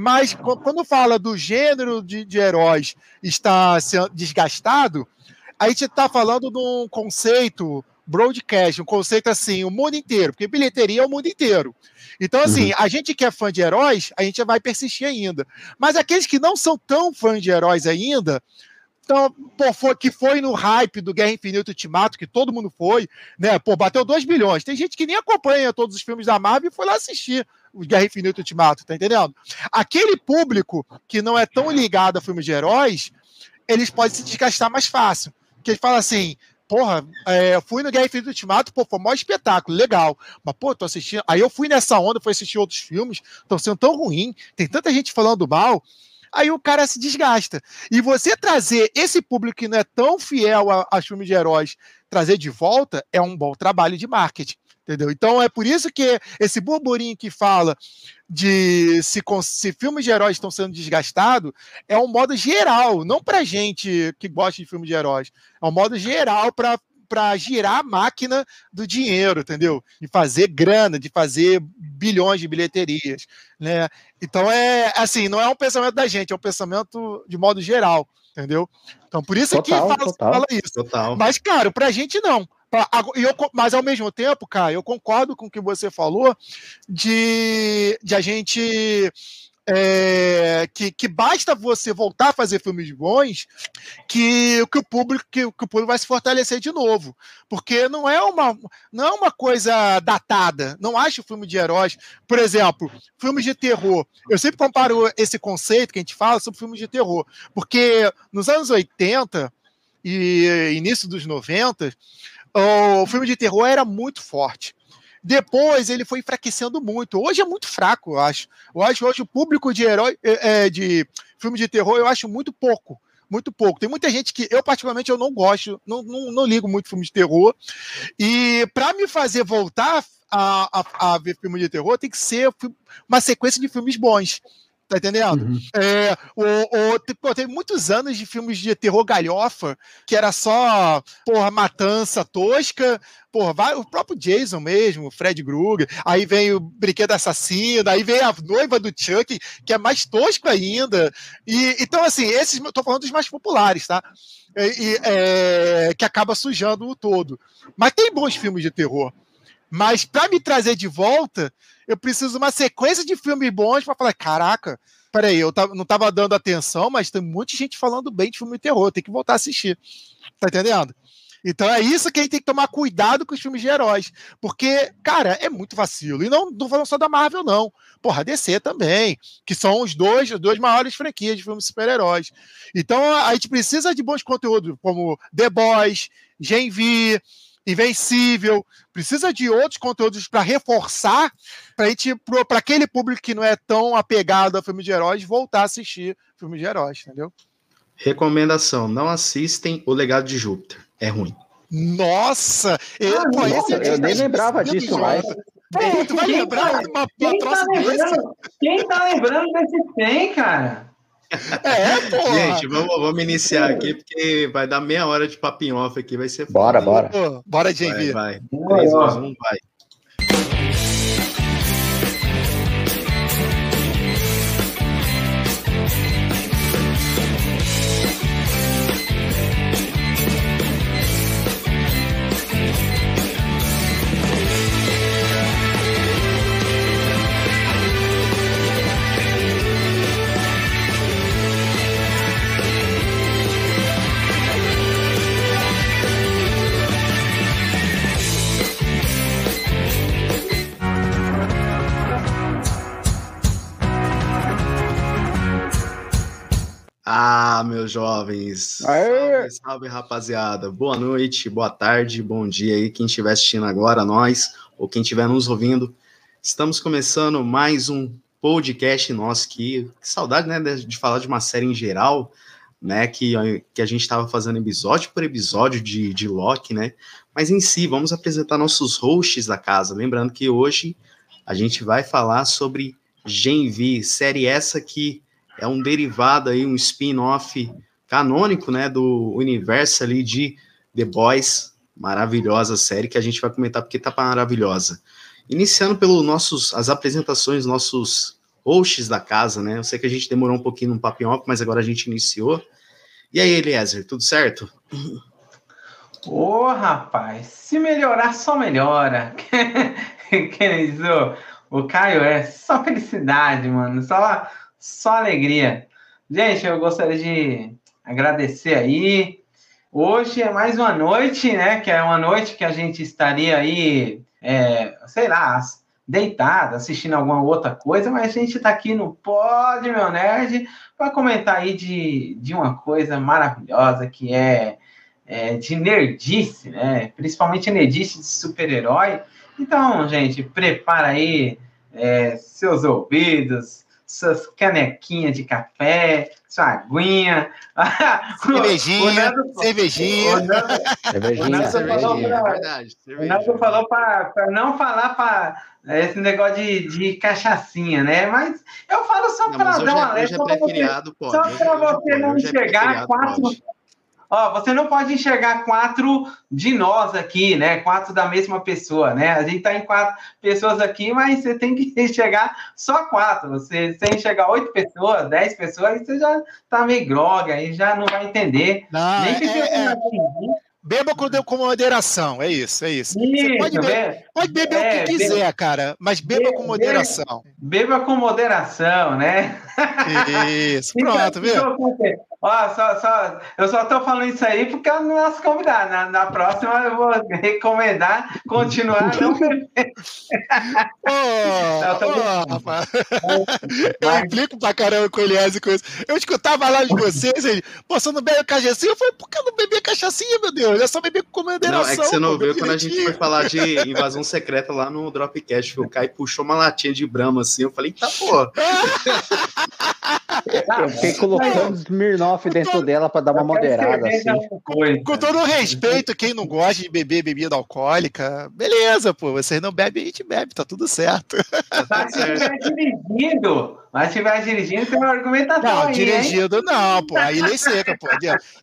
Mas quando fala do gênero de, de heróis está desgastado, a gente está falando de um conceito broadcast, um conceito assim, o mundo inteiro, porque bilheteria é o mundo inteiro. Então, assim, uhum. a gente que é fã de heróis, a gente vai persistir ainda. Mas aqueles que não são tão fãs de heróis ainda, então, pô, foi, que foi no hype do Guerra Infinita Ultimato, que todo mundo foi, né? Pô, bateu 2 bilhões. Tem gente que nem acompanha todos os filmes da Marvel e foi lá assistir o Guerra Infinita Ultimato, tá entendendo? Aquele público que não é tão ligado a filmes de heróis, eles podem se desgastar mais fácil. Porque eles falam assim, porra, é, fui no Guerra Infinita Ultimato, pô, foi um maior espetáculo, legal. Mas, pô, tô assistindo. Aí eu fui nessa onda, fui assistir outros filmes, estão sendo tão ruim, tem tanta gente falando mal aí o cara se desgasta. E você trazer esse público que não é tão fiel a, a filmes de heróis, trazer de volta, é um bom trabalho de marketing. Entendeu? Então é por isso que esse burburinho que fala de se, se filmes de heróis estão sendo desgastados é um modo geral, não para gente que gosta de filmes de heróis, é um modo geral para para girar a máquina do dinheiro, entendeu? De fazer grana, de fazer bilhões de bilheterias, né? Então é assim, não é um pensamento da gente, é um pensamento de modo geral, entendeu? Então por isso total, que fala, fala isso. Total. Mas claro, para a gente não. Eu, mas ao mesmo tempo, cara, eu concordo com o que você falou de, de a gente é, que, que, basta você voltar a fazer filmes bons que, que, o público que, que, o público vai se fortalecer de novo. Porque não é uma não é uma coisa datada. Não acho filme de heróis. Por exemplo filmes de terror. Eu sempre comparo esse conceito que a gente fala sobre filmes de terror. Porque nos anos 80 e início dos 90 o filme de terror era muito forte depois ele foi enfraquecendo muito. Hoje é muito fraco, eu acho. Eu acho hoje o público de herói, é, de filme de terror, eu acho muito pouco. Muito pouco. Tem muita gente que eu, particularmente, eu não gosto, não, não, não ligo muito filme de terror. E para me fazer voltar a, a, a ver filme de terror, tem que ser uma sequência de filmes bons. Tá entendendo? Uhum. É, o, o, pô, teve muitos anos de filmes de terror galhofa, que era só, porra, matança tosca, porra, vai, o próprio Jason mesmo, Fred Krueger, aí vem o Brinquedo Assassino, aí vem a noiva do Chuck, que é mais tosco ainda. E, então, assim, esses, tô falando dos mais populares, tá? E, é, que acaba sujando o todo. Mas tem bons filmes de terror. Mas para me trazer de volta, eu preciso de uma sequência de filmes bons para falar: caraca, peraí, eu não tava dando atenção, mas tem muita gente falando bem de filme de terror, tem que voltar a assistir. Tá entendendo? Então é isso que a gente tem que tomar cuidado com os filmes de heróis. Porque, cara, é muito vacilo. E não, não falando só da Marvel, não. Porra, a DC também. Que são os dois, as duas maiores franquias de filmes super-heróis. Então a gente precisa de bons conteúdos, como The Boys, Gen V, Invencível, precisa de outros conteúdos para reforçar, para aquele público que não é tão apegado a filmes de heróis voltar a assistir filmes de heróis, entendeu? Recomendação: não assistem O Legado de Júpiter. É ruim. Nossa! Eu, ah, nossa, eu nem lembrava disso mais. É, tu vai lembrar de uma, quem, tá lembrando, quem tá lembrando desse tem, cara? É, pô. Gente, vamos, vamos iniciar aqui, porque vai dar meia hora de papinho off aqui, vai ser Bora, bora. Pô, bora, JV. Vai, vai. 3, 2, 1, vai. Ah, meus jovens. Salve, salve, rapaziada. Boa noite, boa tarde, bom dia aí, quem estiver assistindo agora, nós, ou quem estiver nos ouvindo. Estamos começando mais um podcast nosso aqui. Que saudade, né, de falar de uma série em geral, né, que, que a gente estava fazendo episódio por episódio de, de Loki, né? Mas em si, vamos apresentar nossos hosts da casa. Lembrando que hoje a gente vai falar sobre Gen V, série essa que é um derivado aí, um spin-off canônico, né, do universo ali de The Boys, maravilhosa série que a gente vai comentar porque tá maravilhosa. Iniciando pelos nossos as apresentações, nossos hosts da casa, né? Eu sei que a gente demorou um pouquinho no off, mas agora a gente iniciou. E aí, Eliezer, tudo certo? Ô, oh, rapaz, se melhorar, só melhora. que o, o Caio é só felicidade, mano, só, só alegria. Gente, eu gostaria de agradecer aí. Hoje é mais uma noite, né? Que é uma noite que a gente estaria aí, é, sei lá, deitado, assistindo alguma outra coisa, mas a gente está aqui no Pod Meu Nerd para comentar aí de, de uma coisa maravilhosa que é, é de nerdice, né? Principalmente nerdice de super-herói. Então, gente, prepara aí é, seus ouvidos, suas canequinhas de café, sua aguinha. Cervejinha, cervejinha. O Nando, cervejinha, cervejinha. O Nando falou para não falar para esse negócio de, de cachaçinha, né? Mas eu falo só para dar uma letra. Só para você não enxergar quatro. Pode. Ó, você não pode enxergar quatro de nós aqui, né? Quatro da mesma pessoa, né? A gente tá em quatro pessoas aqui, mas você tem que enxergar só quatro. Você, você enxergar oito pessoas, dez pessoas, aí você já tá meio grogue, aí já não vai entender. Não, Nem que é, você é... Beba com, com moderação, é isso, é isso. isso Você pode, beber, pode beber é, o que é, quiser, beba, cara, mas beba, beba com moderação. Beba, com moderação, né? Isso, pronto, viu? Ó, só, só, eu só tô falando isso aí porque eu não posso convidar. Na, na próxima eu vou recomendar continuar não beber. eu implico pra caramba com o Elias e com isso. Eu escutava lá de vocês, ele, pô, você não bebe cachaçinha? Eu falei, por que eu não beber cachaçinha, meu Deus? É só beber com moderação. Não, é que você não viu quando a gente foi falar de invasão secreta lá no Dropcast, o Kai puxou uma latinha de brama assim, eu falei, tá, pô. Eu fiquei colocando Smirnoff dentro dela para dar uma moderada. Assim. Com, com todo o respeito, quem não gosta de beber bebida alcoólica, beleza, pô. Vocês não bebem, a gente bebe, tá tudo certo. Mas se dirigindo, mas se estiver dirigindo, tem uma argumentação. Não, aí, dirigindo hein? não, pô. Aí lei seca, pô.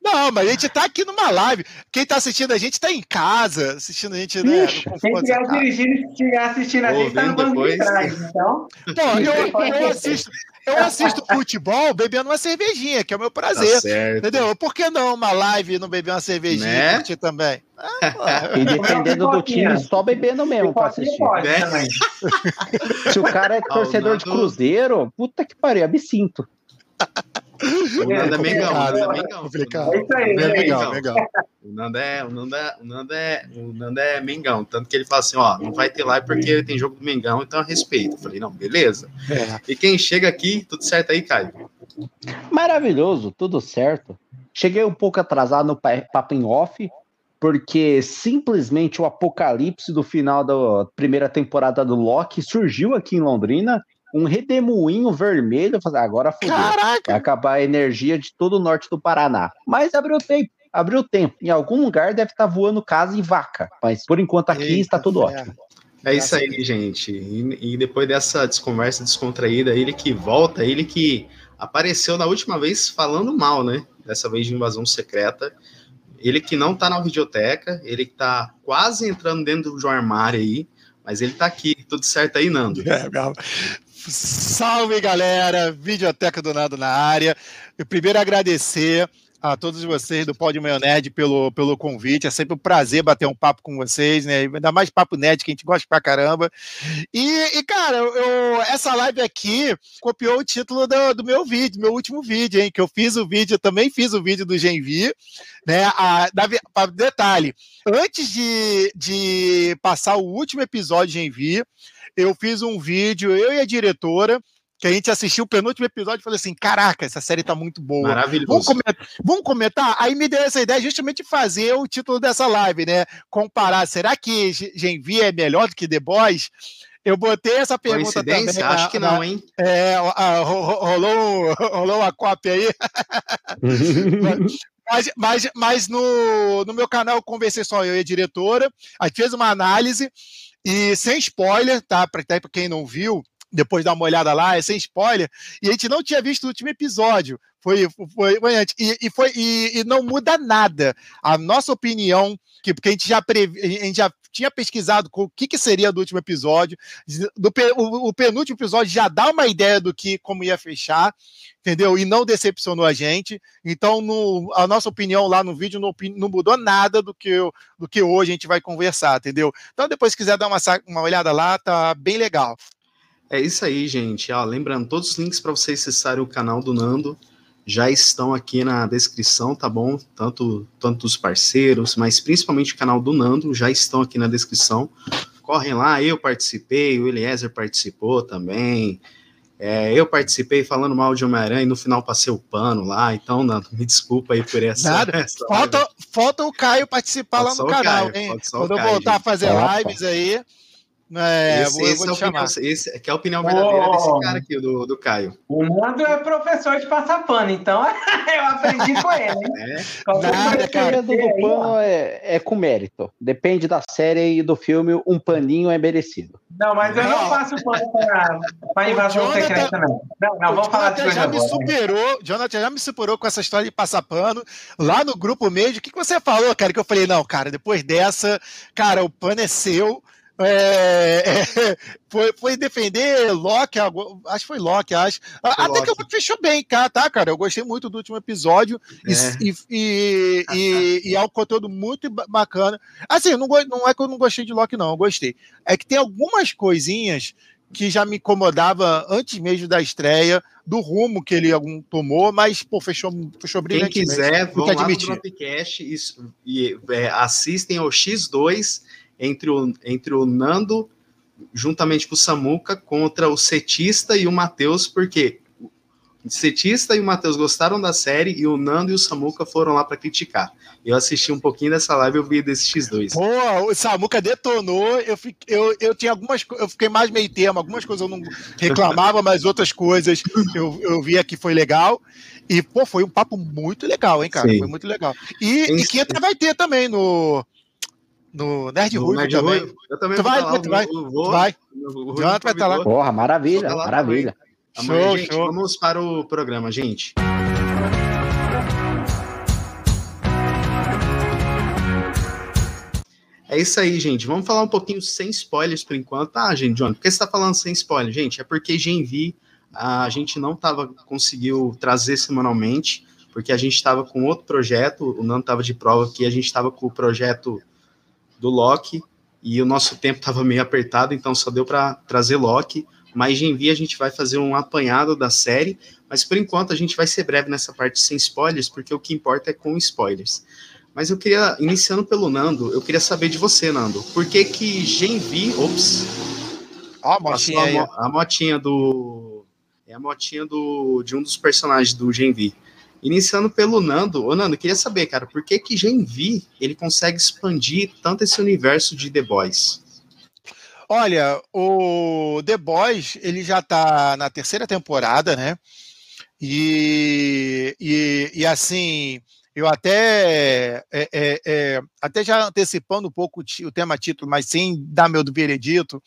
Não, mas a gente tá aqui numa live. Quem tá assistindo a gente tá em casa, assistindo a gente, né? Quem estiver dirigindo e estiver assistindo a gente, tá no banco de trás, então. Pô, eu, eu assisto. Eu assisto futebol bebendo uma cervejinha, que é o meu prazer. Tá entendeu? Por que não uma live e não beber uma cervejinha né? e curtir também? Ah, e dependendo do time, só bebendo mesmo pra assistir. Pode, né? Se o cara é torcedor de Cruzeiro, puta que pariu, absinto. O Nando é Mengão, o Nando é Mengão. Complicado. É isso aí, é Mengão, Mengão. O Nando é, o Nando é, o Nando é, o Nando é Mengão. Tanto que ele fala assim, ó, não vai ter live porque tem jogo do Mengão, então eu respeito. Eu falei, não, beleza. É. E quem chega aqui, tudo certo aí, Caio? Maravilhoso, tudo certo. Cheguei um pouco atrasado no papo em off, porque simplesmente o apocalipse do final da primeira temporada do Loki surgiu aqui em Londrina um redemoinho vermelho. Agora fodeu. Caraca! Vai acabar a energia de todo o norte do Paraná. Mas abriu tempo. Abriu tempo. Em algum lugar deve estar voando casa e vaca. Mas por enquanto aqui Eita está tudo ótimo. É isso aí, gente. E, e, depois dessa desconversa descontraída, ele que volta, ele que apareceu na última vez falando mal, né? Dessa vez de invasão secreta. Ele que não tá na videoteca, ele que tá quase entrando dentro de um armário aí, mas ele tá aqui. Tudo certo aí, Nando? É, Salve galera, Videoteca do Nado na área. Eu primeiro agradecer a todos vocês do Pódio Meio Nerd pelo, pelo convite. É sempre um prazer bater um papo com vocês, né? Ainda mais papo nerd que a gente gosta pra caramba. E, e cara, eu, essa live aqui copiou o título do, do, meu vídeo, meu último vídeo, hein? Que eu fiz o vídeo, também fiz o vídeo do Genvi, né? A, da, detalhe, antes de, de passar o último episódio de Genvi, eu fiz um vídeo, eu e a diretora, que a gente assistiu o penúltimo episódio e falou assim: caraca, essa série tá muito boa. Maravilhoso. Vamos comentar, vamos comentar? Aí me deu essa ideia justamente de fazer o título dessa live, né? Comparar, será que Genvi é melhor do que The Boys? Eu botei essa pergunta também. Acho que não, hein? É, rolou, rolou uma cópia aí. mas, mas, mas no, no meu canal eu conversei só eu e a diretora, a gente fez uma análise e sem spoiler, tá? Para quem não viu, depois dar uma olhada lá, é sem spoiler, e a gente não tinha visto o último episódio. Foi, foi, foi antes. E, e, foi, e, e, não muda nada. A nossa opinião, que, porque a gente já, previ, a gente já tinha pesquisado o que, que seria do último episódio. Do, o, o, penúltimo episódio já dá uma ideia do que como ia fechar, entendeu? E não decepcionou a gente. Então, no, a nossa opinião lá no vídeo não, não mudou nada do que, do que hoje a gente vai conversar, entendeu? Então, depois, se quiser dar uma, uma olhada lá, tá bem legal. É isso aí, gente. Ó, lembrando, todos os links para vocês acessarem o canal do Nando já estão aqui na descrição, tá bom? Tanto, tanto os parceiros, mas principalmente o canal do Nando já estão aqui na descrição. Correm lá, eu participei, o Eliezer participou também. É, eu participei falando mal de Homem-Aranha e no final passei o pano lá, então, Nando, me desculpa aí por essa. Nada. Essa falta, falta o Caio participar lá no canal, Caio, hein? Quando eu voltar gente. a fazer lives aí. É, esse, vou, esse vou é opinião, esse é a opinião verdadeira oh, desse cara aqui, do, do Caio. O Nando é professor de passar pano, então eu aprendi com ele. Hein? É. Nada, cara, do pano é, é com mérito. Depende da série e do filme, um paninho é merecido. Não, mas eu não, não faço pano para invasão Jonathan, secreta, não. Não, não vamos falar de coisa já me superou, Jonathan já me superou com essa história de passar pano. Lá no grupo médio, o que, que você falou, cara? Que eu falei, não, cara, depois dessa, cara, o pano é seu é, é, foi, foi defender Loki, acho que foi Loki, acho. Foi Até Loki. que eu fechou bem, tá, cara? Eu gostei muito do último episódio é. e, e, e, e, é um conteúdo muito bacana. Assim, não, não é que eu não gostei de Loki, não, eu gostei. É que tem algumas coisinhas que já me incomodava antes mesmo da estreia, do rumo que ele tomou, mas pô, fechou, fechou brilhantemente. Quem quiser, vão lá no Dropcast e, e é, assistem ao X2 entre o, entre o Nando, juntamente com o Samuca, contra o Setista e o Matheus, porque o Setista e o Matheus gostaram da série e o Nando e o Samuca foram lá para criticar. Eu assisti um pouquinho dessa live e eu vi desse X2. Pô, o Samuca detonou. Eu, fiquei, eu, eu tinha algumas eu fiquei mais meio termo, algumas coisas eu não reclamava, mas outras coisas eu, eu via que foi legal. E, pô, foi um papo muito legal, hein, cara? Sim. Foi muito legal. E, e quinta vai ter também no, no Nerd no Ruivo também. Ruivo. Eu também tu vai, lá, tu vai, vou, tu vai. O Jonathan vai estar lá. Porra, maravilha, lá maravilha. Amanhã, show, gente, show. vamos para o programa, gente. É isso aí, gente. Vamos falar um pouquinho sem spoilers por enquanto. Ah, gente, John, por que você está falando sem spoiler? Gente, é porque Genvi a gente não tava conseguiu trazer semanalmente, porque a gente estava com outro projeto, o Nando estava de prova que a gente estava com o projeto do Loki e o nosso tempo estava meio apertado, então só deu para trazer Loki. Mas via a gente vai fazer um apanhado da série, mas por enquanto a gente vai ser breve nessa parte sem spoilers, porque o que importa é com spoilers. Mas eu queria, iniciando pelo Nando, eu queria saber de você, Nando, por que que Genvi, ops, a motinha, a, a, motinha do é a motinha do de um dos personagens do Genvi. Iniciando pelo Nando. Ô, Nando, queria saber, cara, por que que Genvi, ele consegue expandir tanto esse universo de The Boys? Olha, o The Boys, ele já tá na terceira temporada, né? E, e, e assim, eu até, é, é, é, até já antecipando um pouco o tema título, mas sem dar meu veredito,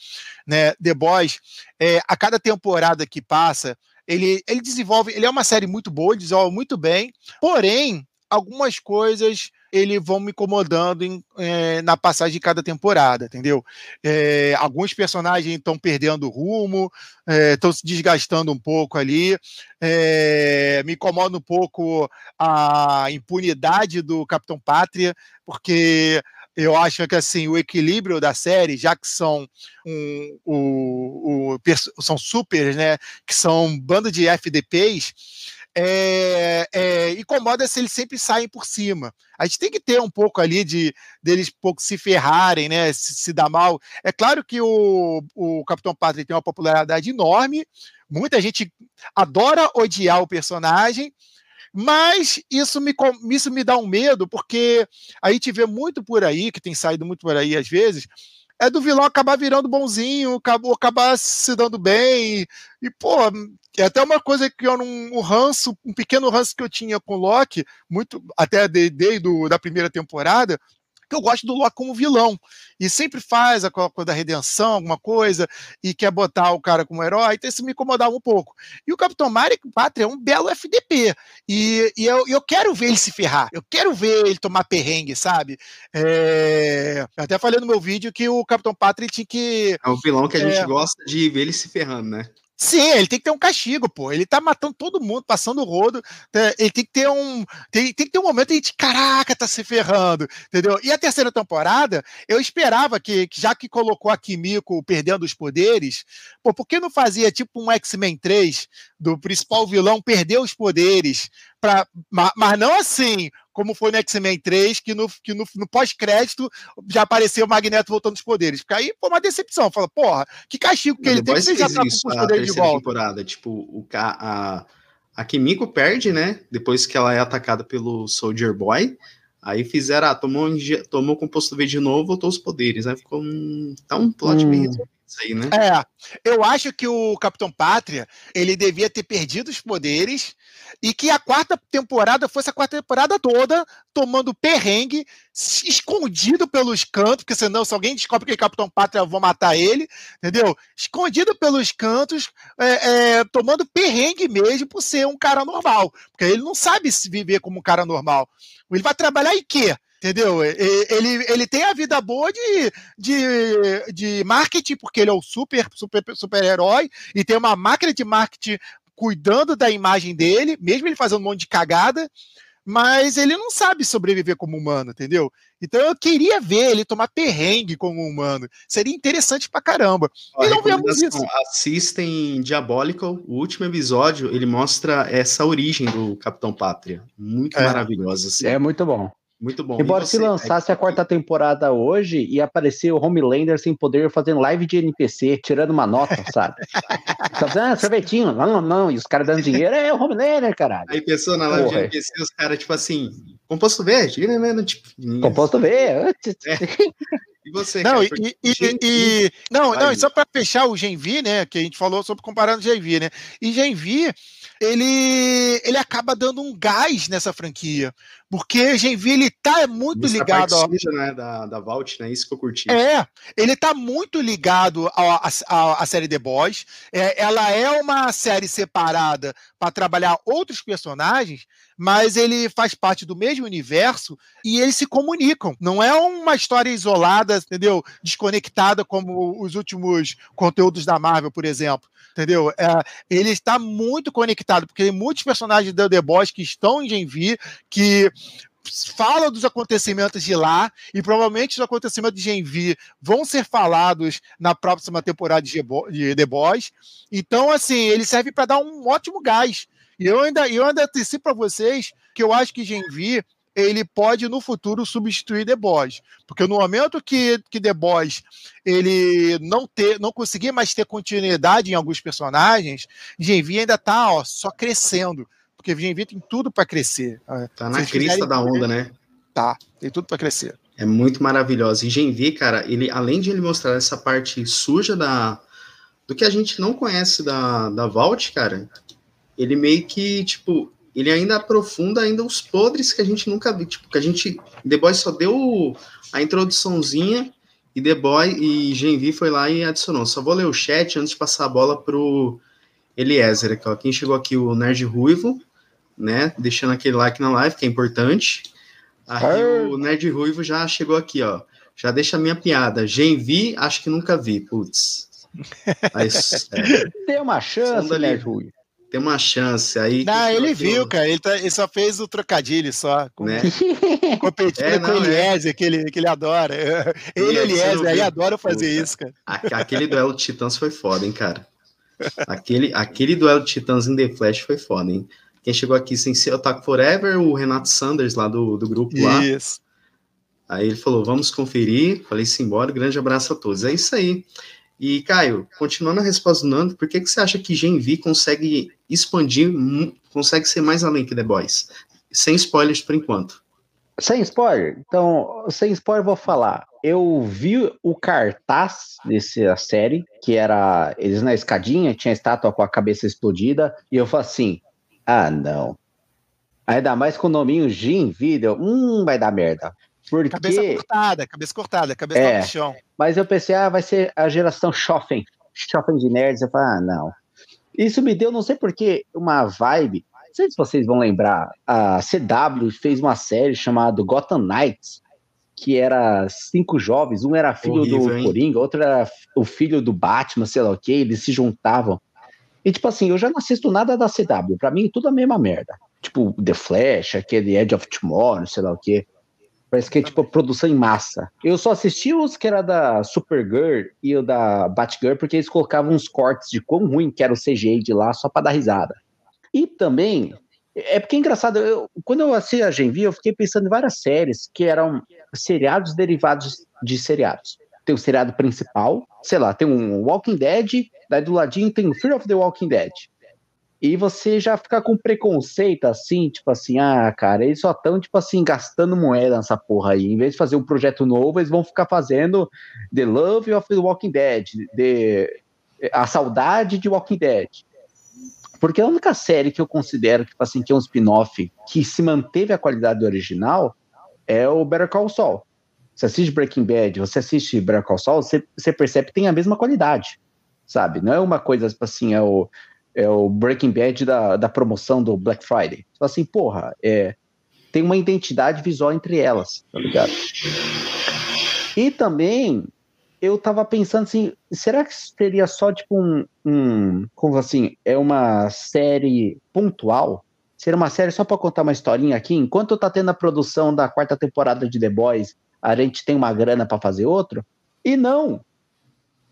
né? The Boys, é, a cada temporada que passa, ele, ele desenvolve, ele é uma série muito boa, ele desenvolve muito bem, porém, algumas coisas ele vão me incomodando em, é, na passagem de cada temporada, entendeu? É, alguns personagens estão perdendo rumo, estão é, se desgastando um pouco ali. me incomoda um pouco a impunidade do Capitão Pátria, porque eu acho que assim o equilíbrio da série, já que são um, o, o, são supers, né, que são um bando de FDPs, é, é, incomoda se eles sempre saem por cima. A gente tem que ter um pouco ali de deles pouco se ferrarem, né? Se, se dar mal. É claro que o, o Capitão Pátria tem uma popularidade enorme, muita gente adora odiar o personagem, mas isso me, isso me dá um medo, porque a gente vê muito por aí, que tem saído muito por aí às vezes, é do vilão acabar virando bonzinho, acabar, acabar se dando bem. E, pô, é até uma coisa que eu não. Um ranço, um pequeno ranço que eu tinha com o Loki, muito, até desde de, da primeira temporada, porque eu gosto do Loki como vilão. E sempre faz a coisa da redenção, alguma coisa, e quer botar o cara como herói, então isso me incomodava um pouco. E o Capitão Pátria é um belo FDP. E, e eu, eu quero ver ele se ferrar. Eu quero ver ele tomar perrengue, sabe? É... Eu até falei no meu vídeo que o Capitão Pátria tinha que. É o vilão que a gente é... gosta de ver ele se ferrando, né? Sim, ele tem que ter um castigo, pô. Ele tá matando todo mundo, passando o rodo. Né? Ele tem que ter um. Tem, tem que ter um momento de caraca, tá se ferrando, entendeu? E a terceira temporada, eu esperava que, já que colocou a Kimiko perdendo os poderes, pô, por que não fazia tipo um X-Men 3 do principal vilão perder os poderes? Pra, mas não assim, como foi no X-Men 3, que no, que no, no pós-crédito já apareceu o Magneto voltando os poderes. Porque aí foi uma decepção. Fala, porra, que castigo que ele tem que já tá com os poderes de volta. temporada. Tipo, o, a, a Kimiko perde, né? Depois que ela é atacada pelo Soldier Boy. Aí fizeram, ah, tomou, tomou composto V de novo, voltou os poderes. Aí ficou um. Tá um plot hum. bem resolvido aí, né? É, eu acho que o Capitão Pátria ele devia ter perdido os poderes e que a quarta temporada fosse a quarta temporada toda tomando perrengue, escondido pelos cantos, porque senão se alguém descobre que é Capitão Pátria, vou matar ele, entendeu? Escondido pelos cantos, é, é, tomando perrengue mesmo por ser um cara normal, porque ele não sabe se viver como um cara normal. Ele vai trabalhar em quê? Entendeu? Ele, ele tem a vida boa de, de, de marketing, porque ele é o super, super, super herói, e tem uma máquina de marketing cuidando da imagem dele, mesmo ele fazendo um monte de cagada, mas ele não sabe sobreviver como humano, entendeu? Então eu queria ver ele tomar perrengue como humano. Seria interessante pra caramba. Ó, e não vemos isso. Assistem Diabolical, o último episódio, ele mostra essa origem do Capitão Pátria. Muito é. maravilhosa. Assim. É muito bom. Muito bom. Embora se lançasse a quarta temporada hoje e aparecer o Homelander sem poder fazendo live de NPC, tirando uma nota, sabe? Tá fazendo ah, sorvetinho, não, não, e os caras dando dinheiro, é o Homelander, caralho. Aí pensou na live Porra. de NPC, os caras, tipo assim, composto verde, né? né, né tipo, composto verde. É. E você, não, e, e, e, não, não, e só para fechar o Genvi, né, que a gente falou sobre comparando Genvi, né? E Genvi, ele ele acaba dando um gás nessa franquia, porque Genvi ele tá muito Essa ligado a suja, né, da, da Vault, né? Isso que eu curti. É, ele tá muito ligado à série The Boys. É, ela é uma série separada para trabalhar outros personagens, mas ele faz parte do mesmo universo e eles se comunicam. Não é uma história isolada, entendeu? Desconectada como os últimos conteúdos da Marvel, por exemplo. Entendeu? É, ele está muito conectado, porque tem muitos personagens da The Boys que estão em Genvi, que fala dos acontecimentos de lá e provavelmente os acontecimentos de Genvi vão ser falados na próxima temporada de The Boys. Então, assim, ele serve para dar um ótimo gás. E eu ainda, eu ainda antecipo para vocês que eu acho que Genvi ele pode no futuro substituir The Boys, porque no momento que, que The Boys ele não ter, não conseguir mais ter continuidade em alguns personagens, Genvi ainda tá ó, só crescendo porque Genvi tem tudo para crescer. Tá na crista da onda, né? Tá, tem tudo para crescer. É muito maravilhoso. E Genvi, cara, ele além de ele mostrar essa parte suja da do que a gente não conhece da, da Vault, cara, ele meio que, tipo, ele ainda aprofunda ainda os podres que a gente nunca viu. Tipo, que a gente. The Boys só deu a introduçãozinha e The Boy e Genvi foi lá e adicionou. Só vou ler o chat antes de passar a bola pro Eliezer. Aqui, ó. Quem chegou aqui, o Nerd Ruivo né? Deixando aquele like na live, que é importante. Aí o Nerd Ruivo já chegou aqui, ó. Já deixa a minha piada. Genvi, acho que nunca vi. Putz. Mas, é. Tem uma chance, Nerd Ruivo. Tem uma chance aí. Não, ele viu, cara. Ele, tá, ele, só fez o trocadilho só. Com, né? Competindo é, com o é. Eliezer, é. que, ele, que ele adora. Ele e Eliezer, aí adora fazer Puta. isso, cara. Aquele duelo de Titãs foi foda, hein, cara. Aquele, aquele duelo de Titãs em The Flash foi foda, hein. Quem chegou aqui sem ser Otaku Forever, o Renato Sanders, lá do, do grupo lá. Isso. Aí ele falou, vamos conferir. Falei, simbora, grande abraço a todos. É isso aí. E, Caio, continuando a resposta do Nando, por que, que você acha que Gen V consegue expandir, consegue ser mais além que The Boys? Sem spoilers por enquanto. Sem spoiler? Então, sem spoiler, vou falar. Eu vi o cartaz dessa série, que era eles na escadinha, tinha a estátua com a cabeça explodida, e eu falei assim: ah, não. Ainda mais com o nominho Gin Video. Hum, vai dar merda. Porque... Cabeça cortada, cabeça cortada, cabeça é, no chão. Mas eu pensei, ah, vai ser a geração shopping, shopping de nerds. Eu falei, ah, não. Isso me deu, não sei porquê, uma vibe. Não sei se vocês vão lembrar. A CW fez uma série chamada Gotham Knights, que era cinco jovens. Um era filho Horrível, do hein? Coringa, outro era o filho do Batman, sei lá o que. Eles se juntavam. E, tipo assim, eu já não assisto nada da CW. Pra mim, tudo a mesma merda. Tipo, The Flash, aquele Edge of Tomorrow, sei lá o que. Parece que é tipo produção em massa. Eu só assisti os que era da Supergirl e o da Batgirl porque eles colocavam uns cortes de quão ruim que era o CGI de lá só para dar risada. E também, é porque é engraçado, eu, quando eu assisti a Genvi, eu fiquei pensando em várias séries que eram seriados derivados de seriados. Tem o seriado principal, sei lá, tem um Walking Dead, daí do ladinho tem o Fear of the Walking Dead. E você já fica com preconceito assim, tipo assim, ah, cara, eles só estão, tipo assim, gastando moeda nessa porra aí. Em vez de fazer um projeto novo, eles vão ficar fazendo The Love of the Walking Dead, the, A Saudade de Walking Dead. Porque a única série que eu considero tipo assim, que é um spin-off que se manteve a qualidade original é o Better Call Saul. Você assiste Breaking Bad, você assiste Better Call Saul, você, você percebe que tem a mesma qualidade, sabe? Não é uma coisa, tipo assim, é o é o Breaking Bad da, da promoção do Black Friday. Você fala assim, porra, é, tem uma identidade visual entre elas, tá ligado? E também eu tava pensando assim, será que seria só tipo um, um como assim, é uma série pontual? Seria uma série só para contar uma historinha aqui? Enquanto tá tendo a produção da quarta temporada de The Boys, a gente tem uma grana para fazer outro? E não.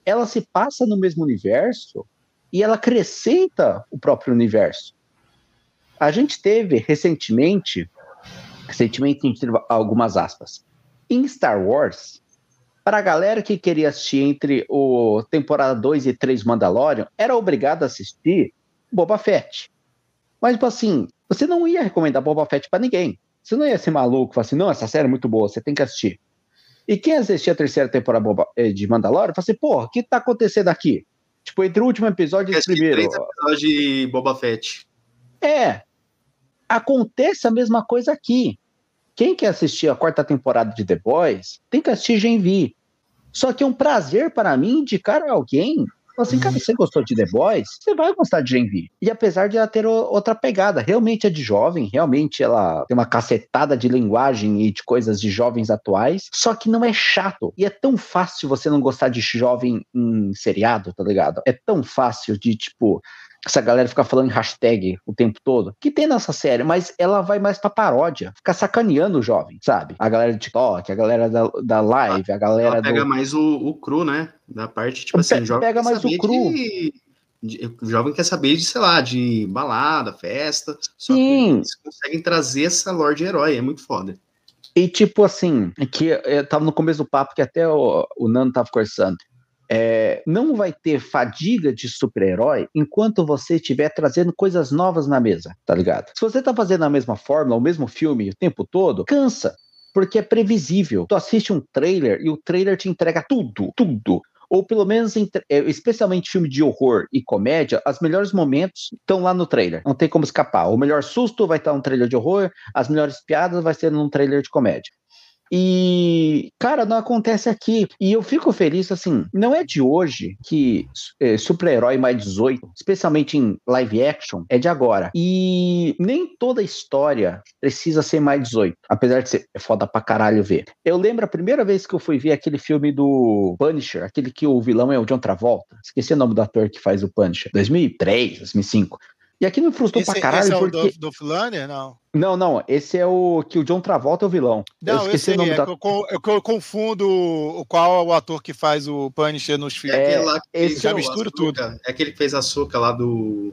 Ela se passa no mesmo universo, e ela acrescenta o próprio universo. A gente teve recentemente, recentemente teve algumas aspas, em Star Wars, para a galera que queria assistir entre o temporada 2 e 3 Mandalorian, era obrigado a assistir Boba Fett. Mas, tipo assim, você não ia recomendar Boba Fett para ninguém. Você não ia ser maluco, falar assim, não, essa série é muito boa, você tem que assistir. E quem assistia a terceira temporada eh, de Mandalorian, fala assim, porra, o que tá acontecendo aqui? Tipo, entre o último episódio e o primeiro. Três episódios de Boba Fett. É. Acontece a mesma coisa aqui. Quem quer assistir a quarta temporada de The Boys tem que assistir Gen V. Só que é um prazer para mim indicar alguém assim, cara, você gostou de The Boys? Você vai gostar de Gen V. E apesar de ela ter outra pegada, realmente é de jovem, realmente ela tem uma cacetada de linguagem e de coisas de jovens atuais, só que não é chato. E é tão fácil você não gostar de jovem em seriado, tá ligado? É tão fácil de, tipo, essa galera fica falando em hashtag o tempo todo, que tem nessa série, mas ela vai mais pra paródia, fica sacaneando o jovem, sabe? A galera do TikTok, a galera da, da live, a galera ela pega do... mais o, o cru, né? Da parte, tipo assim, Pe jovem pega mais o cru. De, de, o jovem quer saber de, sei lá, de balada, festa, só Sim. que eles conseguem trazer essa lore de herói, é muito foda. E tipo assim, que eu tava no começo do papo que até o, o Nando tava conversando é, não vai ter fadiga de super-herói enquanto você estiver trazendo coisas novas na mesa, tá ligado? Se você tá fazendo a mesma fórmula, o mesmo filme o tempo todo, cansa. Porque é previsível. Tu assiste um trailer e o trailer te entrega tudo, tudo ou pelo menos, é, especialmente filme de horror e comédia, os melhores momentos estão lá no trailer. Não tem como escapar. O melhor susto vai estar no trailer de horror, as melhores piadas vai ser num trailer de comédia. E, cara, não acontece aqui. E eu fico feliz, assim, não é de hoje que é, super-herói mais 18, especialmente em live action, é de agora. E nem toda história precisa ser mais 18, apesar de ser foda pra caralho ver. Eu lembro a primeira vez que eu fui ver aquele filme do Punisher, aquele que o vilão é o John Travolta. Esqueci o nome do ator que faz o Punisher. 2003, 2005. E aqui me frustrou esse, pra caralho. Esse é porque... o do, do Não. Não, não. Esse é o que o John Travolta é o vilão. Não, eu esqueci o nome é, da... eu, eu, eu, confundo o qual é o ator que faz o Punisher nos filmes. É, lá que esse já é mistura tudo. É aquele que fez a açúcar lá do.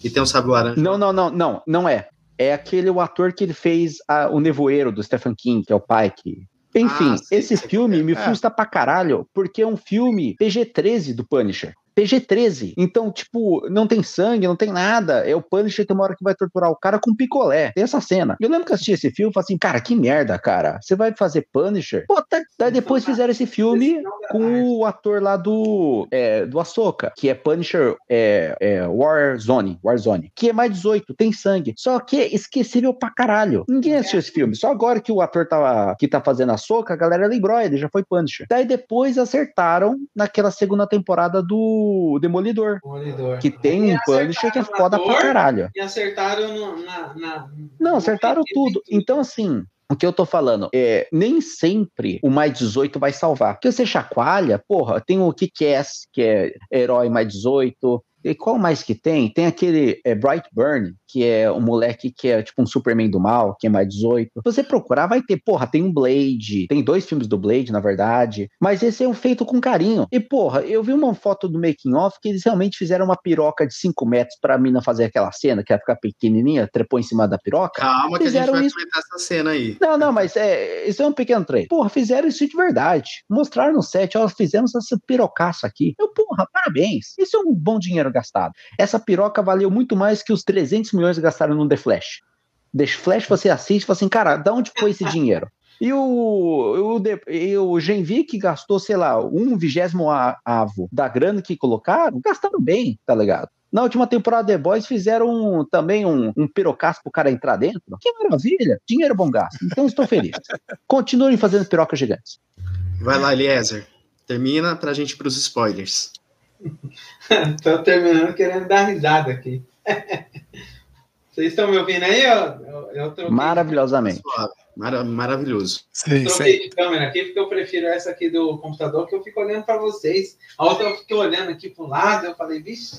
Que tem um sábio laranja. Não, não, não, não. Não é. É aquele o ator que ele fez a, o Nevoeiro do Stephen King, que é o pai que. Enfim, ah, sim, esse sim, filme me frustra pra caralho, porque é um filme PG-13 do Punisher. PG-13. Então, tipo, não tem sangue, não tem nada. É o Punisher tem uma hora que vai torturar o cara com picolé. Tem essa cena. Eu lembro que assisti esse filme e falei assim, cara, que merda, cara. Você vai fazer Punisher? Pô, tá, daí depois fizeram esse filme com o ator lá do, é, do Ahsoka, que é Punisher é, é Warzone, Warzone, que é mais 18, tem sangue. Só que é esquecível pra caralho. Ninguém assistiu esse filme. Só agora que o ator tava, que tá fazendo Ahsoka, a galera lembrou, ele já foi Punisher. Daí depois acertaram naquela segunda temporada do Demolidor. Demolidor. Que tem um Punisher que é foda pra caralho. E acertaram no, na, na, Não, acertaram tudo. Então, assim, o que eu tô falando é, nem sempre o mais 18 vai salvar. Porque você chacoalha, porra, tem o Kick-Ass, que é herói mais 18, e qual mais que tem? Tem aquele é, Bright Burn, que é um moleque que é tipo um Superman do mal, que é mais 18. Se você procurar, vai ter, porra, tem um Blade, tem dois filmes do Blade, na verdade, mas esse é um feito com carinho. E, porra, eu vi uma foto do making off que eles realmente fizeram uma piroca de 5 metros pra mina fazer aquela cena, que ela ficar pequenininha, trepou em cima da piroca. Calma que a gente vai isso... comentar essa cena aí. Não, não, mas é, isso é um pequeno treino. Porra, fizeram isso de verdade. Mostraram no set, ó, fizemos essa pirocaça aqui. Eu, porra, parabéns. Isso é um bom dinheiro gastado. Essa piroca valeu muito mais que os 300 milhões gastaram no The Flash. The Flash você assiste e fala assim, cara, de onde foi esse dinheiro? E o, o, e o gastou, sei lá, um vigésimo avo da grana que colocaram, gastaram bem, tá ligado? Na última temporada The Boys fizeram um, também um, um pirocasco pro cara entrar dentro. Que maravilha! Dinheiro bom gasto. Então estou feliz. Continuem fazendo pirocas gigantes. Vai lá, Eliezer. Termina pra gente ir pros spoilers. Tô terminando querendo dar risada aqui. Vocês estão me ouvindo aí? Eu, eu, eu Maravilhosamente. Mara, maravilhoso. Sim, troquei sim. de câmera aqui porque eu prefiro essa aqui do computador que eu fico olhando para vocês. A outra eu fiquei olhando aqui para o lado, eu falei, vixe.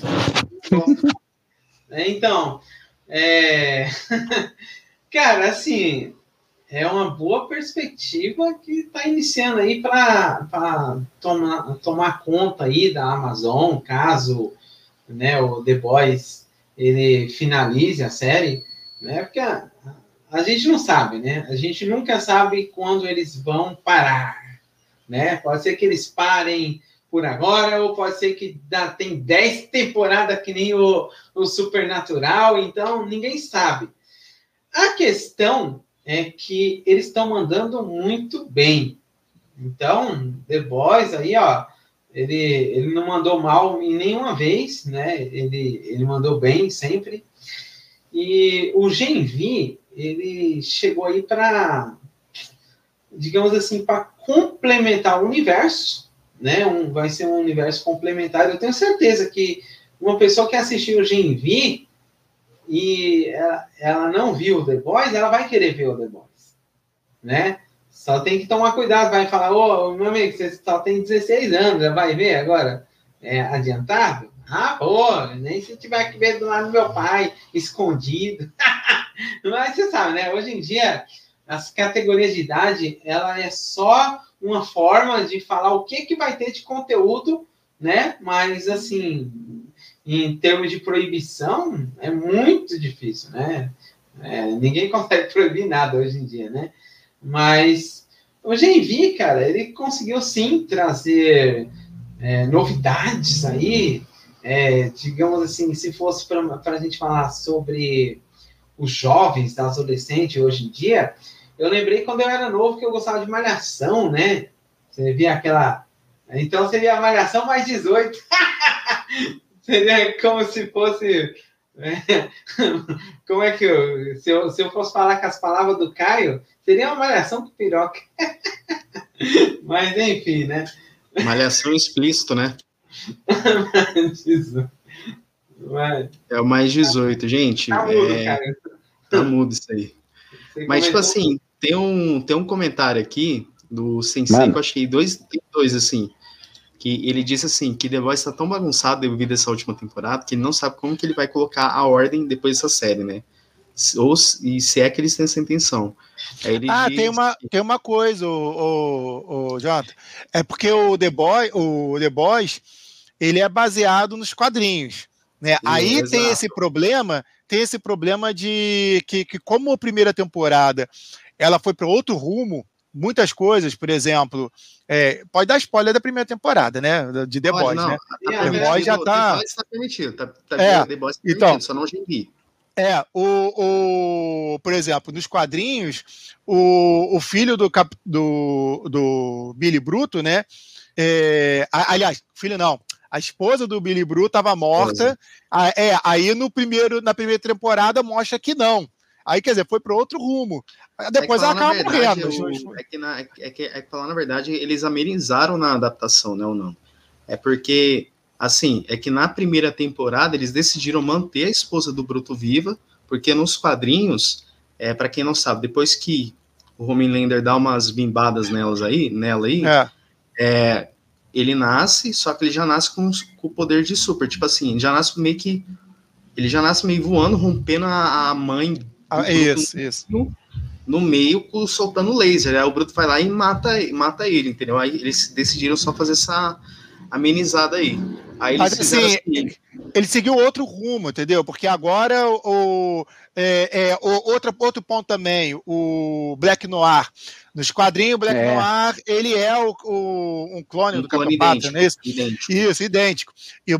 então, é... cara, assim, é uma boa perspectiva que está iniciando aí para tomar, tomar conta aí da Amazon, caso né, o The Boys ele finalize a série, né? Porque a, a gente não sabe, né? A gente nunca sabe quando eles vão parar, né? Pode ser que eles parem por agora, ou pode ser que dá, tem 10 temporadas que nem o, o Supernatural, então ninguém sabe. A questão é que eles estão mandando muito bem. Então, The Boys aí, ó, ele, ele não mandou mal em nenhuma vez, né? Ele, ele mandou bem sempre. E o Genvi, ele chegou aí para, digamos assim, para complementar o universo, né? Um, vai ser um universo complementar. Eu tenho certeza que uma pessoa que assistiu o Genvi e ela, ela, não viu The Boys, ela vai querer ver o The Boys, né? Só tem que tomar cuidado, vai falar, ô, oh, meu amigo, você só tem 16 anos, já vai ver agora é, adiantado? Ah, pô, nem se tiver que ver do lado do meu pai, escondido. Mas você sabe, né? Hoje em dia, as categorias de idade, ela é só uma forma de falar o que, que vai ter de conteúdo, né? Mas, assim, em termos de proibição, é muito difícil, né? É, ninguém consegue proibir nada hoje em dia, né? Mas o Genvi, cara, ele conseguiu sim trazer é, novidades aí. É, digamos assim, se fosse para a gente falar sobre os jovens, da adolescentes hoje em dia, eu lembrei quando eu era novo que eu gostava de malhação, né? Você via aquela. Então seria a malhação mais 18. seria como se fosse. É, como é que eu se, eu. se eu fosse falar com as palavras do Caio, seria uma malhação com piroca. Mas enfim, né? Malhação explícito, né? É o mais 18, gente. Tá mudo, é... cara. Tá mudo isso aí. Você Mas, tipo assim, tem um, tem um comentário aqui do Sensei Mano. que eu achei dois, tem dois, assim que ele disse assim que The Voice está tão bagunçado devido a essa última temporada que ele não sabe como que ele vai colocar a ordem depois dessa série, né? Ou e se é que eles têm essa intenção. ah, diz... tem uma, tem uma coisa, o, o, o Jonathan. É porque o The Boy, o The Boys, ele é baseado nos quadrinhos. Né? Aí exato. tem esse problema, tem esse problema de que, que como a primeira temporada ela foi para outro rumo, muitas coisas, por exemplo, é, pode dar spoiler da primeira temporada, né? De The pode, Boys, não. né? The Boys já tá. The Boys tá permitido, tá, tá é, The Boys tá permitido, então, só não gibi. É, o, o, por exemplo, nos quadrinhos, o, o filho do, cap, do, do Billy Bruto, né? É, aliás, filho não, a esposa do Billy Bruto estava morta. é, aí no primeiro, na primeira temporada mostra que não. Aí, quer dizer, foi para outro rumo. Depois é ela acaba morrendo. Eu, é, que na, é, que, é que falar, na verdade, eles amenizaram na adaptação, né, ou não? É porque, assim, é que na primeira temporada eles decidiram manter a esposa do Bruto viva, porque nos quadrinhos, é, para quem não sabe, depois que o Homelander dá umas bimbadas nelas aí, nela aí, é. é ele nasce, só que ele já nasce com, com o poder de super. Tipo assim, já nasce meio que. Ele já nasce meio voando, rompendo a, a mãe ah, isso, isso. No, no meio, soltando laser. Aí o Bruto vai lá e mata, mata ele, entendeu? Aí eles decidiram só fazer essa amenizada aí. Aí eles Mas, assim, assim, ele seguiu outro rumo, entendeu? Porque agora o, é, é, o outro, outro ponto também, o Black Noir. Nos quadrinhos, o Black é. Noir, ele é o, o um clone um do Capitão Pátria, não é isso? Idêntico. Isso, idêntico. E o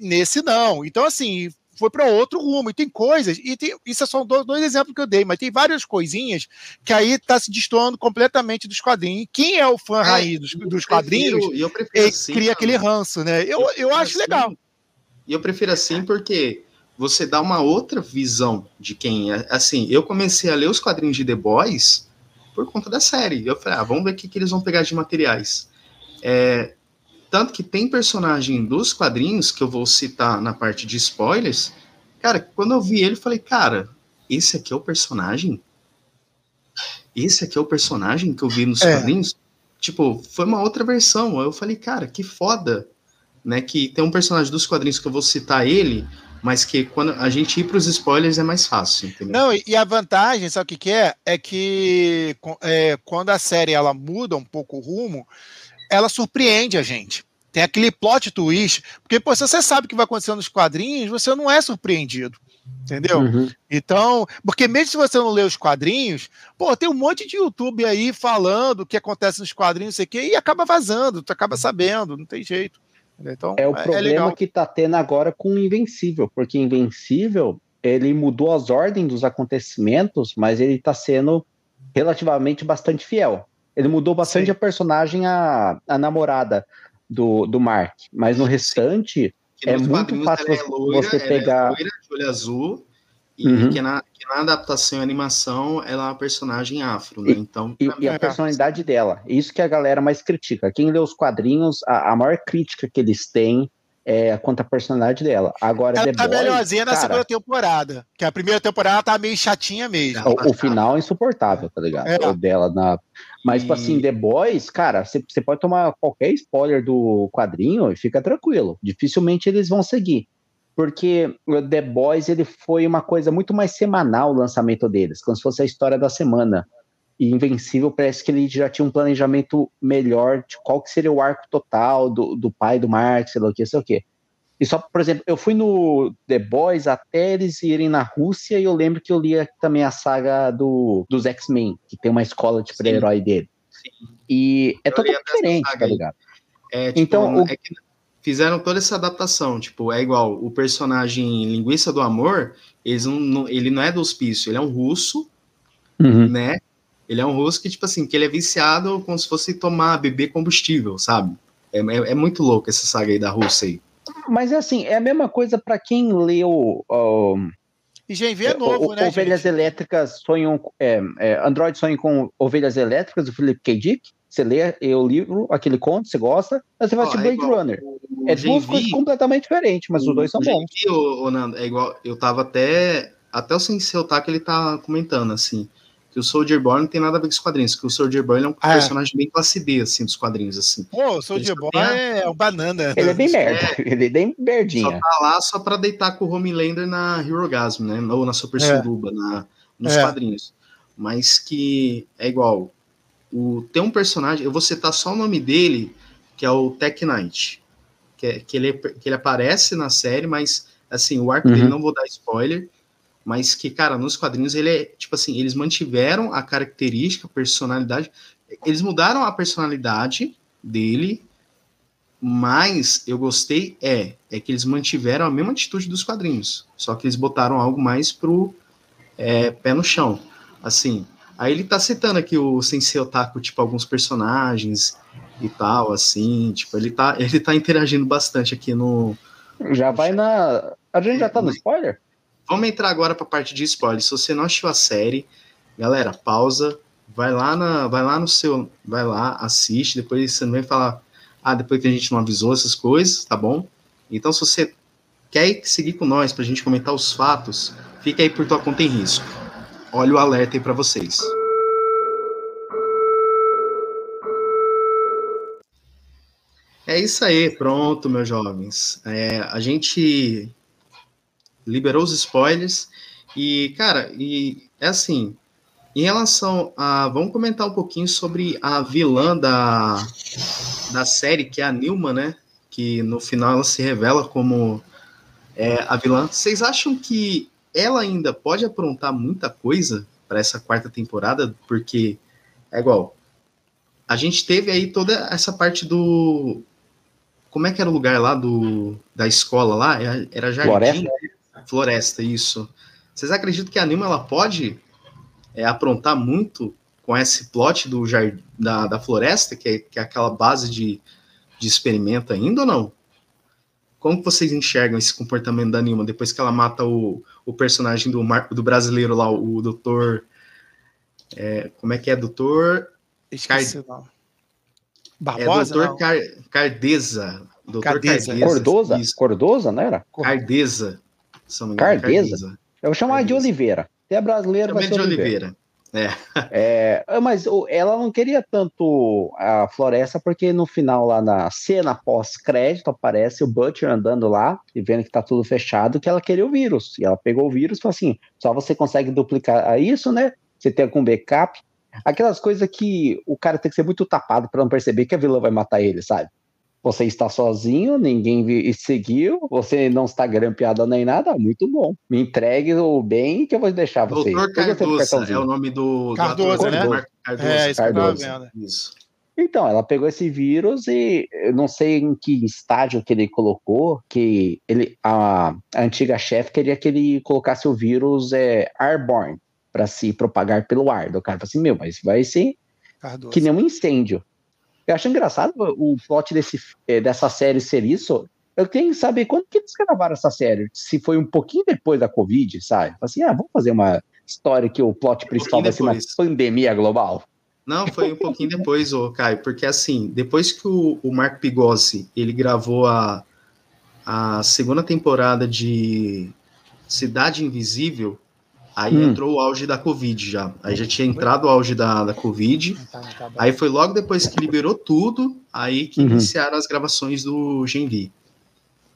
nesse não. Então, assim, foi para outro rumo. E tem coisas, e tem, isso são dois, dois, exemplos que eu dei, mas tem várias coisinhas que aí está se destoando completamente dos quadrinhos. Quem é o fã é, raiz dos, dos quadrinhos eu prefiro assim, cria aquele ranço, né? Eu, eu, eu acho assim, legal. E eu prefiro assim porque você dá uma outra visão de quem é. Assim, eu comecei a ler os quadrinhos de The Boys por conta da série. Eu falei, ah, vamos ver o que, que eles vão pegar de materiais. É, tanto que tem personagem dos quadrinhos, que eu vou citar na parte de spoilers. Cara, quando eu vi ele, eu falei, cara, esse aqui é o personagem? Esse aqui é o personagem que eu vi nos é. quadrinhos? Tipo, foi uma outra versão. Eu falei, cara, que foda. Né, que tem um personagem dos quadrinhos que eu vou citar ele, mas que quando a gente ir para os spoilers é mais fácil. Entendeu? Não, e a vantagem, sabe o que, que é? É que é, quando a série ela muda um pouco o rumo, ela surpreende a gente. Tem aquele plot twist, porque pô, se você sabe o que vai acontecer nos quadrinhos, você não é surpreendido. Entendeu? Uhum. Então, porque mesmo se você não lê os quadrinhos, pô, tem um monte de YouTube aí falando o que acontece nos quadrinhos, não sei o quê, e acaba vazando, tu acaba sabendo, não tem jeito. Então, é o é, é problema é que tá tendo agora com o Invencível, porque Invencível ele mudou as ordens dos acontecimentos, mas ele tá sendo relativamente bastante fiel. Ele mudou bastante Sim. a personagem, a, a namorada do, do Mark, mas no restante é muito fácil é loira, você é pegar. É loira, de olho azul, e uhum. que, na, que, na, adaptação e animação ela é uma personagem afro, né? Então, e, e a personalidade dela, isso que a galera mais critica. Quem lê os quadrinhos, a, a maior crítica que eles têm é, quanto à personalidade dela. Agora, ela The tá Boys, melhorzinha na segunda temporada. Que a primeira temporada tá meio chatinha mesmo. O, o final é insuportável, tá ligado? É. O dela na. Mas, e... tipo assim, The Boys, cara, você pode tomar qualquer spoiler do quadrinho e fica tranquilo. Dificilmente eles vão seguir. Porque o The Boys ele foi uma coisa muito mais semanal o lançamento deles, como se fosse a história da semana. E Invencível parece que ele já tinha um planejamento melhor de qual que seria o arco total do, do pai do Mark, sei lá o que, sei lá o que. E só, por exemplo, eu fui no The Boys até eles irem na Rússia e eu lembro que eu lia também a saga do, dos X-Men, que tem uma escola de super-herói dele. Sim. E é totalmente diferente, tá ligado? É, tipo, então, o... é fizeram toda essa adaptação, tipo, é igual o personagem Linguiça do Amor, eles não, não ele não é do hospício, ele é um russo, uhum. né? Ele é um russo que, tipo assim, que ele é viciado como se fosse tomar, beber combustível, sabe? É, é, é muito louco essa saga aí da Rússia aí. Mas é assim, é a mesma coisa para quem leu. Uh, e já é novo, o, né? Ovelhas gente? Elétricas sonham. É, é, Android sonha com Ovelhas Elétricas, do Philip K. Dick. Você lê o livro, aquele conto, você gosta, mas você vai assistir Blade igual, Runner. O, é duas coisas completamente diferentes, mas o, os dois são bons. Vi, o, o Nando, é igual. Eu tava até. Até o Sensei Otaka ele tá comentando assim que o Soldier Boy não tem nada a ver com os quadrinhos, que o Soldier Boy é um é. personagem bem classe D, assim, dos quadrinhos, assim. Pô, o Soldier Boy é um banana. Ele é bem merda, é, ele é bem merdinha. Só tá lá só pra deitar com o Homelander na Hero Gasm, né, ou na Super é. Suruba, na, nos é. quadrinhos. Mas que é igual, o, tem um personagem, eu vou citar só o nome dele, que é o Tech Knight, que, é, que, ele, que ele aparece na série, mas, assim, o arco uhum. dele, não vou dar spoiler, mas que, cara, nos quadrinhos ele é, tipo assim, eles mantiveram a característica, a personalidade. eles mudaram a personalidade dele, mas eu gostei é, é que eles mantiveram a mesma atitude dos quadrinhos, só que eles botaram algo mais pro é, pé no chão. Assim, aí ele tá citando aqui o Sensei Otaku, tipo, alguns personagens e tal, assim, tipo, ele tá, ele tá interagindo bastante aqui no. Já vai na. A gente já tá no spoiler? Vamos entrar agora pra parte de spoiler. Se você não assistiu a série, galera, pausa, vai lá, na, vai lá no seu. Vai lá, assiste, depois você não vem falar. Ah, depois que a gente não avisou essas coisas, tá bom? Então, se você quer seguir com nós pra gente comentar os fatos, fica aí por tua conta em risco. Olha o alerta aí pra vocês. É isso aí, pronto, meus jovens. É, a gente liberou os spoilers e, cara, e é assim, em relação a, vamos comentar um pouquinho sobre a vilã da, da série, que é a Nilma, né? Que no final ela se revela como é, a vilã. Vocês acham que ela ainda pode aprontar muita coisa para essa quarta temporada? Porque é igual. A gente teve aí toda essa parte do como é que era o lugar lá do, da escola lá? Era Jardim? Floresta. Floresta, isso. Vocês acreditam que a Nilma ela pode é, aprontar muito com esse plot do jardim, da, da floresta, que é, que é aquela base de, de experimento ainda ou não? Como que vocês enxergam esse comportamento da Nilma depois que ela mata o, o personagem do, do brasileiro lá, o, doutor. É, como é que é, doutor? Esqueci Card... Barbosa? É doutor Car... Cardeza. Doutor Cardeza. Cardeza. Cordosa? Isso. Cordosa, não era? Cardeza. Cardeza? Cardeza. Eu vou chamar Cardeza. de Oliveira. Se é brasileiro, vai ser de Oliveira. Oliveira. É. é. Mas ela não queria tanto a floresta, porque no final, lá na cena pós-crédito, aparece o Butcher andando lá e vendo que tá tudo fechado, que ela queria o vírus. E ela pegou o vírus e falou assim: só você consegue duplicar isso, né? Você tem com backup. Aquelas coisas que o cara tem que ser muito tapado para não perceber que a vilã vai matar ele, sabe? Você está sozinho, ninguém seguiu, você não está grampeado nem nada, muito bom. Me entregue o bem que eu vou deixar você. Doutor Cardoso é o nome do, Cardoso, do ator, né? Cardoso. É, isso Cardoso. Isso. Então, ela pegou esse vírus e eu não sei em que estágio que ele colocou, que ele, a, a antiga chefe queria que ele colocasse o vírus é, airborne, para se propagar pelo ar. Do cara falou assim, meu, mas vai ser Cardoso. que nem um incêndio. Eu acho engraçado o plot desse, eh, dessa série ser isso. Eu tenho que saber quando que eles gravaram essa série. Se foi um pouquinho depois da Covid, sabe? Assim, ah, vamos fazer uma história que o plot principal um vai ser uma pandemia global. Não, foi um pouquinho depois, ô Caio, porque assim, depois que o, o Mark Pigossi, ele gravou a, a segunda temporada de Cidade Invisível, Aí hum. entrou o auge da Covid já. Aí já tinha entrado o auge da, da Covid. Tá, tá aí foi logo depois que liberou tudo, aí que uhum. iniciaram as gravações do Genvi.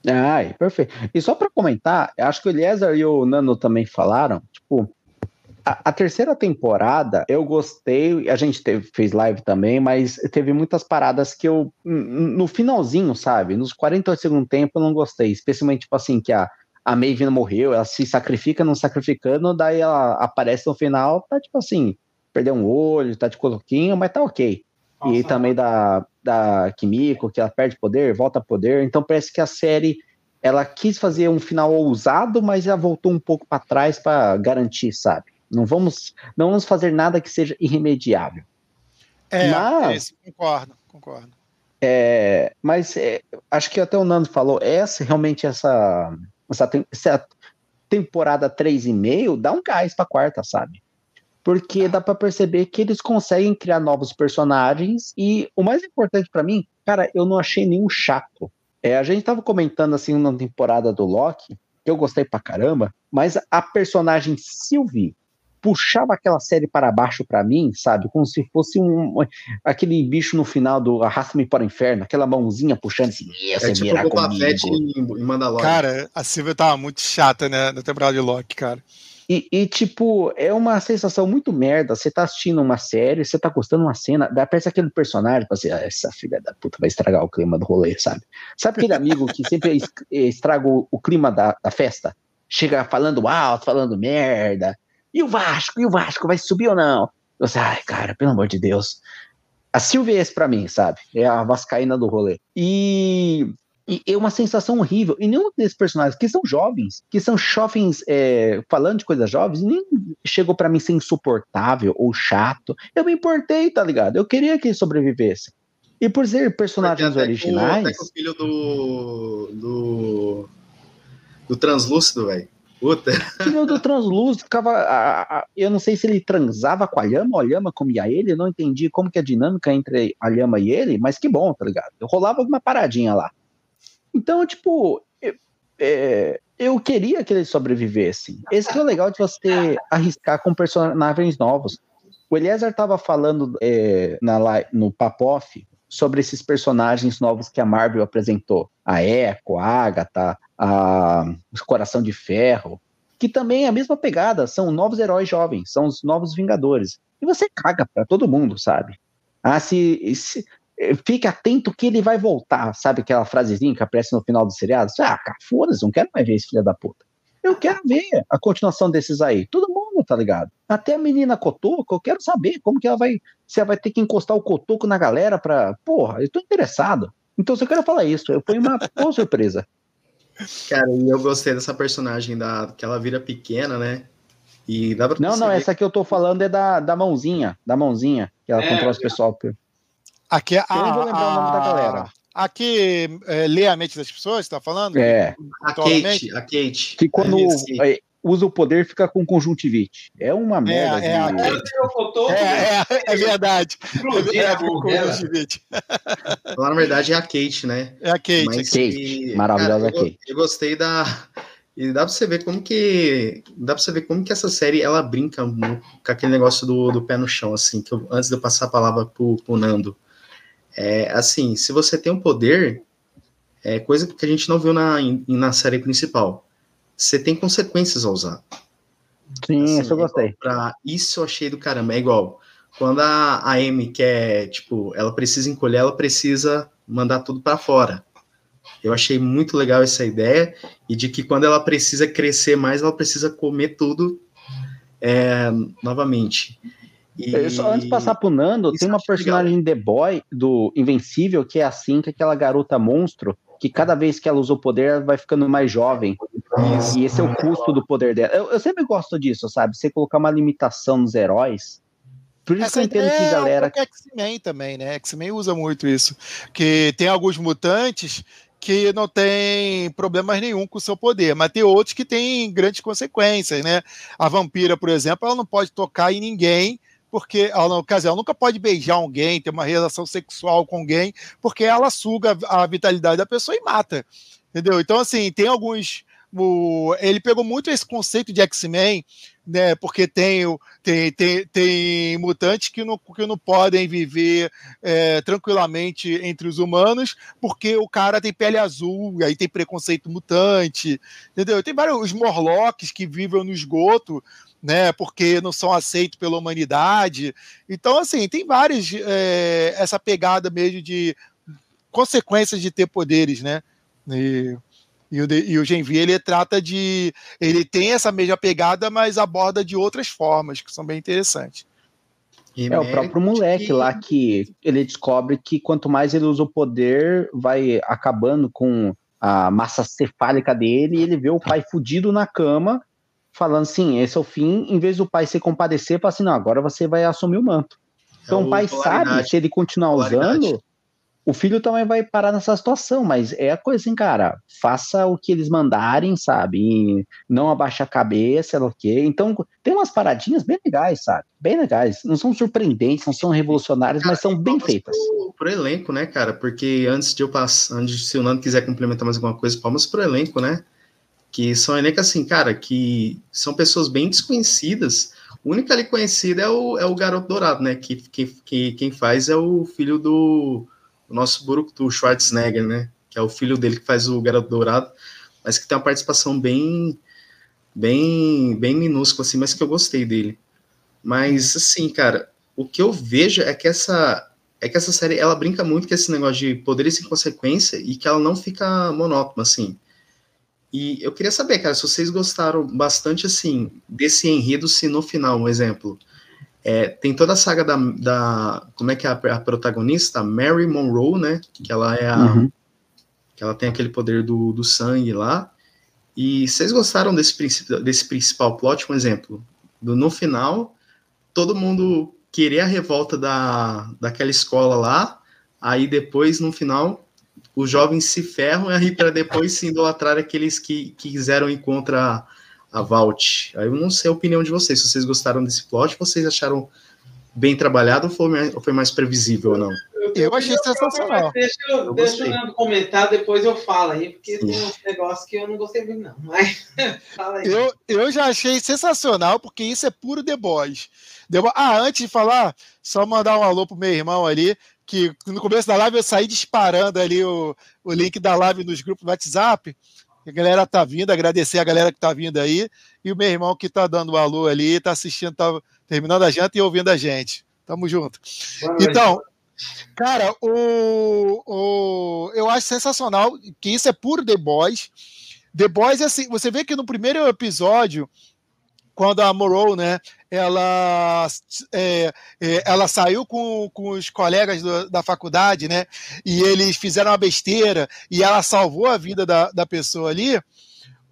Ai, perfeito. E só para comentar, acho que o Eliezer e o Nano também falaram, tipo, a, a, terceira temporada eu gostei, a gente teve, fez live também, mas teve muitas paradas que eu, no finalzinho, sabe, nos 48 segundos tempo eu não gostei, especialmente, tipo assim, que a a Maeve não morreu, ela se sacrifica não sacrificando, daí ela aparece no final, tá tipo assim, perdeu um olho, tá de coloquinho, mas tá ok. Nossa. E também da, da Kimiko, que ela perde poder, volta a poder, então parece que a série ela quis fazer um final ousado, mas ela voltou um pouco para trás para garantir, sabe? Não vamos, não vamos fazer nada que seja irremediável. É, mas, é concordo, concordo. É, mas é, acho que até o Nando falou, essa realmente essa essa, essa temporada 3,5 dá um gás pra quarta, sabe? Porque dá para perceber que eles conseguem criar novos personagens e o mais importante para mim, cara, eu não achei nenhum chato. É, a gente tava comentando assim na temporada do Loki, que eu gostei pra caramba, mas a personagem Sylvie puxava aquela série para baixo para mim, sabe? Como se fosse um aquele bicho no final do Arrasta-me para o Inferno, aquela mãozinha puxando assim, é tipo o Boba Fett em, em Mandalorian. Cara, a Silvia tava muito chata, né, na temporada de Loki, cara. E, e, tipo, é uma sensação muito merda. Você tá assistindo uma série, você tá gostando uma cena, dá parece aquele personagem, assim, ah, essa filha da puta vai estragar o clima do rolê, sabe? Sabe aquele amigo que sempre estraga o, o clima da, da festa? Chega falando alto, falando merda, e o Vasco? E o Vasco vai subir ou não? Você, ai, cara, pelo amor de Deus. A Silvia é esse pra mim, sabe? É a vascaína do rolê. E e é uma sensação horrível. E nenhum desses personagens, que são jovens, que são jovens é, falando de coisas jovens, nem chegou para mim ser insuportável ou chato. Eu me importei, tá ligado? Eu queria que eles sobrevivessem. E por ser personagens até originais. Com, até com o filho do. do. do translúcido, velho. Puta. Filho do translúcido ficava. A, a, eu não sei se ele transava com a lhama ou a lhama comia ele. Não entendi como que é a dinâmica entre a lhama e ele, mas que bom, tá ligado? Eu rolava uma paradinha lá. Então, tipo, eu, é, eu queria que eles sobrevivessem. Esse que é o legal de você arriscar com personagens novos. O Eliezer estava falando é, na, no sobre esses personagens novos que a Marvel apresentou. A Echo, a Agatha, a Coração de Ferro, que também é a mesma pegada, são novos heróis jovens, são os novos Vingadores. E você caga para todo mundo, sabe? Ah, se, se, fique atento que ele vai voltar. Sabe aquela frasezinha que aparece no final do seriado? Ah, foda-se, não quero mais ver esse filho da puta. Eu quero ver a continuação desses aí. Todo mundo, tá ligado? Até a menina Cotoco, eu quero saber como que ela vai. Se ela vai ter que encostar o Cotoco na galera pra. Porra, eu tô interessado. Então, se eu quero falar isso, eu fui uma boa surpresa. Cara, e eu gostei dessa personagem da que ela vira pequena, né? E dá pra Não, não, essa que eu tô falando é da, da mãozinha, da mãozinha, que ela é, controla os pessoal. Aqui é a, eu não vou lembrar a, o nome da galera. Aqui é, lê a mente das pessoas, está falando? É. A Kate, a Kate. Que quando é, usa o poder fica com conjuntivite. É uma é, merda. É, de... é, é, é, verdade. É. Lá na verdade é a Kate, né? É a Kate. Mas, Kate. Maravilhosa cara, Kate. Eu, eu gostei da. E dá pra você ver como que. Dá pra você ver como que essa série ela brinca com aquele negócio do, do pé no chão, assim, que eu, antes de eu passar a palavra pro, pro Nando. É, assim, se você tem um poder, é coisa que a gente não viu na, na série principal. Você tem consequências a usar. Sim, assim, isso eu gostei. Pra, isso eu achei do caramba. É igual, quando a, a Amy quer, tipo, ela precisa encolher, ela precisa mandar tudo para fora. Eu achei muito legal essa ideia e de que quando ela precisa crescer mais, ela precisa comer tudo é, novamente. E... Só antes de passar pro Nando, Isso tem uma personagem The Boy, do Invencível, que é assim, que é aquela garota monstro, que cada vez que ela usa o poder, ela vai ficando mais jovem. Isso. E esse é o custo do poder dela. Eu, eu sempre gosto disso, sabe? Você colocar uma limitação nos heróis. Por isso Essa que eu entendo que galera. É X-Men também, né? X-Men usa muito isso. Que tem alguns mutantes que não tem problemas nenhum com o seu poder, mas tem outros que têm grandes consequências, né? A vampira, por exemplo, ela não pode tocar em ninguém porque ela, no caso, ela nunca pode beijar alguém, ter uma relação sexual com alguém, porque ela suga a vitalidade da pessoa e mata. Entendeu? Então, assim, tem alguns. O, ele pegou muito esse conceito de X-Men, né? Porque tem, tem, tem, tem mutantes que não, que não podem viver é, tranquilamente entre os humanos, porque o cara tem pele azul, aí tem preconceito mutante, entendeu? Tem vários Morlocks que vivem no esgoto, né? Porque não são aceitos pela humanidade. Então, assim, tem várias é, essa pegada mesmo de consequências de ter poderes, né? E, e, o, e o Genvi, ele trata de. Ele tem essa mesma pegada, mas aborda de outras formas, que são bem interessantes. é o próprio moleque que... lá que ele descobre que quanto mais ele usa o poder, vai acabando com a massa cefálica dele e ele vê o pai fudido na cama falando assim, esse é o fim, em vez do pai se compadecer, fala assim, não, agora você vai assumir o manto. Então é o pai sabe, se ele continuar usando, o filho também vai parar nessa situação, mas é a coisa assim, cara, faça o que eles mandarem, sabe? E não abaixa a cabeça, ela o quê? Então, tem umas paradinhas bem legais, sabe? Bem legais. Não são surpreendentes, não são revolucionárias, cara, mas são bem feitas. Pro, pro elenco, né, cara? Porque antes de eu passar, antes, se o Nando quiser complementar mais alguma coisa, palmas pro elenco, né? que são elenco assim, cara, que são pessoas bem desconhecidas. O único ali conhecido é o, é o Garoto Dourado, né? Que, que, que quem faz é o filho do, do nosso Buruktu Schwarzenegger, né? Que é o filho dele que faz o Garoto Dourado, mas que tem uma participação bem, bem, bem minúscula, assim, mas que eu gostei dele. Mas, assim, cara, o que eu vejo é que essa é que essa série ela brinca muito com esse negócio de poderes sem consequência e que ela não fica monótona, assim. E eu queria saber, cara, se vocês gostaram bastante, assim, desse enredo, se no final, um exemplo, É, tem toda a saga da, da como é que é a, a, protagonista, Mary Monroe, né? Que ela é a, uhum. que ela tem aquele poder do, do sangue lá. E vocês gostaram desse, desse principal plot? Um exemplo, do, no final, todo mundo queria a revolta da, daquela escola lá, aí depois, no final, os jovens se ferram aí para depois se idolatrar aqueles que, que quiseram ir contra a, Vault. Aí eu não sei a opinião de vocês, se vocês gostaram desse plot, vocês acharam bem trabalhado ou foi, ou foi mais previsível ou não? Eu achei sensacional. Deixa eu, deixa eu comentar, depois eu falo aí, porque Sim. tem uns negócios que eu não gostei muito, não. Mas fala aí. Eu, eu já achei sensacional, porque isso é puro The Boys. The Boys. Ah, antes de falar, só mandar um alô pro meu irmão ali, que no começo da live eu saí disparando ali o, o link da live nos grupos do WhatsApp. A galera tá vindo, agradecer a galera que tá vindo aí. E o meu irmão que tá dando alô ali, tá assistindo, tá terminando a janta e ouvindo a gente. Tamo junto. Então, Cara, o, o, eu acho sensacional que isso é puro The Boys. The Boys, assim, você vê que no primeiro episódio, quando a Morrow, né, ela, é, é, ela saiu com, com os colegas do, da faculdade, né, e eles fizeram uma besteira e ela salvou a vida da, da pessoa ali.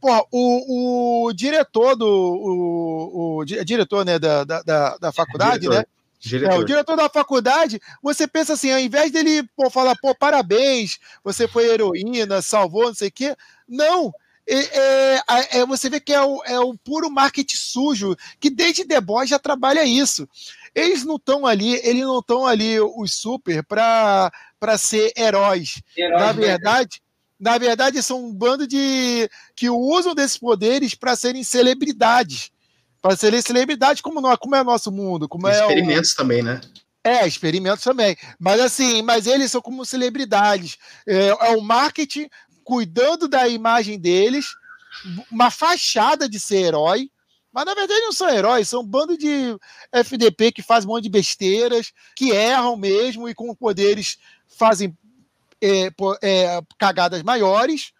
Pô, o, o diretor do o, o diretor né, da, da, da faculdade, né, Diretor. É, o diretor da faculdade, você pensa assim, ao invés dele pô, falar, pô, parabéns, você foi heroína, salvou, não sei o quê. Não. É, é, é, você vê que é o, é o puro marketing sujo, que desde The Boys já trabalha isso. Eles não estão ali, eles não estão ali, os super, para ser heróis. Herói na verdade, na verdade, são um bando de que usam desses poderes para serem celebridades para ser celebridade, como, não, como é o nosso mundo. Como experimentos é o... também, né? É, experimentos também. Mas assim, mas eles são como celebridades. É, é o marketing cuidando da imagem deles, uma fachada de ser herói, mas na verdade não são heróis, são um bando de FDP que faz um monte de besteiras, que erram mesmo e com poderes fazem é, é, cagadas maiores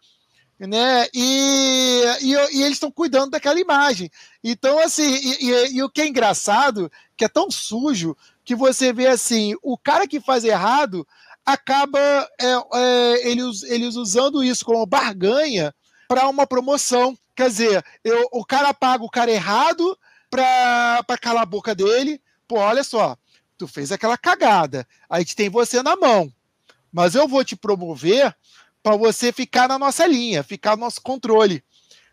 né? E, e, e eles estão cuidando daquela imagem. Então, assim, e, e, o que é engraçado, que é tão sujo, que você vê assim, o cara que faz errado acaba é, é, eles, eles usando isso como barganha para uma promoção. Quer dizer, eu, o cara paga o cara errado para calar a boca dele. Pô, olha só, tu fez aquela cagada, a gente tem você na mão, mas eu vou te promover para você ficar na nossa linha, ficar no nosso controle.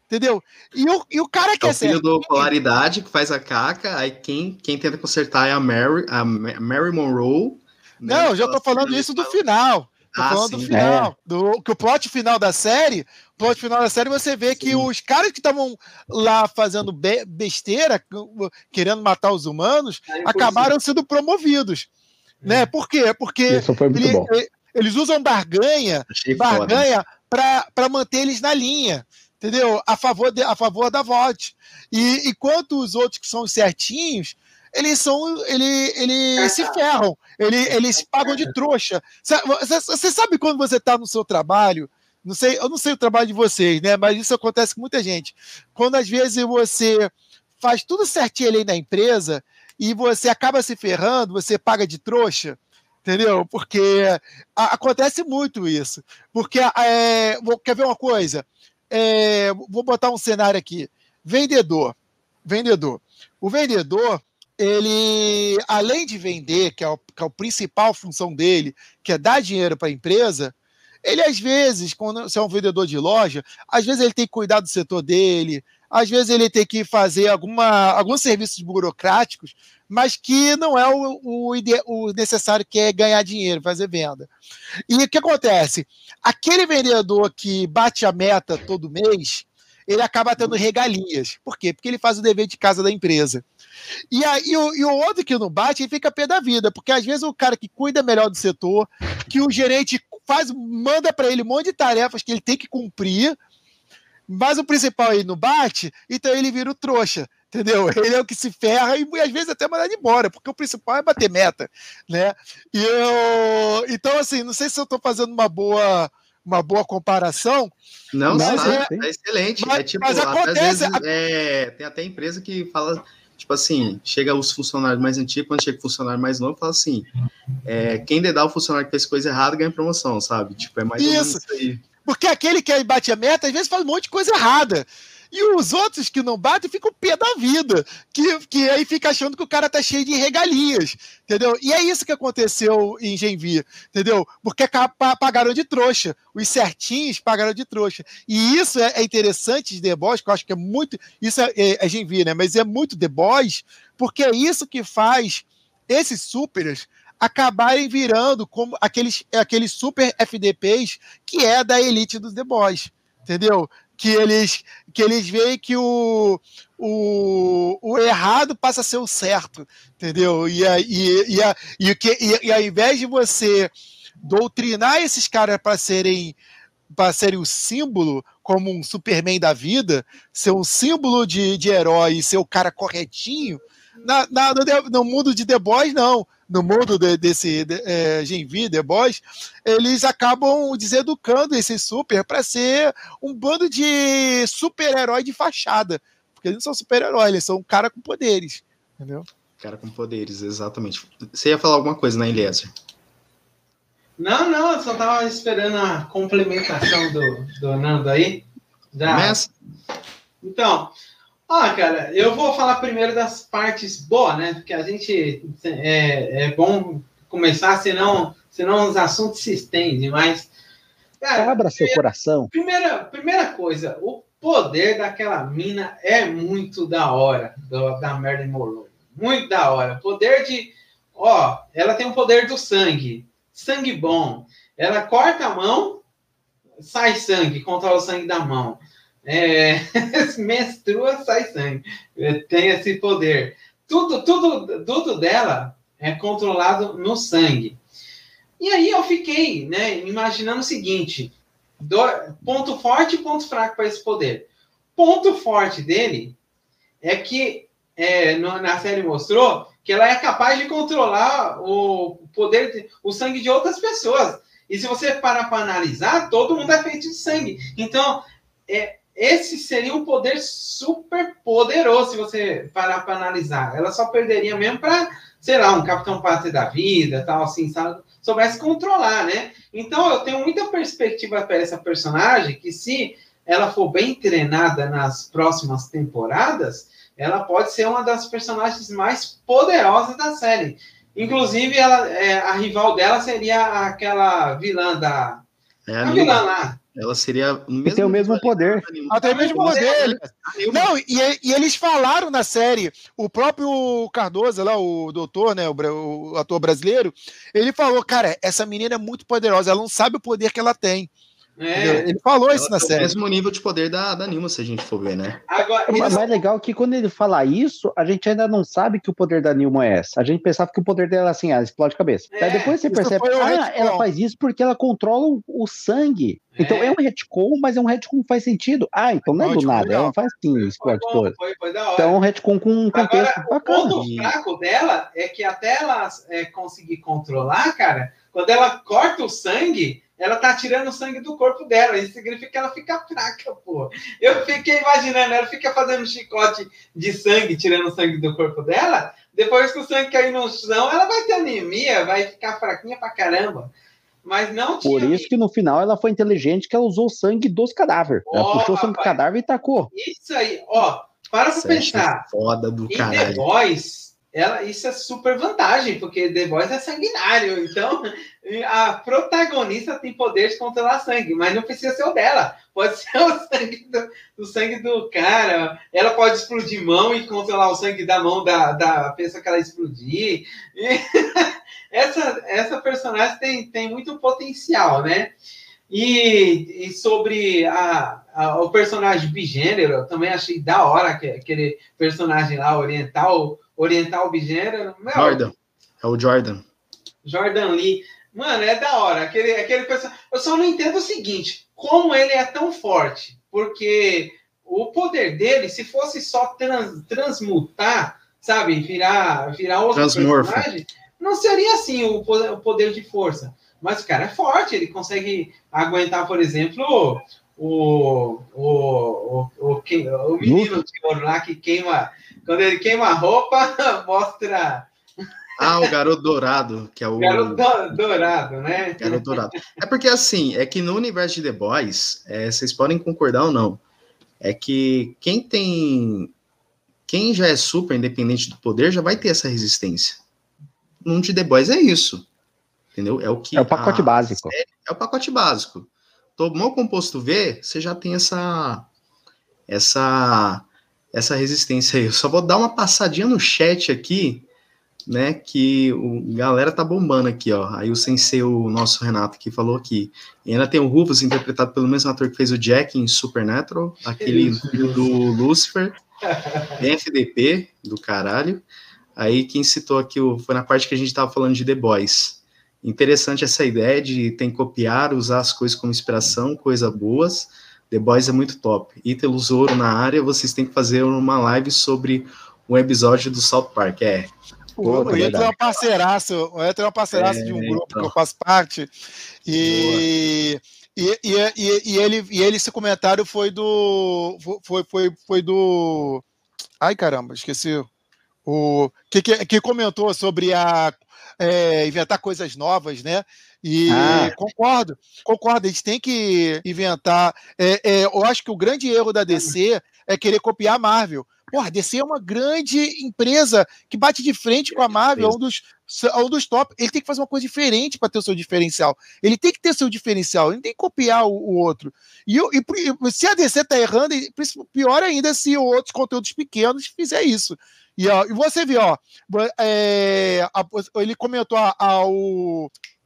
Entendeu? E o, e o cara que é, é o filho do Polaridade que faz a caca, aí quem, quem tenta consertar é a Mary, a Mary Monroe. Né? Não, já tô falando isso do final. Tô ah, falando sim. do final. É. Do, que o plot final da série, plot final da série, você vê sim. que os caras que estavam lá fazendo be besteira, querendo matar os humanos, é acabaram sendo promovidos. É. Né? Por quê? Porque ele. Eles usam barganha, barganha para manter eles na linha, entendeu? A favor, de, a favor da VOD. E enquanto os outros que são certinhos, eles são. Ele, ele se ferram, ele, eles pagam de trouxa. Você sabe quando você está no seu trabalho? Não sei, eu não sei o trabalho de vocês, né? Mas isso acontece com muita gente. Quando às vezes você faz tudo certinho ali na empresa e você acaba se ferrando, você paga de trouxa entendeu? Porque a, acontece muito isso. Porque, é, vou, quer ver uma coisa? É, vou botar um cenário aqui. Vendedor. Vendedor. O vendedor, ele, além de vender, que é, o, que é a principal função dele, que é dar dinheiro para a empresa, ele às vezes, quando você é um vendedor de loja, às vezes ele tem que cuidar do setor dele, às vezes ele tem que fazer alguma, alguns serviços burocráticos, mas que não é o, o, o necessário que é ganhar dinheiro, fazer venda. E o que acontece? Aquele vendedor que bate a meta todo mês, ele acaba tendo regalias. Por quê? Porque ele faz o dever de casa da empresa. E, aí, e, o, e o outro que não bate, ele fica pé da vida, porque às vezes o cara que cuida melhor do setor, que o gerente faz, manda para ele um monte de tarefas que ele tem que cumprir, mas o principal aí não bate, então ele vira o trouxa, entendeu? Ele é o que se ferra e às vezes até mandar embora, porque o principal é bater meta, né? E eu, então assim, não sei se eu estou fazendo uma boa uma boa comparação. Não, mas é, é, excelente. Mas, é tipo, mas acontece, vezes, é, tem até empresa que fala Tipo assim, chega os funcionários mais antigos, quando chega o funcionário mais novo, fala assim: é, quem dedar o funcionário que fez coisa errada ganha promoção, sabe? Tipo, é mais isso. isso aí. Porque aquele que bate a meta, às vezes faz um monte de coisa errada. E os outros que não batem ficam pé da vida, que, que aí fica achando que o cara tá cheio de regalias, entendeu? E é isso que aconteceu em Genvi, entendeu? Porque pagaram de trouxa, os certinhos pagaram de trouxa. E isso é, é interessante de The Boys, que eu acho que é muito. Isso é, é, é Genvi, né? Mas é muito The Boys, porque é isso que faz esses supers acabarem virando como aqueles, aqueles super FDPs que é da elite dos The Boys, entendeu? Que eles que eles veem que o, o, o errado passa a ser o certo, entendeu? E, a, e, a, e, que, e, e ao invés de você doutrinar esses caras para serem para serem o símbolo como um Superman da vida, ser um símbolo de, de herói ser o cara corretinho, na, na, no, no, mundo de The Boys, não. No mundo de, desse de, é, Genvi, The Boys, eles acabam deseducando esse super para ser um bando de super-herói de fachada. Porque eles não são super-heróis, eles são um cara com poderes. Entendeu? Cara com poderes, exatamente. Você ia falar alguma coisa, né, Eliezer? Não, não, eu só tava esperando a complementação do, do Nando aí. Já. Começa? Então, ah, cara, eu vou falar primeiro das partes boas, né? Porque a gente é, é bom começar, senão, senão os assuntos se estendem, mas. Cara, Abra seu coração. Primeira, primeira coisa, o poder daquela mina é muito da hora, do, da Marilyn Monroe. Muito da hora. Poder de. Ó, ela tem o poder do sangue. Sangue bom. Ela corta a mão, sai sangue, controla o sangue da mão é, menstrua, sai sangue. Tem esse poder. Tudo, tudo, tudo dela é controlado no sangue. E aí eu fiquei, né, imaginando o seguinte: do, ponto forte e ponto fraco para esse poder. Ponto forte dele é que é, no, na série mostrou que ela é capaz de controlar o poder, de, o sangue de outras pessoas. E se você parar para analisar, todo mundo é feito de sangue. Então, é, esse seria um poder super poderoso se você parar para analisar. Ela só perderia mesmo para, sei lá, um Capitão Pátria da vida, tal, assim, sabe? soubesse controlar, né? Então eu tenho muita perspectiva para essa personagem que se ela for bem treinada nas próximas temporadas, ela pode ser uma das personagens mais poderosas da série. Inclusive, ela, é, a rival dela seria aquela vilã da. É a, a vilã lá. Ela seria o mesmo. Tem o mesmo poder. Ela tem o mesmo poder. Não, e, e, eles falaram na série, o próprio Cardoso, lá, o doutor, né, o, o ator brasileiro, ele falou: cara, essa menina é muito poderosa, ela não sabe o poder que ela tem. É. Ele falou isso na série. o mesmo nível de poder da, da Nilma, se a gente for ver, né? Agora, Mas é legal que quando ele fala isso, a gente ainda não sabe que o poder da Nilma é essa. A gente pensava que o poder dela é assim, ah, explode cabeça. É. Aí depois você percebe, ah, ela faz isso porque ela controla o, sangue. Então é. é um retcon, mas é um retcon que faz sentido. Ah, então não é do nada, ela não faz assim, explode todo. Foi, foi então é um retcon com um contexto Agora, bacana. O ponto fraco dela é que até ela é, conseguir controlar, cara, quando ela corta o sangue, ela tá tirando o sangue do corpo dela. Isso significa que ela fica fraca, pô. Eu fiquei imaginando, ela fica fazendo chicote de sangue, tirando o sangue do corpo dela. Depois que o sangue cair no chão, ela vai ter anemia, vai ficar fraquinha pra caramba. Mas não tinha. Por isso que no final ela foi inteligente, que ela usou o sangue dos cadáveres. Oh, ela puxou o sangue do cadáver e tacou. Isso aí, ó. Para pra pensar. Foda do caralho. The Boys, ela, isso é super vantagem, porque The Voice é sanguinário, então a protagonista tem poder de controlar sangue, mas não precisa ser o dela, pode ser o sangue do, sangue do cara, ela pode explodir mão e controlar o sangue da mão da, da pessoa que ela explodir. E, essa, essa personagem tem, tem muito potencial, né? E, e sobre a, a, o personagem bigênero, eu também achei da hora aquele personagem lá oriental oriental bigênero. Meu, Jordan. É o Jordan. Jordan Lee. Mano, é da hora. Aquele, aquele personagem. Eu só não entendo o seguinte: como ele é tão forte? Porque o poder dele, se fosse só trans, transmutar, sabe, virar, virar outro Transmorfo. personagem, não seria assim o poder, o poder de força. Mas o cara é forte, ele consegue aguentar, por exemplo, o, o, o, o, o menino de ouro lá que queima. Quando ele queima a roupa, mostra. Ah, o garoto dourado, que é o. Garoto dourado, né? Garoto dourado. É porque assim, é que no universo de The Boys, é, vocês podem concordar ou não, é que quem tem. Quem já é super independente do poder já vai ter essa resistência. Num de The Boys é isso. Entendeu? É o que. É o pacote básico. é o pacote básico tomou o composto V, você já tem essa essa essa resistência aí. Eu só vou dar uma passadinha no chat aqui, né, que o galera tá bombando aqui, ó. Aí o sensei, o nosso Renato aqui falou aqui. E ainda tem o Rufus interpretado pelo mesmo ator que fez o Jack em Supernatural, aquele do Lucifer, FDP do caralho. Aí quem citou aqui foi na parte que a gente tava falando de The Boys. Interessante essa ideia de tem que copiar, usar as coisas como inspiração, coisas boas. The Boys é muito top. Ítalo Zoro na área, vocês têm que fazer uma live sobre um episódio do South Park. É. Pô, o Ítalo é uma parceiraço, o Ítalo é uma parceiraço é, de um grupo então. que eu faço parte. E. E, e, e, e, ele, e ele, esse comentário foi do. Foi, foi, foi do. Ai, caramba, esqueci. O que, que, que comentou sobre a é, inventar coisas novas, né? E ah. concordo, concordo, a gente tem que inventar. É, é, eu acho que o grande erro da DC é querer copiar a Marvel. Porra, a DC é uma grande empresa que bate de frente com a Marvel, é um dos, é um dos top. Ele tem que fazer uma coisa diferente para ter o seu diferencial. Ele tem que ter seu diferencial, ele tem que copiar o, o outro. E, e, se a DC tá errando, pior ainda se outros conteúdos pequenos fizer isso. E, ó, e você viu, ó, é, a, ele comentou a, a,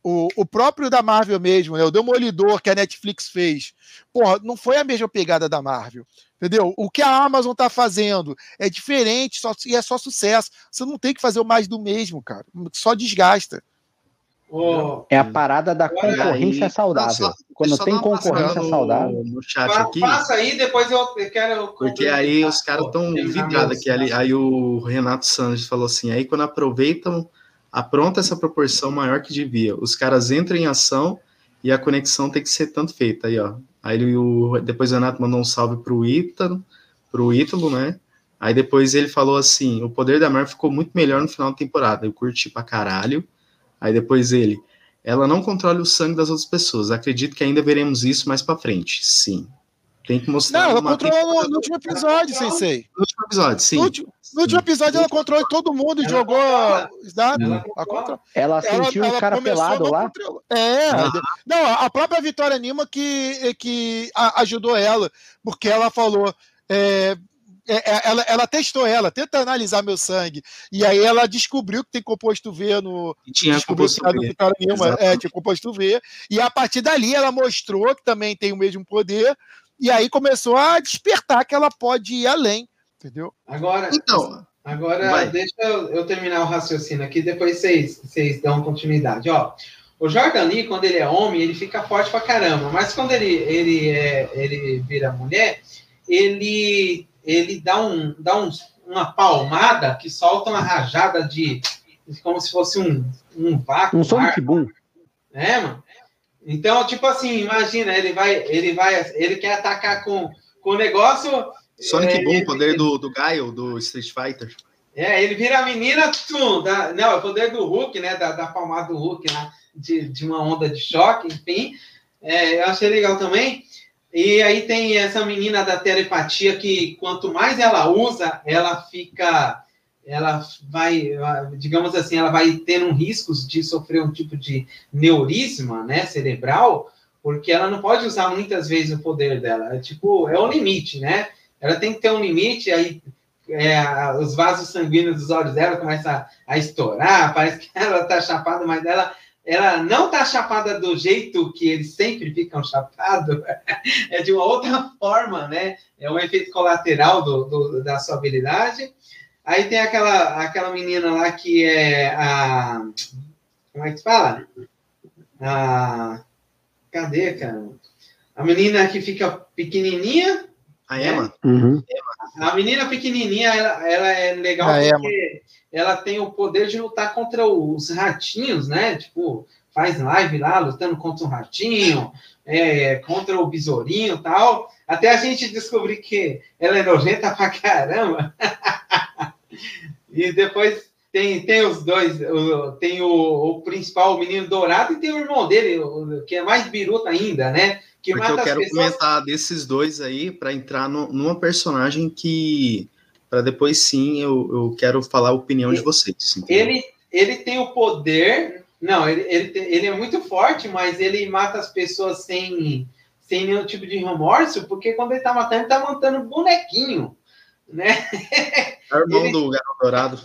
o, o, próprio da Marvel mesmo, né, o Demolidor que a Netflix fez. Porra, não foi a mesma pegada da Marvel. Entendeu? O que a Amazon tá fazendo é diferente só, e é só sucesso. Você não tem que fazer o mais do mesmo, cara. Só desgasta. Oh, é a parada da concorrência aí, saudável. Só, Quando tem concorrência saudável. No chat aqui. Passa aí, depois eu quero. Porque aí os caras estão vidrados aqui. Ali, aí o Renato Santos falou assim: aí quando aproveitam, apronta essa proporção maior que devia. Os caras entram em ação e a conexão tem que ser tanto feita. Aí, ó. Aí o, depois o Renato mandou um salve pro Ítalo, pro Ítalo, né? Aí depois ele falou assim: o poder da Marvel ficou muito melhor no final da temporada. Eu curti pra caralho. Aí depois ele, ela não controla o sangue das outras pessoas. Acredito que ainda veremos isso mais para frente. Sim. Tem que mostrar. Não, ela controlou no, no, último episódio, Sensei. No último episódio, sim. No, último, no último episódio, ela controlou todo mundo e jogou. Ela, ela, ela sentiu o cara pelado lá? É. Ah. Não, a própria Vitória Nima que, que ajudou ela, porque ela falou. É, é, é, ela, ela testou ela, tenta analisar meu sangue. E aí ela descobriu que tem composto V no. E tinha composto V. Nenhuma, é, tinha composto V. E a partir dali ela mostrou que também tem o mesmo poder. E aí começou a despertar que ela pode ir além. Entendeu? Agora. Então. Agora, vai. deixa eu, eu, terminar o raciocínio aqui, depois vocês, vocês dão continuidade. Ó, o Jordan Lee, quando ele é homem, ele fica forte pra caramba. Mas quando ele, ele, é, ele vira mulher, ele ele dá, um, dá um, uma palmada que solta uma rajada de. como se fosse um, um vácuo. Um Sonic Boom. É, mano. Então, tipo assim, imagina, ele vai, ele vai, ele quer atacar com, com o negócio. Sonic é, Boom, poder do, do Gaio, do Street Fighter. É, ele vira a menina, tum, da, não, é o poder do Hulk, né? Da, da palmada do Hulk, né, de, de uma onda de choque, enfim. É, eu achei legal também. E aí tem essa menina da telepatia que quanto mais ela usa, ela fica, ela vai, digamos assim, ela vai tendo riscos de sofrer um tipo de neurisma, né, cerebral, porque ela não pode usar muitas vezes o poder dela. É tipo, é o limite, né? Ela tem que ter um limite, aí é, os vasos sanguíneos dos olhos dela começam a, a estourar, parece que ela tá chapada, mas ela ela não está chapada do jeito que eles sempre ficam chapados, é de uma outra forma, né? É um efeito colateral do, do, da sua habilidade. Aí tem aquela, aquela menina lá que é a. Como é que se fala? A. Cadê, cara? A menina que fica pequenininha. A Emma. Né? Uhum. A menina pequenininha, ela, ela é legal a porque. Emma ela tem o poder de lutar contra os ratinhos, né? Tipo, faz live lá, lutando contra o ratinho, é, contra o besourinho e tal. Até a gente descobrir que ela é nojenta pra caramba. e depois tem, tem os dois, tem o, o, principal, o menino dourado, e tem o irmão dele, que é mais biruta ainda, né? Que Porque eu quero pessoas... comentar desses dois aí para entrar no, numa personagem que, para depois sim, eu, eu quero falar a opinião ele, de vocês. Ele, ele tem o poder, não, ele, ele, ele é muito forte, mas ele mata as pessoas sem, sem nenhum tipo de remorso, porque quando ele tá matando, ele tá matando bonequinho, né? É o irmão ele... do Garoto Dourado.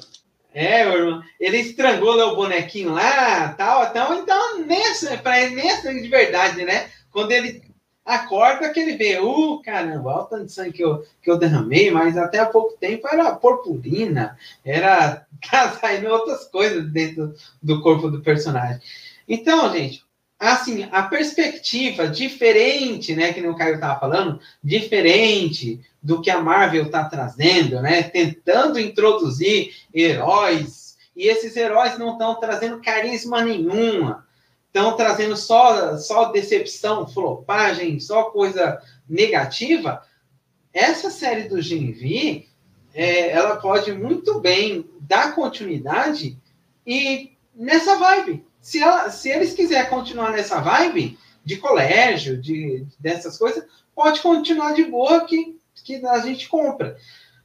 É, irmão, ele estrangula o bonequinho lá, tal, então, então nessa, para ele nessa de verdade, né? Quando ele acorda que ele vê, uh, caramba, olha o tanto de sangue que eu, que eu derramei, mas até há pouco tempo era purpurina, era tá saindo outras coisas dentro do corpo do personagem. Então, gente, assim, a perspectiva diferente, né, que o Caio estava falando, diferente do que a Marvel está trazendo, né, tentando introduzir heróis, e esses heróis não estão trazendo carisma nenhuma, estão trazendo só, só decepção, flopagem, só coisa negativa, essa série do Genvi, é, ela pode muito bem dar continuidade e nessa vibe, se, ela, se eles quiserem continuar nessa vibe de colégio, de, dessas coisas, pode continuar de boa que, que a gente compra.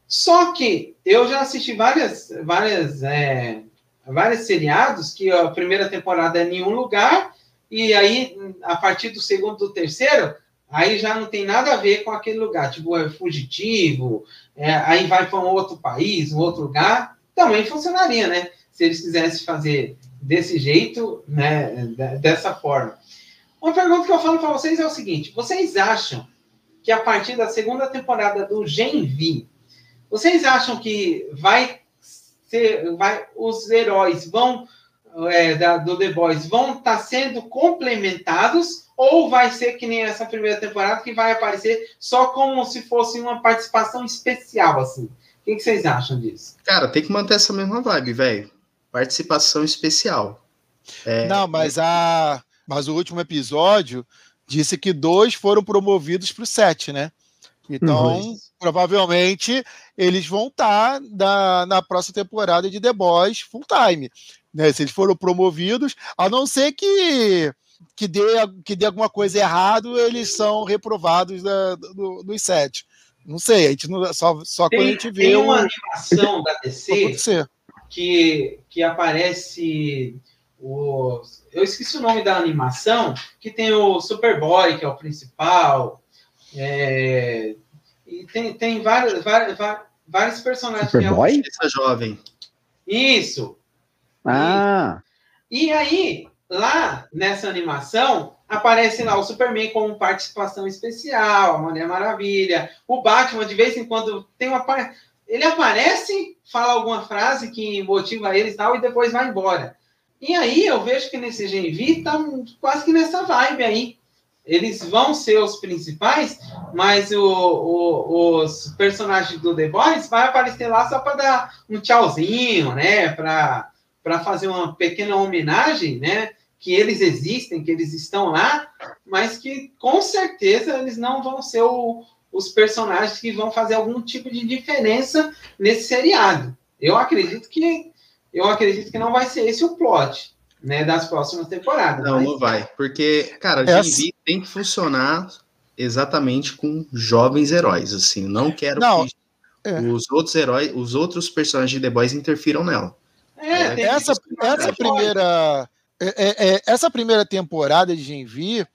Só que eu já assisti várias, várias, é, seriados que a primeira temporada é em nenhum lugar, e aí, a partir do segundo, do terceiro, aí já não tem nada a ver com aquele lugar, tipo, é fugitivo, é, aí vai para um outro país, um outro lugar, também funcionaria, né? Se eles quisessem fazer desse jeito, né, dessa forma. Uma pergunta que eu falo para vocês é o seguinte: vocês acham que a partir da segunda temporada do Genvi, vocês acham que vai ser, vai, os heróis vão é, da, do The Boys vão estar tá sendo complementados ou vai ser que nem essa primeira temporada que vai aparecer só como se fosse uma participação especial assim? O que, que vocês acham disso? Cara, tem que manter essa mesma vibe, velho participação especial. É, Não, mas a mas o último episódio disse que dois foram promovidos para o set, né? Então, uhum. provavelmente, eles vão estar na, na próxima temporada de The Boys full time. Né? Se eles foram promovidos, a não ser que, que, dê, que dê alguma coisa errado, eles são reprovados da, do, dos sete. Não sei, a gente não, só, só tem, quando a gente vê. Tem uma animação da DC que, que aparece o. Eu esqueci o nome da animação, que tem o Superboy, que é o principal. É, e tem, tem vários, vários, vários personagens. Superboy? Que é jovem. Isso. Ah. E, e aí, lá nessa animação, aparece lá o Superman com participação especial, a Mulher Maravilha, o Batman, de vez em quando tem uma ele aparece, fala alguma frase que motiva eles e tal, e depois vai embora. E aí eu vejo que nesse Genvi tá quase que nessa vibe aí. Eles vão ser os principais, mas o, o, os personagens do The Boys vai aparecer lá só para dar um tchauzinho, né? Para fazer uma pequena homenagem, né? Que eles existem, que eles estão lá, mas que com certeza eles não vão ser o, os personagens que vão fazer algum tipo de diferença nesse seriado. Eu acredito que eu acredito que não vai ser esse o plot, né, das próximas temporadas. Não, mas... não vai, porque cara, a Essa... tem que funcionar exatamente com jovens heróis, assim. Não quero não, que é. os outros heróis, os outros personagens de The Boys interfiram nela. É, é essa, essa primeira é, é, essa primeira temporada de Genvi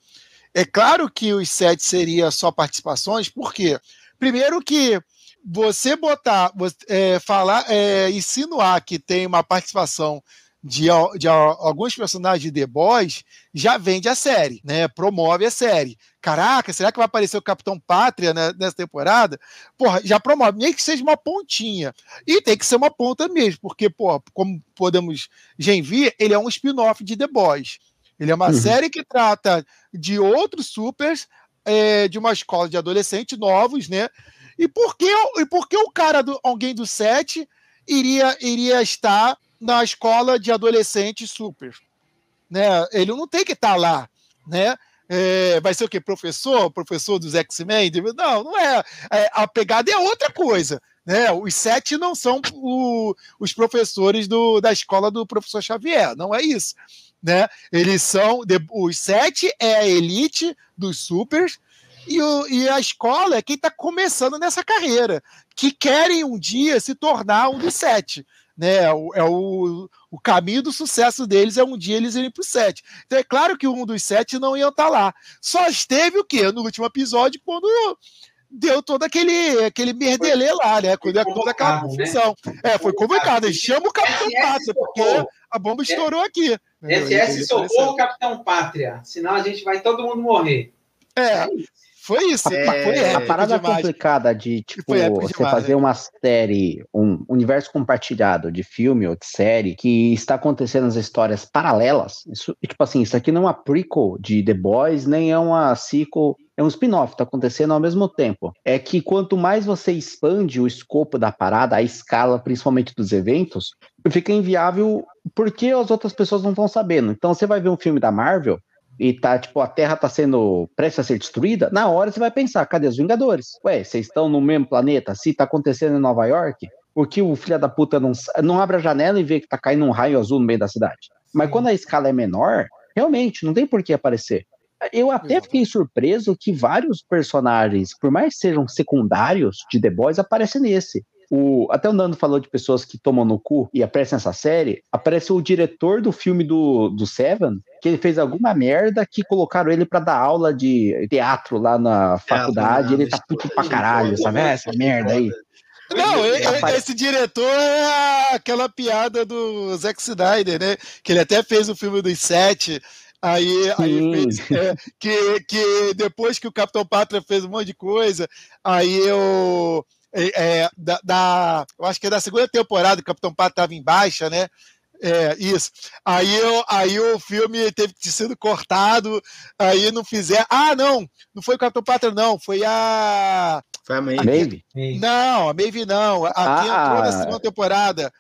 é claro que os sete seria só participações, porque primeiro que você botar, é, falar, é, insinuar que tem uma participação de, de, alguns personagens de The Boys já vende a série, né? Promove a série. Caraca, será que vai aparecer o Capitão Pátria né, nessa temporada? Porra, já promove, nem que seja uma pontinha. E tem que ser uma ponta mesmo, porque, porra, como podemos Genvi, ele é um spin-off de The Boys. Ele é uma uhum. série que trata de outros supers, é, de uma escola de adolescentes novos, né? E por que, e por que o cara, do, alguém do set, iria, iria estar na escola de adolescentes super? né? Ele não tem que estar tá lá, né? É, vai ser o quê? Professor? Professor dos X-Men? Não, não é. é. A pegada é outra coisa. Né? Os sete não são o, os professores do, da escola do professor Xavier, não é isso. Né? Eles são. Os sete é a elite dos supers, e, o, e a escola é quem está começando nessa carreira, que querem um dia se tornar um dos sete. Né? É, o, é o, o caminho do sucesso deles é um dia eles irem para o sete. Então é claro que um dos sete não iam estar tá lá. Só esteve o quê? No último episódio, quando deu todo aquele, aquele merdelê lá, né? Quando é toda aquela né? confusão. Né? É, foi convocado. Chama o Capitão Pátria, porque a bomba estourou aqui. SS socorro, Capitão Pátria. Senão a gente vai todo mundo morrer. É. é foi isso. É, foi a parada demais. complicada de tipo, você demais, fazer né? uma série, um universo compartilhado de filme ou de série que está acontecendo as histórias paralelas. Isso, tipo assim, isso aqui não é uma prequel de The Boys, nem é uma sequel é um spin-off, tá acontecendo ao mesmo tempo. É que quanto mais você expande o escopo da parada, a escala, principalmente dos eventos, fica inviável porque as outras pessoas não estão sabendo. Então você vai ver um filme da Marvel, e tá, tipo, a Terra tá sendo prestes a ser destruída, na hora você vai pensar, cadê os Vingadores? Ué, vocês estão no mesmo planeta? Se tá acontecendo em Nova York, por que o filho da puta não, não abre a janela e vê que tá caindo um raio azul no meio da cidade? Mas quando a escala é menor, realmente, não tem por que aparecer. Eu até fiquei surpreso que vários personagens, por mais que sejam secundários de The Boys, aparecem nesse. O, até o Nando falou de pessoas que tomam no cu e aparecem nessa série. Aparece o diretor do filme do, do Seven, que ele fez alguma merda que colocaram ele para dar aula de teatro lá na faculdade. É, ele tá puto pra caralho, sabe? Essa merda aí. Não, esse diretor é aquela piada do Zack Snyder, né? Que ele até fez o filme dos sete. Aí, aí fez, é, que, que depois que o Capitão Pátria fez um monte de coisa, aí eu é, é, da, da, eu acho que é da segunda temporada, o Capitão Pato estava em baixa, né? É, isso. Aí, eu, aí o filme teve que ter sido cortado, aí não fizer. Ah, não! Não foi o Capitão Pátria, não, foi a. Foi a Maeve. Não, a Maeve não. Aqui ah, entrou na segunda temporada.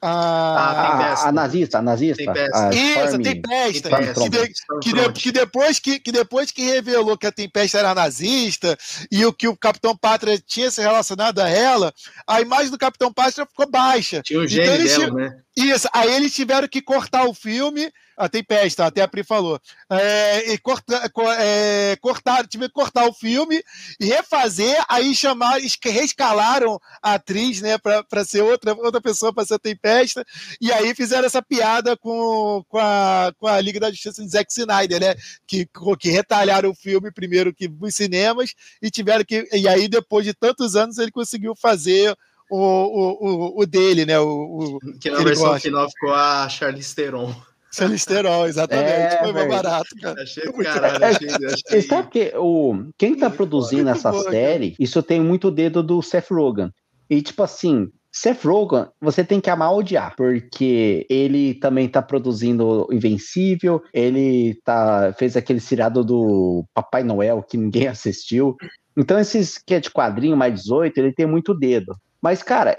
Ah, a, a, nazista, a nazista. A Isso, Tempesta. Que, de, que, de, que, depois que, que depois que revelou que a Tempesta era nazista e o que o Capitão Pátria tinha se relacionado a ela, a imagem do Capitão Pátria ficou baixa. Tinha o então, então, dela, né? Isso, aí eles tiveram que cortar o filme a Tempesta, até a Pri falou. É, e corta, é, cortar, tive que cortar o filme e refazer, aí chamar, reescalaram a atriz, né, para ser outra, outra pessoa para ser a Tempesta, e aí fizeram essa piada com, com, a, com a Liga da Justiça de Zack Snyder, né, que, que retalharam o filme primeiro que nos cinemas e tiveram que, e aí depois de tantos anos ele conseguiu fazer o, o, o, o dele, né? O, o que na versão gosta. final ficou a Charlize Theron. Celisterol, exatamente. É, Foi mais barato, cara. Achei caralho, achei, achei... Sabe que o, quem tá produzindo essa boa, série, cara. isso tem muito dedo do Seth Rogen. E, tipo assim, Seth Rogen, você tem que amar ou odiar, porque ele também tá produzindo Invencível, ele tá, fez aquele seriado do Papai Noel que ninguém assistiu. Então, esses que é de quadrinho mais 18, ele tem muito dedo. Mas, cara,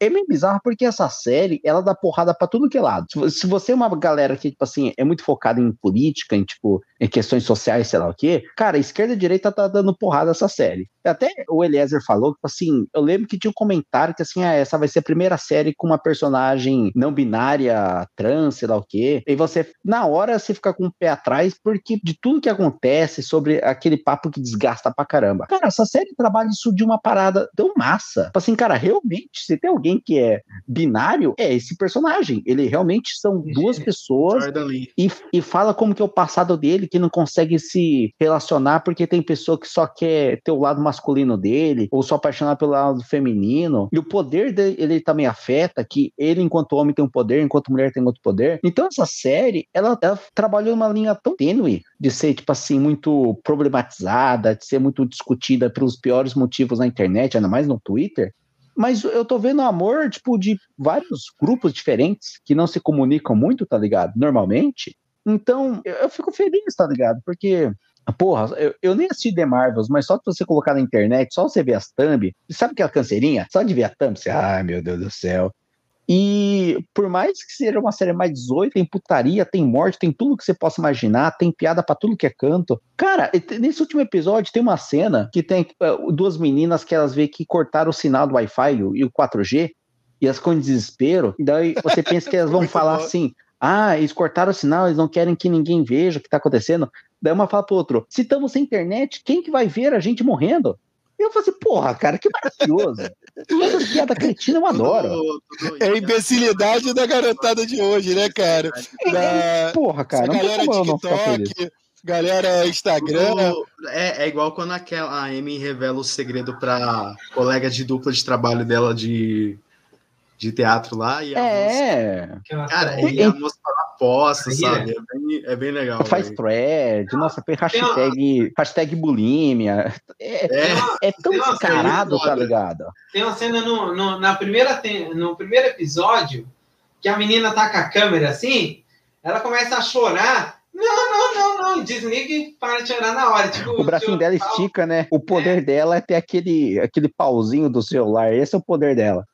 é meio bizarro porque essa série, ela dá porrada para tudo que é lado. Se você é uma galera que, tipo assim, é muito focada em política, em, tipo, em questões sociais, sei lá o quê, cara, esquerda e direita tá dando porrada essa série. Até o Eliezer falou, tipo assim, eu lembro que tinha um comentário que, assim, ah, essa vai ser a primeira série com uma personagem não binária, trans, sei lá o quê. E você, na hora, você fica com o pé atrás porque de tudo que acontece sobre aquele papo que desgasta pra caramba. Cara, essa série trabalha isso de uma parada tão massa. Tipo assim, cara, realmente, se tem alguém alguém que é binário, é esse personagem. Ele realmente são duas pessoas e, e fala como que é o passado dele, que não consegue se relacionar porque tem pessoa que só quer ter o lado masculino dele, ou só apaixonar pelo lado feminino. E o poder dele ele também afeta, que ele, enquanto homem, tem um poder, enquanto mulher tem outro poder. Então, essa série, ela, ela trabalhou uma linha tão tênue de ser, tipo assim, muito problematizada, de ser muito discutida pelos piores motivos na internet, ainda mais no Twitter, mas eu tô vendo amor, tipo, de vários grupos diferentes que não se comunicam muito, tá ligado? Normalmente. Então, eu, eu fico feliz, tá ligado? Porque Porra, eu, eu, nem assisti The Marvels, mas só se você colocar na internet, só você ver as thumb, sabe aquela canseirinha? Só de ver a thumb, você, ai meu Deus do céu. E por mais que seja uma série mais 18, tem putaria, tem morte, tem tudo que você possa imaginar, tem piada para tudo que é canto. Cara, nesse último episódio tem uma cena que tem uh, duas meninas que elas veem que cortaram o sinal do Wi-Fi e o 4G, e elas ficam em desespero. E daí você pensa que elas vão falar bom. assim: ah, eles cortaram o sinal, eles não querem que ninguém veja o que tá acontecendo. Daí uma fala pro outro: se estamos sem internet, quem que vai ver a gente morrendo? E eu falei assim, porra, cara, que maravilhoso. Essas piadas cretinas eu adoro. É a imbecilidade da garotada de hoje, né, cara? Da... Porra, cara, não galera TikTok, galera Instagram. É, é igual quando aquela, a Amy revela o segredo pra colega de dupla de trabalho dela de de teatro lá e a é. moça, cara, e a moça aposta, sabe? É bem, é bem legal. Faz véio. thread, nossa, hashtag, hashtag bulimia. É, é, é tão descarado, tá ligado? Tem uma cena no, no, na primeira, no primeiro episódio que a menina tá com a câmera assim, ela começa a chorar. Não, não, não, não, desliga e para de chorar na hora. Tipo, o bracinho dela estica, né? O poder é. dela é ter aquele, aquele pauzinho do celular. Esse é o poder dela.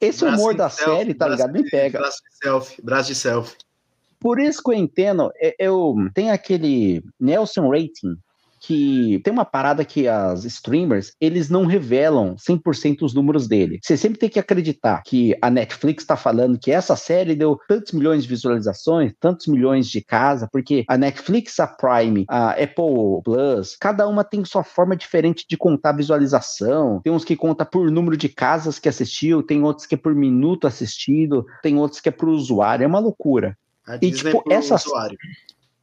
Esse braço humor da selfie, série, tá ligado? Me pega. Braço de selfie, braço de selfie. Por isso que eu entendo, eu tenho aquele Nelson Rating, que tem uma parada que as streamers, eles não revelam 100% os números dele. Você sempre tem que acreditar que a Netflix está falando que essa série deu tantos milhões de visualizações, tantos milhões de casa, porque a Netflix, a Prime, a Apple Plus, cada uma tem sua forma diferente de contar visualização. Tem uns que conta por número de casas que assistiu, tem outros que é por minuto assistido, tem outros que é por usuário, é uma loucura. A e tipo, é essa usuário.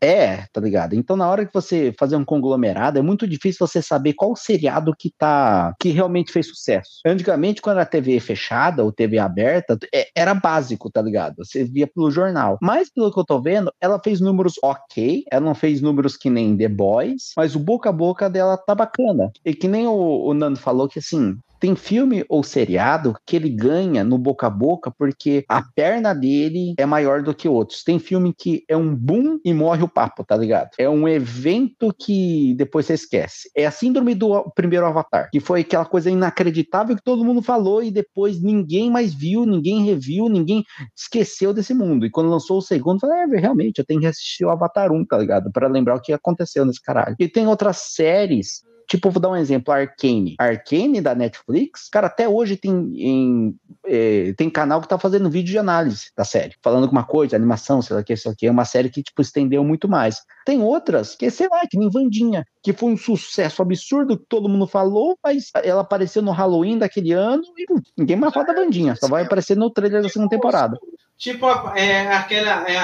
É, tá ligado? Então, na hora que você fazer um conglomerado, é muito difícil você saber qual seriado que tá que realmente fez sucesso. Antigamente, quando a TV fechada ou TV aberta, é, era básico, tá ligado? Você via pelo jornal. Mas, pelo que eu tô vendo, ela fez números ok, ela não fez números que nem The Boys, mas o boca a boca dela tá bacana. E que nem o, o Nando falou que assim, tem filme ou seriado que ele ganha no boca a boca porque a perna dele é maior do que outros. Tem filme que é um boom e morre o papo, tá ligado? É um evento que depois você esquece. É a síndrome do primeiro Avatar, que foi aquela coisa inacreditável que todo mundo falou e depois ninguém mais viu, ninguém reviu, ninguém esqueceu desse mundo. E quando lançou o segundo, falei, é, realmente, eu tenho que assistir o Avatar 1, tá ligado? Para lembrar o que aconteceu nesse caralho. E tem outras séries Tipo, vou dar um exemplo, Arcane. Arcane da Netflix, cara, até hoje tem, em, é, tem canal que tá fazendo vídeo de análise da série, falando alguma coisa, animação, sei lá o que, sei lá que, é uma série que, tipo, estendeu muito mais. Tem outras que, sei lá, que nem Vandinha, que foi um sucesso absurdo, que todo mundo falou, mas ela apareceu no Halloween daquele ano e ninguém mais fala da Vandinha, só vai aparecer no trailer da segunda temporada. Tipo, é, aquela, é,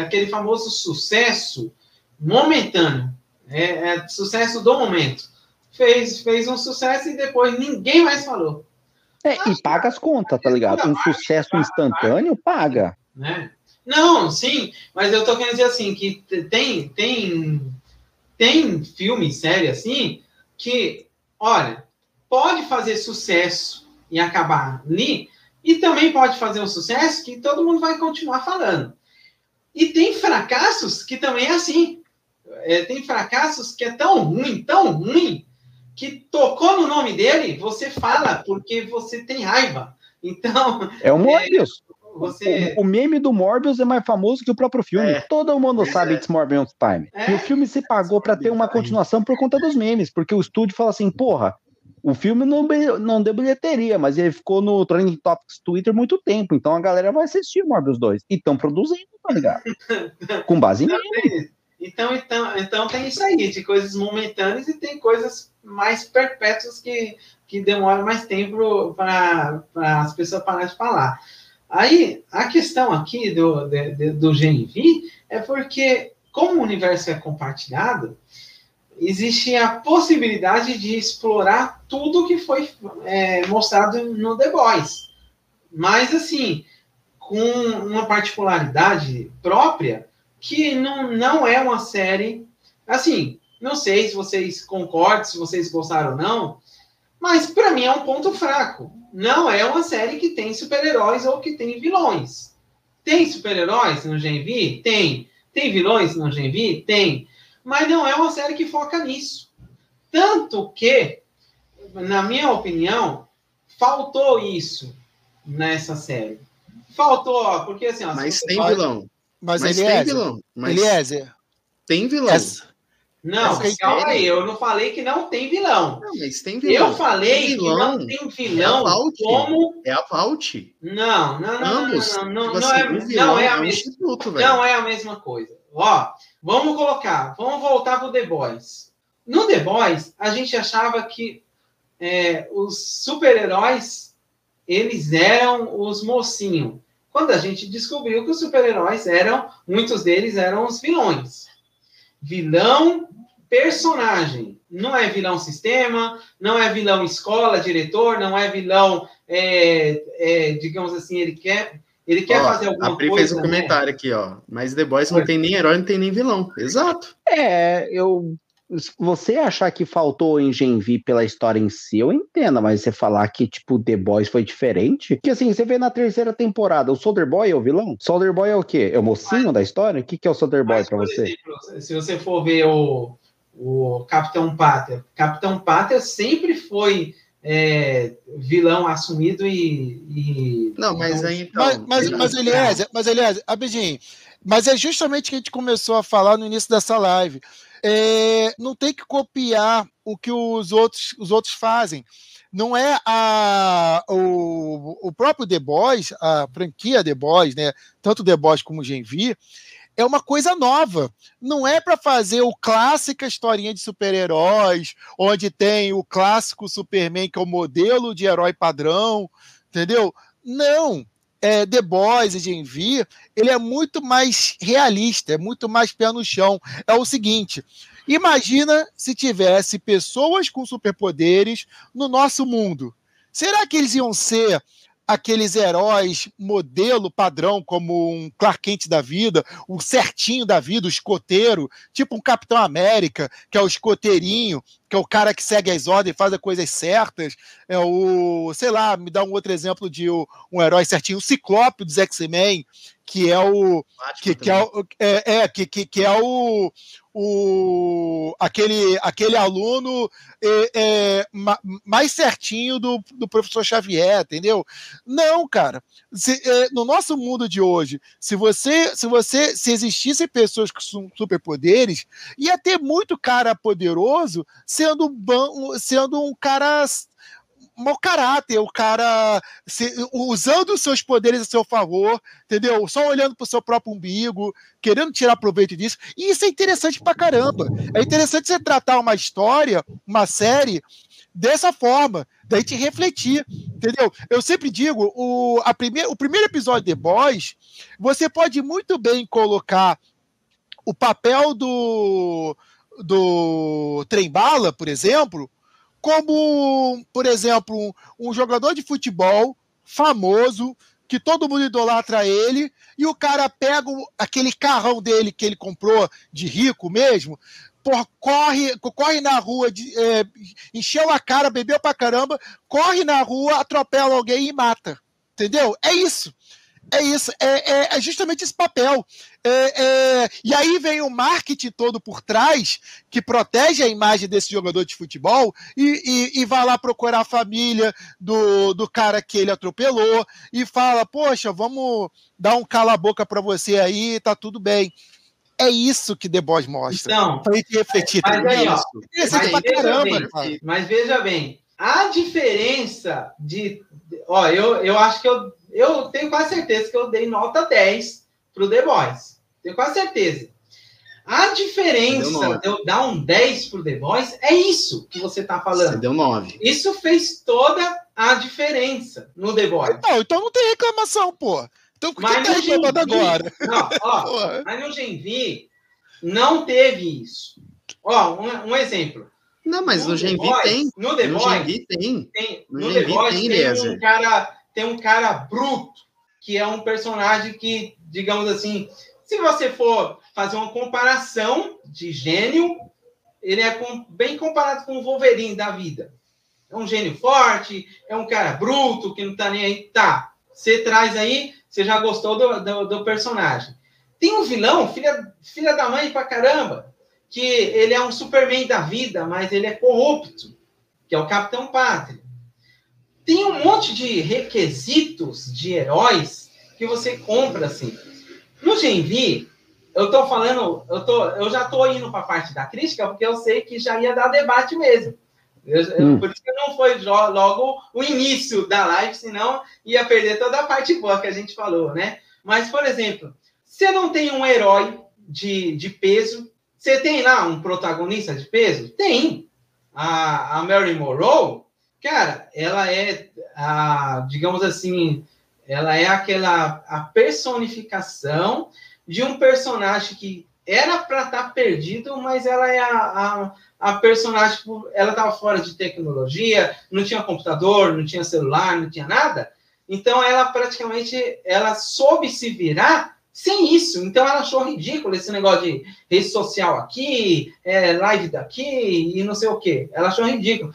aquele famoso sucesso momentâneo, é, é sucesso do momento fez, fez um sucesso e depois ninguém mais falou. É, e paga as contas, tá ligado? Um sucesso instantâneo paga. Né? Não, sim, mas eu tô querendo dizer assim, que tem, tem, tem filme, série assim, que, olha, pode fazer sucesso e acabar ali, e também pode fazer um sucesso que todo mundo vai continuar falando. E tem fracassos que também é assim. É, tem fracassos que é tão ruim, tão ruim, que tocou no nome dele, você fala porque você tem raiva. Então. É o Morbius. É, você... o, o, meme do Morbius é mais famoso que o próprio filme. É. Todo mundo sabe é. It's Morbius Time. É. E o filme se pagou para ter uma continuação por conta dos memes, porque o estúdio fala assim, porra, o filme não, não deu bilheteria, mas ele ficou no Trending Topics Twitter muito tempo, então a galera vai assistir o Morbius 2. E estão produzindo, tá ligado? Com base em meme. Então, então, então tem isso aí, de coisas momentâneas e tem coisas mais perpétuas que, que demoram mais tempo para as pessoas pararem de falar. Aí, a questão aqui do, de, do é porque, como o universo é compartilhado, existe a possibilidade de explorar tudo que foi é, mostrado no The Boys. Mas, assim, com uma particularidade própria, que não, não é uma série. Assim, não sei se vocês concordam, se vocês gostaram ou não, mas para mim é um ponto fraco. Não é uma série que tem super-heróis ou que tem vilões. Tem super-heróis no Genvi? Tem. Tem vilões no Genvi? Tem. Mas não é uma série que foca nisso. Tanto que, na minha opinião, faltou isso nessa série. faltou, ó, porque assim, ó, Mas tem pode... vilão. Mas, mas tem vilão. Mas Eliezer. Tem vilão. Essa... Não, calma aí, eu não falei que não tem vilão. Não, mas tem vilão. Eu falei vilão, que não tem vilão é como. É a Vault. Não, não, não, Ambos. não, não, tipo não, assim, é, não é a é mesma. Não é a mesma coisa. Ó, vamos colocar, vamos voltar pro The Boys. No The Boys, a gente achava que é, os super-heróis eles eram os mocinhos. Quando a gente descobriu que os super-heróis eram, muitos deles eram os vilões. Vilão personagem. Não é vilão sistema, não é vilão escola, diretor, não é vilão, é, é, digamos assim, ele quer. Ele quer ó, fazer alguma a Pri coisa. fez um né? comentário aqui, ó. Mas The Boys não tem nem herói, não tem nem vilão. Exato. É, eu você achar que faltou em Genvi pela história em si, eu entendo, mas você falar que, tipo, The Boys foi diferente. Que assim, você vê na terceira temporada, o Soldier Boy é o vilão? Soldier Boy é o quê? É o mocinho mas, da história? O que, que é o Soldier Boy pra você? Exemplo, se você for ver o, o Capitão Pátria, Capitão Pátria sempre foi é, vilão assumido e, e, Não, mas aí então. Mas, mas, mas aliás, mas aliás, Abidinho, mas é justamente o que a gente começou a falar no início dessa live é, não tem que copiar o que os outros, os outros fazem. Não é a, o, o próprio The Boys, a franquia The Boys, né? tanto The Boys como Genvi, é uma coisa nova. Não é para fazer o clássica historinha de super-heróis, onde tem o clássico Superman, que é o modelo de herói padrão, entendeu? Não é, The Boys e Gen V, ele é muito mais realista, é muito mais pé no chão. É o seguinte: imagina se tivesse pessoas com superpoderes no nosso mundo. Será que eles iam ser aqueles heróis modelo padrão, como um Clark Kent da vida, o certinho da vida, o escoteiro, tipo um Capitão América, que é o escoteirinho, que é o cara que segue as ordens faz as coisas certas. É o, sei lá, me dá um outro exemplo de um herói certinho, o Ciclope dos X-Men, que é o que, que, é, o, é, é, que, que, que é o, o aquele, aquele aluno é, é, mais certinho do, do professor Xavier, entendeu? Não, cara. Se, é, no nosso mundo de hoje, se você, se você, se existissem pessoas com superpoderes, ia ter muito cara poderoso sendo, sendo um cara mau caráter, o cara se, usando os seus poderes a seu favor, entendeu? Só olhando para o seu próprio umbigo, querendo tirar proveito disso. E isso é interessante pra caramba. É interessante você tratar uma história, uma série, dessa forma, daí te refletir, entendeu? Eu sempre digo, o, a primeir, o primeiro episódio de Boys, você pode muito bem colocar o papel do, do Trem-Bala, por exemplo, como, por exemplo, um, jogador de futebol famoso, que todo mundo idolatra ele, e o cara pega aquele carrão dele que ele comprou de rico mesmo, por, corre, corre na rua, de, é, encheu a cara, bebeu pra caramba, corre na rua, atropela alguém e mata. Entendeu? É isso. É isso, é, é, é justamente esse papel. É, é, e aí vem o marketing todo por trás, que protege a imagem desse jogador de futebol, e, e, e vai lá procurar a família do, do cara que ele atropelou, e fala: Poxa, vamos dar um cala-boca para você aí, tá tudo bem. É isso que The Boys mostra. Então, pra gente refletir. Mas, aí, ó, mas, veja bem, mas veja bem, a diferença de. Ó, eu, eu acho que eu eu tenho quase certeza que eu dei nota 10 para o The Boys. Tenho quase certeza. A diferença de eu dar um 10 pro The Boys é isso que você tá falando. Você deu 9. Isso fez toda a diferença no The Boys. Não, então não tem reclamação, pô. Então por que tá reclamando agora? Não, ó, mas no Genvi não teve isso. Ó, um, um exemplo. Não, mas no, no Genvi tem. No The Boys tem. tem. No, no The Boys tem, tem um cara tem um cara bruto, que é um personagem que, digamos assim, se você for fazer uma comparação de gênio, ele é bem comparado com o Wolverine da vida. É um gênio forte, é um cara bruto, que não tá nem aí. Tá, você traz aí, você já gostou do, do, do personagem. Tem um vilão, filha, filha da mãe pra caramba, que ele é um Superman da vida, mas ele é corrupto, que é o Capitão Pátria tem um monte de requisitos de heróis que você compra, assim. No Genvi, eu tô falando, eu, tô, eu já tô indo para a parte da crítica, porque eu sei que já ia dar debate mesmo. Eu, hum. Por isso que não foi logo o início da live, senão ia perder toda a parte boa que a gente falou, né? Mas, por exemplo, você não tem um herói de, de peso, você tem lá um protagonista de peso? Tem. A, a Mary Monroe, cara, ela é, a, digamos assim, ela é aquela a personificação de um personagem que era para estar tá perdido, mas ela é a, a, a personagem, ela estava fora de tecnologia, não tinha computador, não tinha celular, não tinha nada. Então ela praticamente ela soube se virar sem isso. Então ela achou ridículo esse negócio de rede social aqui, é, live daqui e não sei o que. Ela achou ridículo.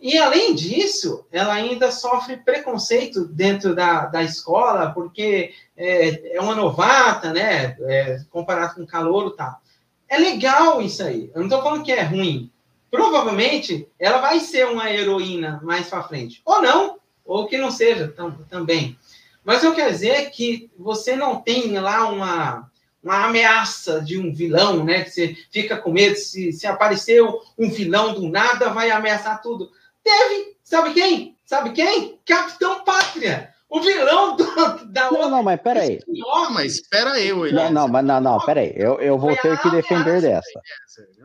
E além disso, ela ainda sofre preconceito dentro da, da escola, porque é, é uma novata, né? É, comparado com calor e tal. É legal isso aí. Eu não estou falando que é ruim. Provavelmente ela vai ser uma heroína mais para frente. Ou não, ou que não seja tam, também. Mas eu quero dizer que você não tem lá uma, uma ameaça de um vilão, né? Que você fica com medo se, se apareceu um vilão do nada, vai ameaçar tudo. Teve, sabe quem? Sabe quem? Capitão Pátria. O vilão do, da Não, não, mas peraí. Não, mas espera aí, Não, não, mas não, não, peraí. Eu, eu vou ter que defender dessa.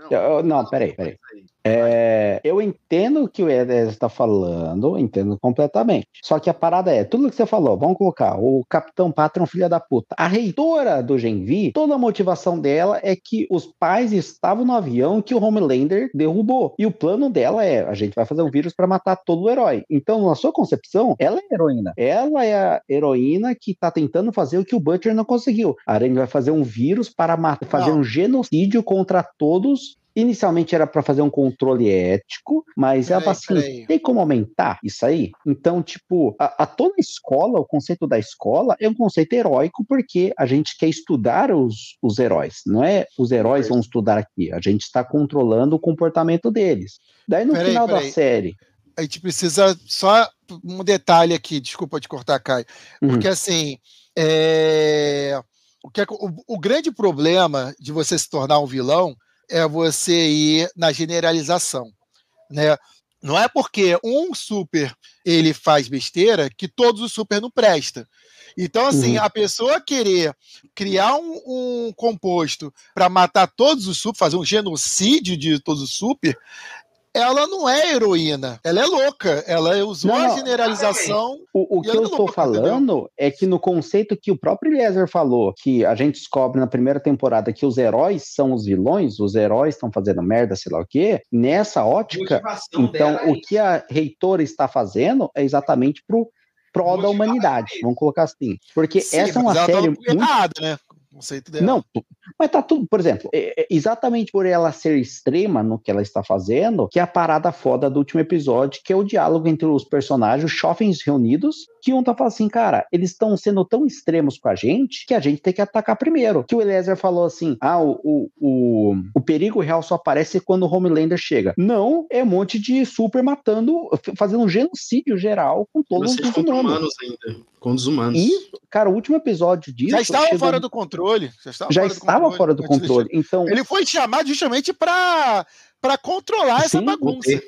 Eu, não, peraí, peraí. É, eu entendo o que o Eder está falando, entendo completamente. Só que a parada é, tudo que você falou, vamos colocar, o Capitão Patron, filha da puta. A reitora do Genvi, toda a motivação dela é que os pais estavam no avião que o Homelander derrubou. E o plano dela é, a gente vai fazer um vírus para matar todo o herói. Então, na sua concepção, ela é a heroína. Ela é a heroína que está tentando fazer o que o Butcher não conseguiu. A Aranha vai fazer um vírus para matar, fazer não. um genocídio contra todos Inicialmente era para fazer um controle ético, mas peraí, ela assim, tem como aumentar isso aí? Então, tipo, a, a, toda escola, o conceito da escola é um conceito heróico porque a gente quer estudar os, os heróis, não é os heróis vão estudar aqui, a gente está controlando o comportamento deles. Daí no final da série... A gente precisa só um detalhe aqui, desculpa te cortar, Caio, porque uhum. assim, é... o, que é... o, o grande problema de você se tornar um vilão é você ir na generalização, né? Não é porque um super ele faz besteira que todos os super não prestam. Então, assim, uhum. a pessoa querer criar um, um composto para matar todos os super, fazer um genocídio de todos os super, ela não é heroína, ela é louca, ela usou não, a generalização. O, o que eu é estou louca, falando entendeu? é que no conceito que o próprio Eliezer falou, que a gente descobre na primeira temporada que os heróis são os vilões, os heróis estão fazendo merda, sei lá o quê, nessa ótica, então é o que a reitora está fazendo é exatamente pro pró da humanidade, vamos colocar assim. Porque Sim, essa é uma série muito... Né? conceito dela. Não, mas tá tudo, por exemplo, é, é, exatamente por ela ser extrema no que ela está fazendo, que é a parada foda do último episódio, que é o diálogo entre os personagens, os jovens reunidos, que um tá falando assim, cara, eles estão sendo tão extremos com a gente que a gente tem que atacar primeiro. Que o Eliezer falou assim: ah, o, o, o, o perigo real só aparece quando o Homelander chega. Não, é um monte de super matando, fazendo um genocídio geral com todos os humanos ainda com os humanos. Isso, cara, o último episódio disso. Já estava fora do controle. Já estava, já fora, estava do controle, fora do controle. Então, ele foi chamado justamente para controlar essa bagunça.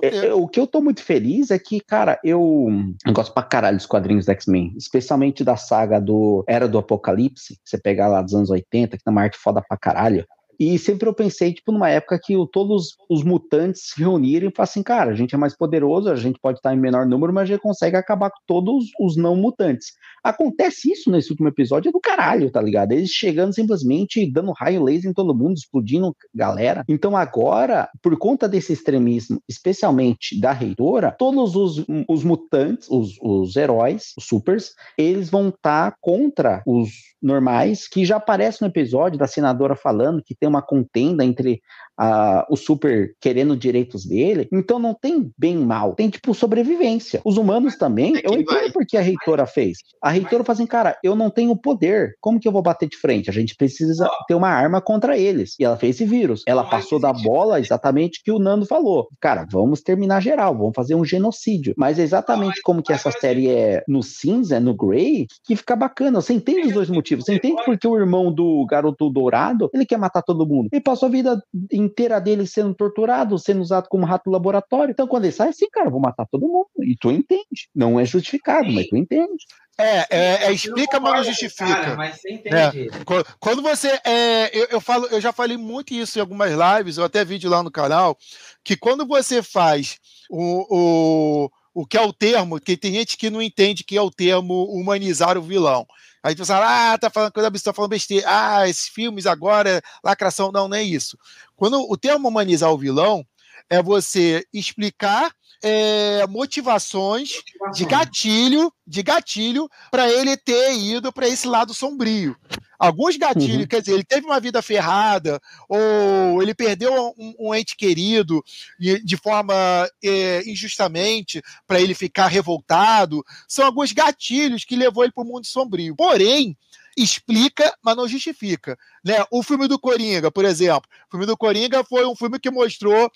É, é, o que eu tô muito feliz é que, cara, eu, eu gosto pra caralho dos quadrinhos da X-Men, especialmente da saga do Era do Apocalipse, você pegar lá dos anos 80, que tem uma arte foda pra caralho. E sempre eu pensei, tipo, numa época que o, todos os mutantes se reunirem e falassem, cara, a gente é mais poderoso, a gente pode estar em menor número, mas a gente consegue acabar com todos os não mutantes. Acontece isso nesse último episódio, é do caralho, tá ligado? Eles chegando simplesmente dando raio laser em todo mundo, explodindo galera. Então agora, por conta desse extremismo, especialmente da reitora, todos os, os mutantes, os, os heróis, os supers, eles vão estar tá contra os normais, que já aparece no episódio da senadora falando que tem uma contenda entre a, o super querendo direitos dele. Então não tem bem mal, tem tipo sobrevivência. Os humanos também, é eu entendo porque a reitora fez. A reitora fala assim, cara, eu não tenho poder, como que eu vou bater de frente? A gente precisa ter uma arma contra eles. E ela fez esse vírus. Ela passou da bola exatamente que o Nando falou. Cara, vamos terminar geral, vamos fazer um genocídio. Mas é exatamente como que essa série é no cinza, no grey, que fica bacana. Você entende os dois motivos. Você entende porque o irmão do garoto dourado, ele quer matar todo mundo. Ele passou a vida inteira dele sendo torturado, sendo usado como rato laboratório. Então, quando ele sai, assim, cara, vou matar todo mundo. E tu entende. Não é justificado, Sim. mas tu entende. É, é, é explica, mas não justifica. Cara, mas você entende. É. Quando você. É, eu, eu, falo, eu já falei muito isso em algumas lives, ou até vídeo lá no canal, que quando você faz o, o, o que é o termo, que tem gente que não entende que é o termo humanizar o vilão. Aí você fala, ah, tá falando coisa absurda, tá falando besteira. Ah, esses filmes agora, lacração. Não, não é isso. Quando o termo humanizar o vilão é você explicar é, motivações de gatilho, de gatilho, para ele ter ido para esse lado sombrio. Alguns gatilhos, uhum. quer dizer, ele teve uma vida ferrada, ou ele perdeu um, um ente querido de forma é, injustamente para ele ficar revoltado. São alguns gatilhos que levou ele para o mundo sombrio. Porém, explica, mas não justifica. Né? O filme do Coringa, por exemplo. O filme do Coringa foi um filme que mostrou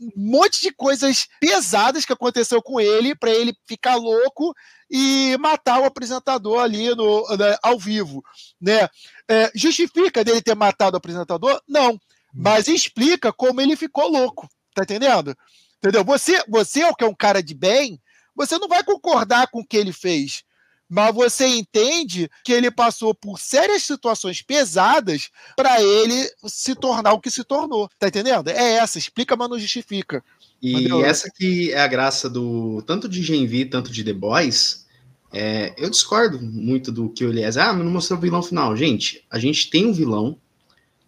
um monte de coisas pesadas que aconteceu com ele para ele ficar louco e matar o apresentador ali no, né, ao vivo, né? É, justifica dele ter matado o apresentador? Não, mas explica como ele ficou louco, tá entendendo? Entendeu? Você, você que é um cara de bem, você não vai concordar com o que ele fez, mas você entende que ele passou por sérias situações pesadas para ele se tornar o que se tornou. Tá entendendo? É essa, explica, mas não justifica. E Entendeu? essa que é a graça do tanto de Gen V, tanto de The Boys. É, eu discordo muito do que o Elias. Ah, mas não mostrou o vilão final. Gente, a gente tem um vilão,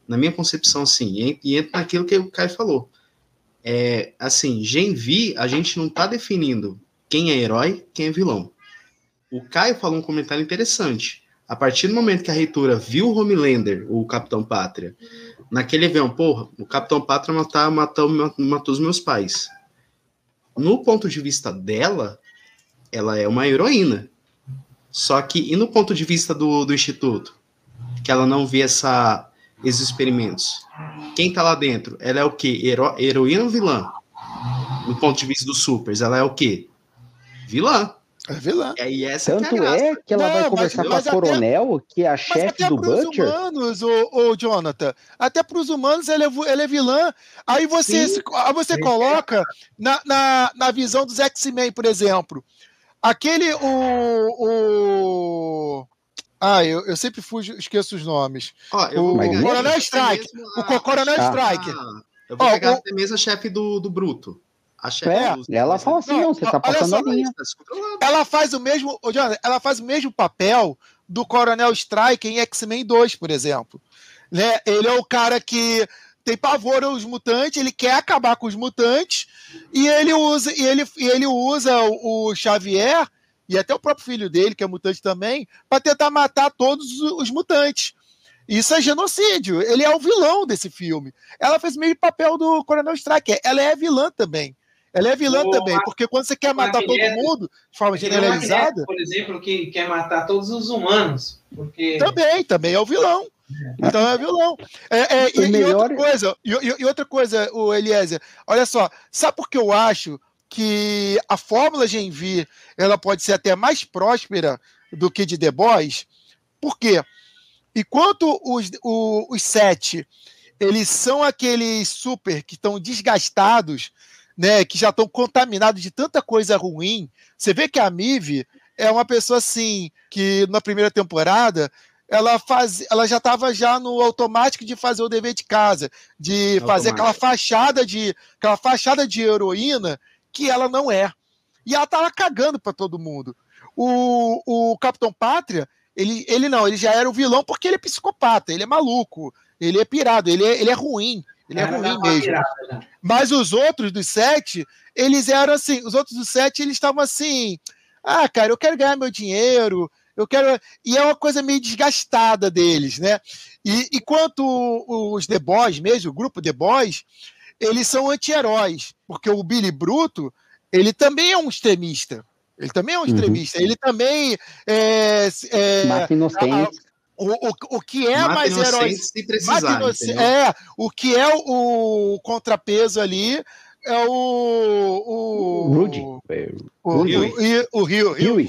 na minha concepção, assim, e entra naquilo que o Caio falou. É, assim, Gen V, a gente não tá definindo quem é herói, quem é vilão o Caio falou um comentário interessante. A partir do momento que a reitora viu o Homelander, o Capitão Pátria, naquele avião, porra, o Capitão Pátria matou, matou, matou os meus pais. No ponto de vista dela, ela é uma heroína. Só que, e no ponto de vista do, do Instituto? Que ela não vê essa, esses experimentos. Quem tá lá dentro? Ela é o quê? Hero, heroína ou vilã? No ponto de vista dos supers, ela é o quê? Vilã. É vilã. É, e essa Tanto que é, é, que ela não, vai conversar mas, com a Coronel, até, que é a chefe do Butcher. humanos, o, o Jonathan, até para os humanos ela é, ela é vilã. Aí você, aí você coloca na, na, na visão dos X-Men, por exemplo. Aquele, o... o... Ah, eu, eu sempre fujo, esqueço os nomes. o Coronel Strike. O Coronel ah, Strike. Eu vou pegar até mesmo a chefe do, do Bruto. A é, ela fala assim, não, você tá passando a linha. Ela faz o mesmo, ela faz o mesmo papel do Coronel Strike em X-Men 2, por exemplo. Né? Ele é o cara que tem pavor aos mutantes, ele quer acabar com os mutantes e ele usa e ele, e ele usa o, o Xavier e até o próprio filho dele, que é mutante também, para tentar matar todos os mutantes. Isso é genocídio. Ele é o vilão desse filme. Ela fez meio papel do Coronel Strike. Ela é vilã também. Ela é vilã o também, porque quando você quer matar todo mundo de forma generalizada. por exemplo, que quer matar todos os humanos. Porque... Também, também é o vilão. Então é vilão. É, é, e, e, outra coisa, e, e, outra coisa, o Eliezer, olha só, sabe por que eu acho que a fórmula Genvi ela pode ser até mais próspera do que de The Boys? Por quê? Enquanto os, os, os sete eles são aqueles super que estão desgastados né, que já estão contaminados de tanta coisa ruim. Você vê que a Mive é uma pessoa assim que na primeira temporada ela faz, ela já estava já no automático de fazer o dever de casa, de fazer aquela fachada de aquela fachada de heroína que ela não é. E ela tava cagando para todo mundo. O, o Capitão Pátria, ele, ele não, ele já era o vilão porque ele é psicopata, ele é maluco, ele é pirado, ele é, ele é ruim. Ele é, é ruim mesmo. Virada, né? Mas os outros dos sete, eles eram assim, os outros dos sete, eles estavam assim, ah, cara, eu quero ganhar meu dinheiro, eu quero. E é uma coisa meio desgastada deles, né? E, e quanto os The Boys mesmo, o grupo The Boys, eles são anti-heróis, porque o Billy Bruto, ele também é um extremista. Ele também é um uhum. extremista. Uhum. Ele também é. é Mata inocentes. O, o, o que é Mata mais herói. É, o que é o, o contrapeso ali é o. O Rudy. O, o, Rio. Rio.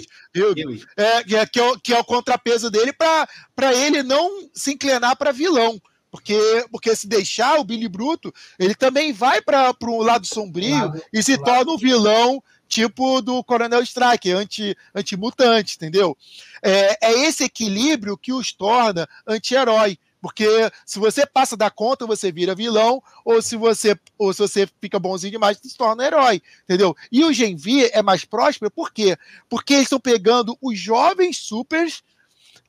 É, que, é, que, é o, que é o contrapeso dele para ele não se inclinar para vilão. Porque, porque se deixar o Billy Bruto, ele também vai para um lado sombrio lado, e se torna um vilão tipo do Coronel Strike, anti, anti-mutante, entendeu? É, é esse equilíbrio que os torna anti-herói. Porque se você passa da conta, você vira vilão, ou se você, ou se você fica bonzinho demais, se torna herói, entendeu? E o Gen V é mais próspero, por quê? Porque eles estão pegando os jovens supers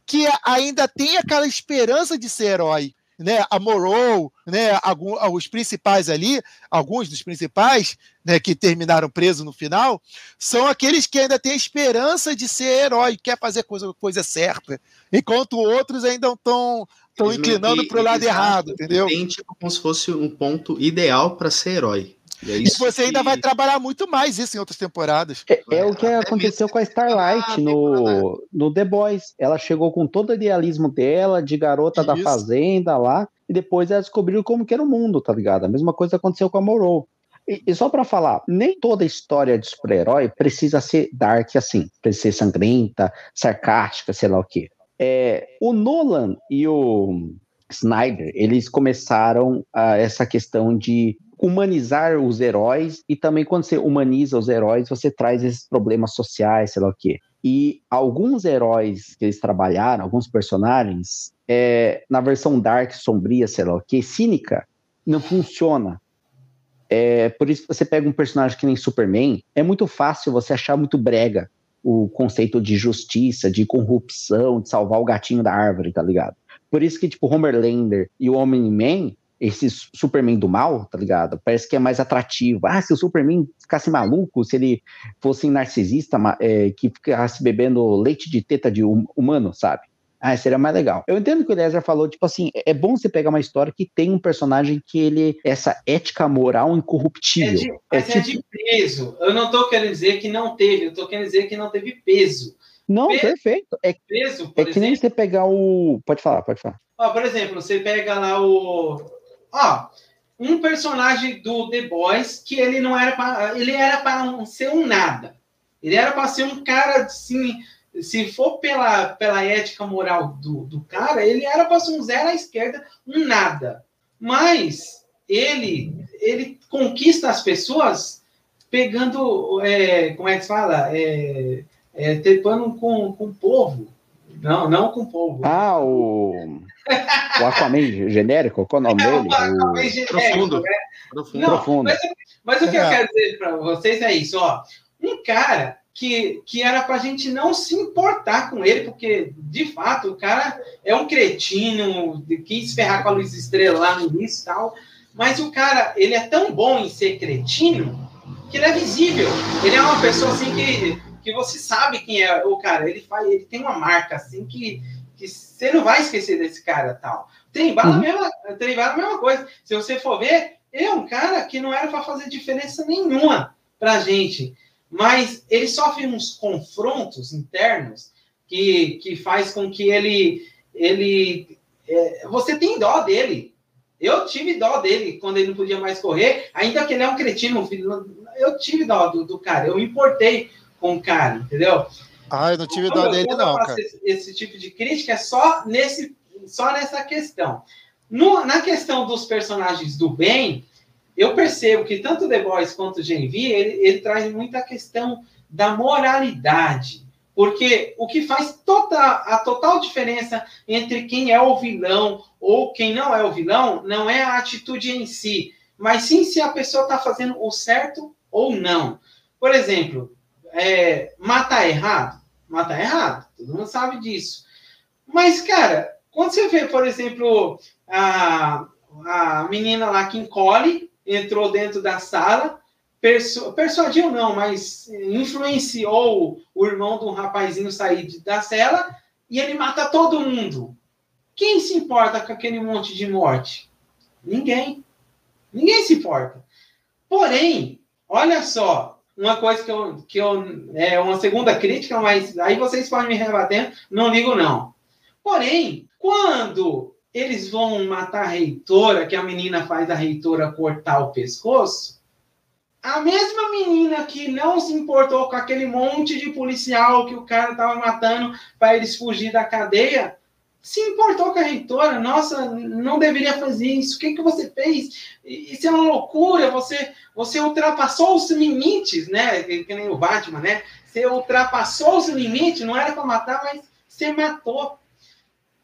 que ainda têm aquela esperança de ser herói né, a Morrow, né, os principais ali, alguns dos principais, né, que terminaram presos no final, são aqueles que ainda têm esperança de ser herói, quer fazer coisa, coisa certa, enquanto outros ainda estão estão inclinando para o lado errado, entendeu? Tem tipo como se fosse um ponto ideal para ser herói. E, é e você que... ainda vai trabalhar muito mais isso em outras temporadas. É, é o que aconteceu com a Starlight no, no The Boys. Ela chegou com todo o idealismo dela, de garota isso. da fazenda lá, e depois ela descobriu como que era o mundo, tá ligado? A mesma coisa aconteceu com a Morrow. E, e, só para falar, nem toda história de super-herói precisa ser dark assim, precisa ser sangrenta, sarcástica, sei lá o quê. É, o Nolan e o Snyder, eles começaram a, essa questão de humanizar os heróis e também quando você humaniza os heróis, você traz esses problemas sociais, sei lá o quê. E alguns heróis que eles trabalharam, alguns personagens, é, na versão dark, sombria, sei lá o quê, cínica, não funciona. É, por isso que você pega um personagem que nem Superman, é muito fácil você achar muito brega o conceito de justiça, de corrupção, de salvar o gatinho da árvore, tá ligado? Por isso que, tipo, Homelander e o Homem-Man esse Superman do mal, tá ligado? Parece que é mais atrativo. Ah, se o Superman ficasse maluco, se ele fosse narcisista, é, que ficasse bebendo leite de teta de hum, humano, sabe? Ah, seria mais legal. Eu entendo que o Eliezer falou, tipo assim, é bom você pegar uma história que tem um personagem que ele, essa ética moral incorruptível. É de, mas é, é tipo... de peso. Eu não tô querendo dizer que não teve, eu tô querendo dizer que não teve peso. Não, peso, perfeito. É, peso, é que exemplo. nem você pegar o. Pode falar, pode falar. Ó, por exemplo, você pega lá o ó, um personagem do The Boys que ele não era para ele era para ser um nada. Ele era para ser um cara assim, se for pela, pela ética moral do, do cara, ele era para ser um zero à esquerda, um nada. Mas ele ele conquista as pessoas pegando, é, como é que se fala? É, é, trepando com, com o povo. Não, não com o povo. Ah, o. O Aquaman genérico? Qual é o nome é, dele? O Aquaman genérico. Profundo. Né? Profundo. Não, Profundo. Mas, mas, o que eu quero dizer para vocês é isso, ó. Um cara que, que era para a gente não se importar com ele, porque, de fato, o cara é um cretino, quis ferrar com a luz estrela lá no início e tal, mas o cara, ele é tão bom em ser cretino que ele é visível. Ele é uma pessoa, assim, que, que você sabe quem é o cara. Ele, faz, ele tem uma marca, assim, que que você não vai esquecer desse cara tal. Tem uhum. a mesma, tem a mesma coisa. Se você for ver, ele é um cara que não era para fazer diferença nenhuma para gente, mas ele sofre uns confrontos internos que, que faz com que ele ele é, você tem dó dele. Eu tive dó dele quando ele não podia mais correr, ainda que ele é um cretino, eu tive dó do, do cara, eu importei com o cara, entendeu? Ah, eu não tive dó dele, não, cara. Esse, esse, tipo de crítica é só, nesse, só nessa questão. No, na questão dos personagens do bem, eu percebo que tanto The Boys quanto o Gen V, ele, ele traz muita questão da moralidade. Porque o que faz toda, a total diferença entre quem é o vilão ou quem não é o vilão não é a atitude em si, mas sim se a pessoa está fazendo o certo ou não. Por exemplo, é, matar errado matar tá errado. Todo mundo sabe disso. Mas, cara, quando você vê, por exemplo, a, a menina lá que encolhe, entrou dentro da sala, persu persuadiu não, mas influenciou o irmão de um rapazinho sair da cela e ele mata todo mundo. Quem se importa com aquele monte de morte? Ninguém. Ninguém se importa. Porém, olha só, uma coisa que eu, que eu é uma segunda crítica, mas aí vocês podem me rebater, não ligo não. Porém, quando eles vão matar a reitora, que a menina faz a reitora cortar o pescoço, a mesma menina que não se importou com aquele monte de policial que o cara estava matando para eles fugir da cadeia, se importou com a reitora. Nossa, não deveria fazer isso. O que, que você fez? Isso é uma loucura. Você, você ultrapassou os limites, né? Que, que nem o Batman, né? Você ultrapassou os limites, não era para matar, mas você matou.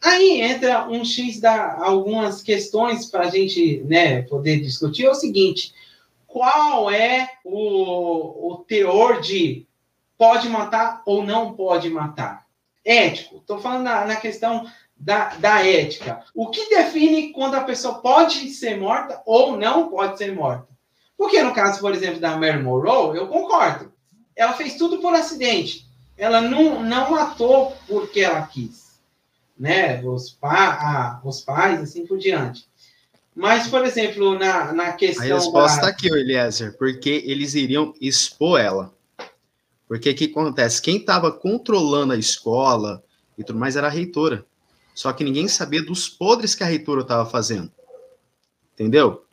Aí entra um X da algumas questões para a gente né, poder discutir. É o seguinte: qual é o, o teor de pode matar ou não pode matar? Ético. Estou falando na, na questão da, da ética. O que define quando a pessoa pode ser morta ou não pode ser morta? Porque no caso, por exemplo, da Mary Monroe, eu concordo. Ela fez tudo por acidente. Ela não, não matou porque ela quis. Né? Os, pa, os pais, assim por diante. Mas, por exemplo, na, na questão. A resposta da... aqui, Eliezer, porque eles iriam expor ela. Porque o que acontece? Quem estava controlando a escola e tudo mais era a reitora. Só que ninguém sabia dos podres que a reitora estava fazendo. Entendeu?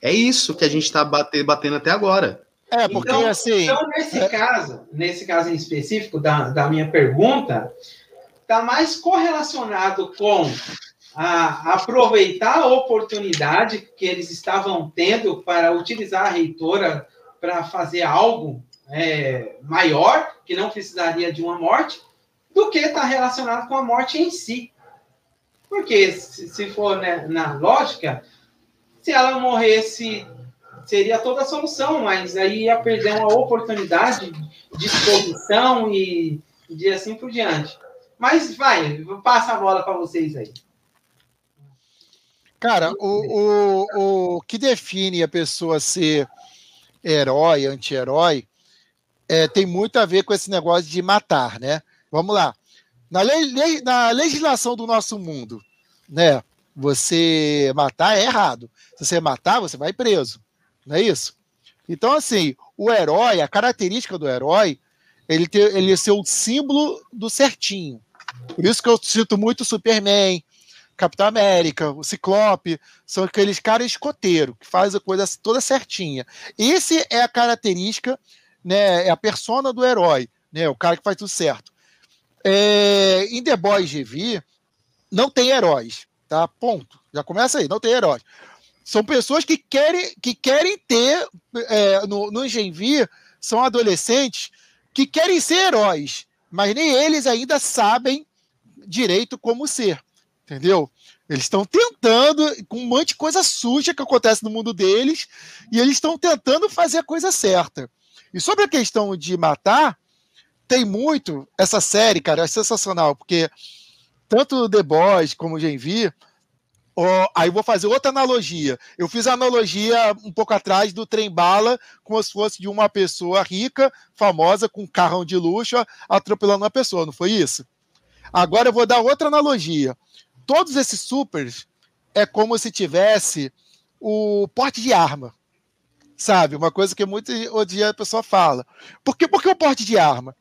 É isso que a gente está batendo até agora. É, porque então, assim. Então, nesse é... caso, nesse caso em específico da, da minha pergunta, está mais correlacionado com a aproveitar a oportunidade que eles estavam tendo para utilizar a reitora para fazer algo é, maior, que não precisaria de uma morte, do que está relacionado com a morte em si. Porque, se, for né, na lógica, se ela morresse, seria toda a solução, mas aí ia perder uma oportunidade de exposição e de assim por diante. Mas vai, passa a bola para vocês aí. Cara, o, o, o que define a pessoa ser herói, anti-herói, é, tem muito a ver com esse negócio de matar, né? Vamos lá. Na, lei, na legislação do nosso mundo, né? Você matar é errado. Se você matar, você vai preso. Não é isso? Então, assim, o herói, a característica do herói, ele, ter, ele é ser o símbolo do certinho. Por isso que eu cito muito Superman, Capitão América, o Ciclope, são aqueles caras escoteiros, que fazem a coisa toda certinha. Esse é a característica, né, é a persona do herói, né, o cara que faz tudo certo. É, em The Boys GV, não tem heróis, tá? Ponto. Já começa aí, não tem heróis. São pessoas que querem, que querem ter, é, no, no Engenvir, são adolescentes que querem ser heróis, mas nem eles ainda sabem direito como ser, entendeu? Eles estão tentando, com um monte de coisa suja que acontece no mundo deles, e eles estão tentando fazer a coisa certa. E sobre a questão de matar, tem muito. Essa série, cara, é sensacional, porque tanto The Boys como Gen V. Oh, aí vou fazer outra analogia. Eu fiz a analogia um pouco atrás do trem bala, como se fosse de uma pessoa rica, famosa, com um carrão de luxo, atropelando uma pessoa, não foi isso? Agora eu vou dar outra analogia. Todos esses supers é como se tivesse o porte de arma. Sabe? Uma coisa que muito dia a pessoa fala. Por que, por que o porte de arma?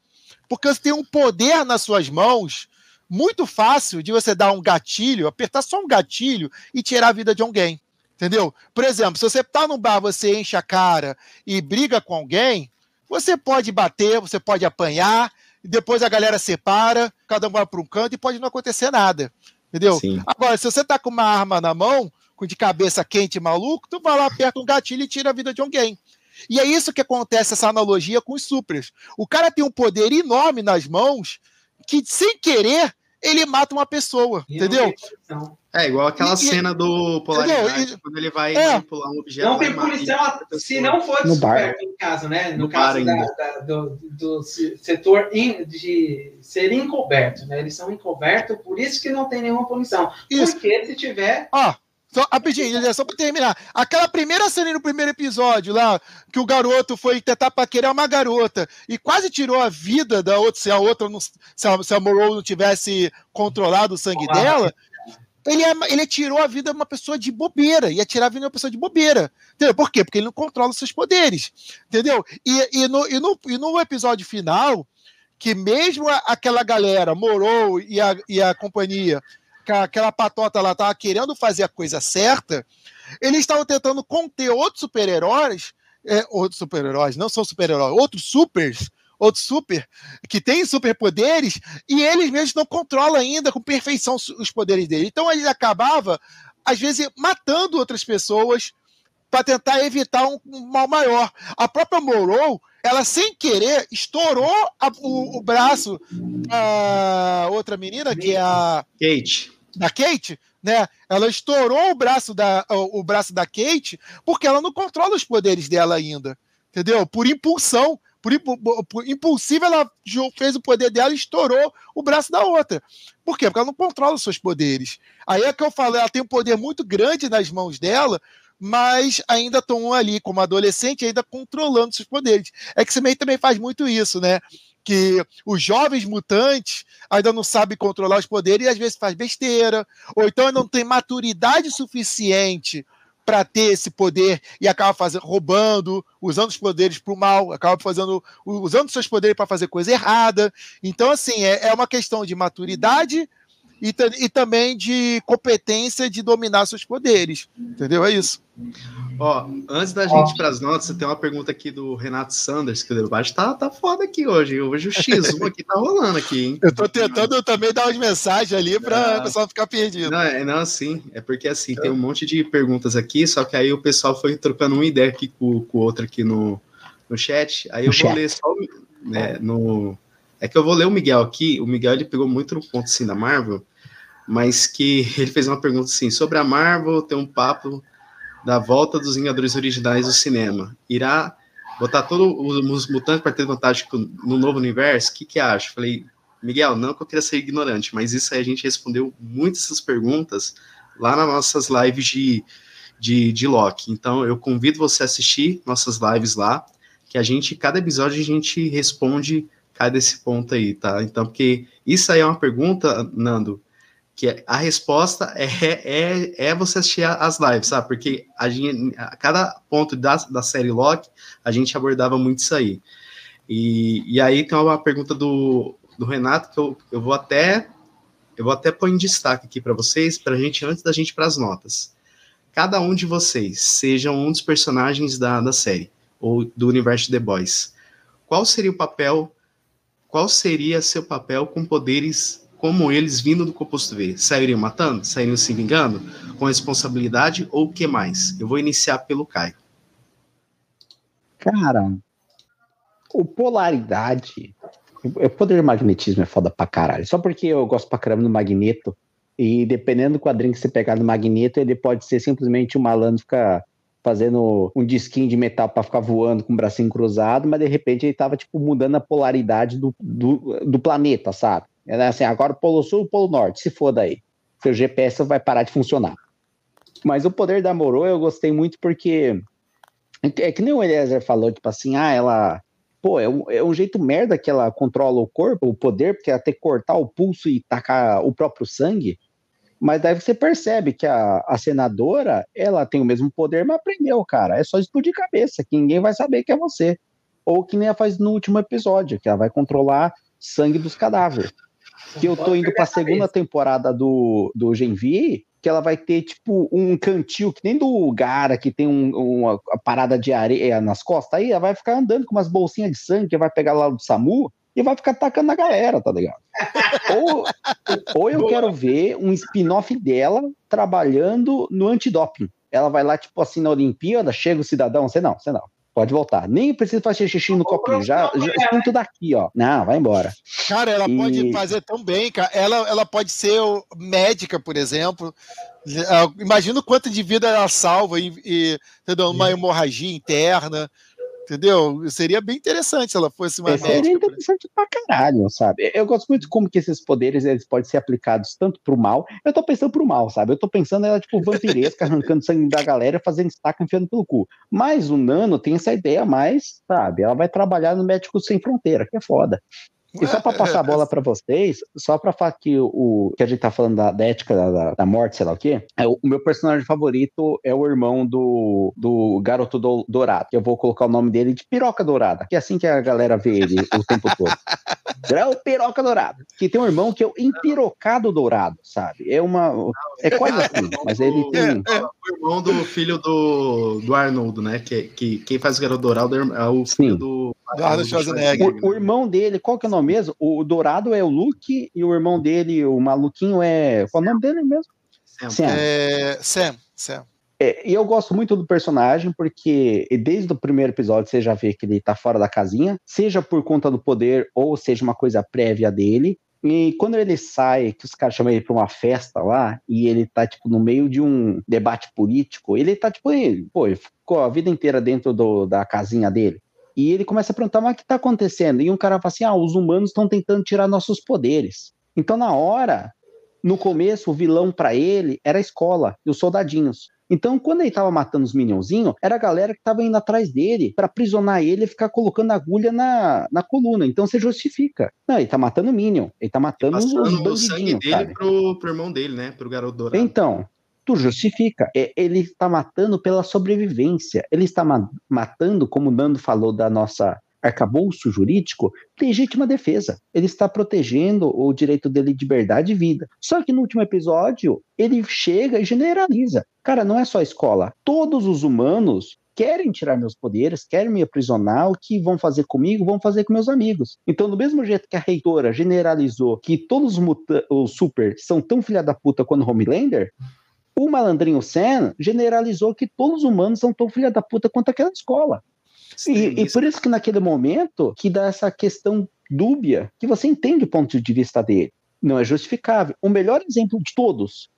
Porque você tem um poder nas suas mãos muito fácil de você dar um gatilho, apertar só um gatilho e tirar a vida de alguém. Entendeu? Por exemplo, se você está no bar, você enche a cara e briga com alguém, você pode bater, você pode apanhar, e depois a galera separa, cada um vai para um canto e pode não acontecer nada. Entendeu? Sim. Agora, se você está com uma arma na mão, de cabeça quente maluco, tu vai lá, aperta um gatilho e tira a vida de alguém. E é isso que acontece, essa analogia com os supers. O cara tem um poder enorme nas mãos que, sem querer, ele mata uma pessoa, e entendeu? É igual aquela e, cena do Polaridade, e, quando ele vai é, pular um objeto. Não tem punição se não for descoberto, no caso, né? No, no caso da, da, do, do, setor in, de ser encoberto, né? Eles são encobertos, por isso que não tem nenhuma punição. Isso. Porque se tiver. Ah, Só, rapidinho, só pra terminar. Aquela primeira cena no primeiro episódio lá, que o garoto foi tentar paquerar uma garota e quase tirou a vida da outra, se a outra não, se a, se a Morrow não tivesse controlado o sangue Olá. dela. Ele, é, ele tirou a vida de uma pessoa de bobeira, ia tirar a vida de uma pessoa de bobeira. Entendeu? Por quê? Porque ele não controla os seus poderes. Entendeu? E, e, no, e, no, e no episódio final, que mesmo aquela galera, Morou e a, e a companhia, aquela patota lá estava querendo fazer a coisa certa, eles estavam tentando conter outros super-heróis, é, outros super-heróis, não são super-heróis, outros supers, outros super, que têm superpoderes, e eles mesmos não controlam ainda com perfeição os poderes deles. Então eles acabavam, às vezes, matando outras pessoas para tentar evitar um, mal maior. A própria Morrow, ela sem querer estourou a, o, o, braço da outra menina, que é a. Kate. Da Kate, né? Ela estourou o braço da, o, o braço da Kate porque ela não controla os poderes dela ainda. Entendeu? Por impulsão. Por, por, impulsiva, ela fez o poder dela e estourou o braço da outra. Por quê? Porque ela não controla os seus poderes. Aí é que eu falo, ela tem um poder muito grande nas mãos dela, mas ainda estão ali como adolescente, ainda controlando seus poderes. X-Men também faz muito isso, né? Que os jovens mutantes ainda não sabem controlar os poderes e às vezes faz besteira, ou então não tem maturidade suficiente para ter esse poder e acaba fazendo, roubando, usando os poderes para o mal, acaba fazendo, usando seus poderes para fazer coisa errada. Então, assim, é, é uma questão de maturidade e, e também de competência de dominar seus poderes. Entendeu? É isso. Ó, antes da gente ir para as notas, tem uma pergunta aqui do Renato Sanders, que o debate tá, tá foda aqui hoje. Hoje o X1 aqui tá rolando aqui, hein? Eu tô tentando também dar umas mensagens ali para o pessoal ficar perdido. Não, é, não, sim. É porque assim, tem um monte de perguntas aqui, só que aí o pessoal foi trocando uma ideia aqui com, com o outro aqui no, no chat. Aí eu no vou chat. ler só né, no. É que eu vou ler o Miguel aqui. O Miguel ele pegou muito no ponto assim da Marvel, mas que ele fez uma pergunta assim: sobre a Marvel, tem um papo da volta dos Vingadores originais do cinema. Irá botar todos os mutantes para ter vantagem no novo universo? O que, que acha? Falei, Miguel, não que eu queria ser ignorante, mas isso aí a gente respondeu muitas essas perguntas lá nas nossas lives de, de, de Loki. Então, eu convido você a assistir nossas lives lá, que a gente, cada episódio, a gente responde cada esse ponto aí, tá? Então, porque isso aí é uma pergunta, Nando, que a resposta é, é, é você assistir as lives, sabe? Porque a, gente, a cada ponto da, da série Loki, a gente abordava muito isso aí. E, e aí tem uma pergunta do, do Renato que eu, eu vou até eu vou até pôr em destaque aqui para vocês, para a gente, antes da gente para as notas. Cada um de vocês, seja um dos personagens da, da série, ou do universo The Boys, qual seria o papel, qual seria seu papel com poderes como eles vindo do composto V, sairiam matando, sairiam se vingando, com responsabilidade ou o que mais? Eu vou iniciar pelo Caio. Cara, o polaridade, o poder magnetismo é foda pra caralho. Só porque eu gosto pra caramba do magneto, e dependendo do quadrinho que você pegar do magneto, ele pode ser simplesmente um malandro ficar fazendo um disquinho de metal para ficar voando com o bracinho cruzado, mas de repente ele tava, tipo, mudando a polaridade do, do, do planeta, sabe? É assim, agora o Polo Sul Polo Norte, se for daí. Seu GPS vai parar de funcionar. Mas o poder da Moro eu gostei muito porque é que nem o Eliezer falou, tipo assim, ah, ela. Pô, é um, é um jeito merda que ela controla o corpo, o poder, porque ela tem que cortar o pulso e tacar o próprio sangue. Mas daí você percebe que a, a senadora, ela tem o mesmo poder, mas aprendeu, cara. É só explodir cabeça, que ninguém vai saber que é você. Ou que nem ela faz no último episódio, que ela vai controlar sangue dos cadáveres que eu tô indo pra segunda temporada do, do Genvi, que ela vai ter, tipo, um cantil, que nem do Gara, que tem um, uma parada de areia nas costas, aí ela vai ficar andando com umas bolsinhas de sangue, que vai pegar lá do SAMU, e vai ficar atacando a galera, tá ligado? ou, ou eu Boa. quero ver um spin-off dela trabalhando no antidoping. Ela vai lá, tipo assim, na Olimpíada, chega o cidadão, você não, você não. Pode voltar. Nem precisa fazer xixi no copinho. Já, já é, tudo daqui, ó. Não, vai embora. Cara, ela e... pode fazer tão bem, cara. Ela, ela pode ser médica, por exemplo. Imagina o quanto de vida ela salva e, e uma hemorragia interna. Entendeu? Seria bem interessante se ela fosse uma é, médica. Seria interessante pra caralho, sabe? Eu gosto muito de como que esses poderes eles podem ser aplicados tanto pro mal. Eu tô pensando pro mal, sabe? Eu tô pensando ela, tipo, vampiresca, arrancando sangue da galera, fazendo estaca, enfiando pelo cu. Mas o Nano tem essa ideia mais, sabe? Ela vai trabalhar no Médico Sem Fronteira, que é foda. E só para passar a bola para vocês, só para falar que o que a gente tá falando da, da ética da, da, morte, sei lá o quê, é, o, o, meu personagem favorito é o irmão do, do garoto do, dourado. Eu vou colocar o nome dele de Piroca Dourada, que é assim que a galera vê ele o tempo todo. É o Piroca Dourado. Que tem um irmão que é o Empirocado Dourado, sabe? É uma. É quase assim, mas ele tem. É, é, o irmão do filho do, do Arnoldo, né? Que, que quem faz o garoto dourado é o filho Sim. do Arnold Schwarzenegger. O, o, irmão dele, qual que é o nome mesmo? O Dourado é o Luke e o irmão dele, o maluquinho, é. Qual é o nome dele mesmo? Sam. Sam. É, Sam. Sam. É, e eu gosto muito do personagem, porque desde o primeiro episódio você já vê que ele tá fora da casinha, seja por conta do poder ou seja uma coisa prévia dele. E quando ele sai, que os caras chamam ele pra uma festa lá, e ele tá, tipo, no meio de um debate político, ele tá, tipo, ele, pô, ele ficou a vida inteira dentro do, da casinha dele. E ele começa a perguntar, mas o que está acontecendo? E um cara fala assim, ah, os humanos estão tentando tirar nossos poderes. Então, na hora, no começo, o vilão para ele era a escola e os soldadinhos. Então, quando ele estava matando os minionzinhos, era a galera que estava indo atrás dele para aprisionar ele e ficar colocando agulha na, na coluna. Então, você justifica. Não, ele tá matando o minion. Ele tá matando os bandidinhos, o sangue dele pro, pro irmão dele, né? Pro garoto dourado. Então, tu justifica. É, ele está matando pela sobrevivência. Ele está ma matando, como o Nando falou da nossa arcabouço jurídico, legítima defesa. Ele está protegendo o direito dele de liberdade e vida. Só que no último episódio, ele chega e generaliza. Cara, não é só a escola. Todos os humanos querem tirar meus poderes, querem me aprisionar, o que vão fazer comigo, vão fazer com meus amigos. Então, do mesmo jeito que a reitora generalizou que todos os, os super são tão filha da puta quanto Homelander, o malandrinho Sen generalizou que todos os humanos são tão filha da puta quanto aquela escola. E, e, por isso que naquele momento que dá essa questão dúbia, que você entende o ponto de vista dele. Não é justificável. O melhor exemplo de todos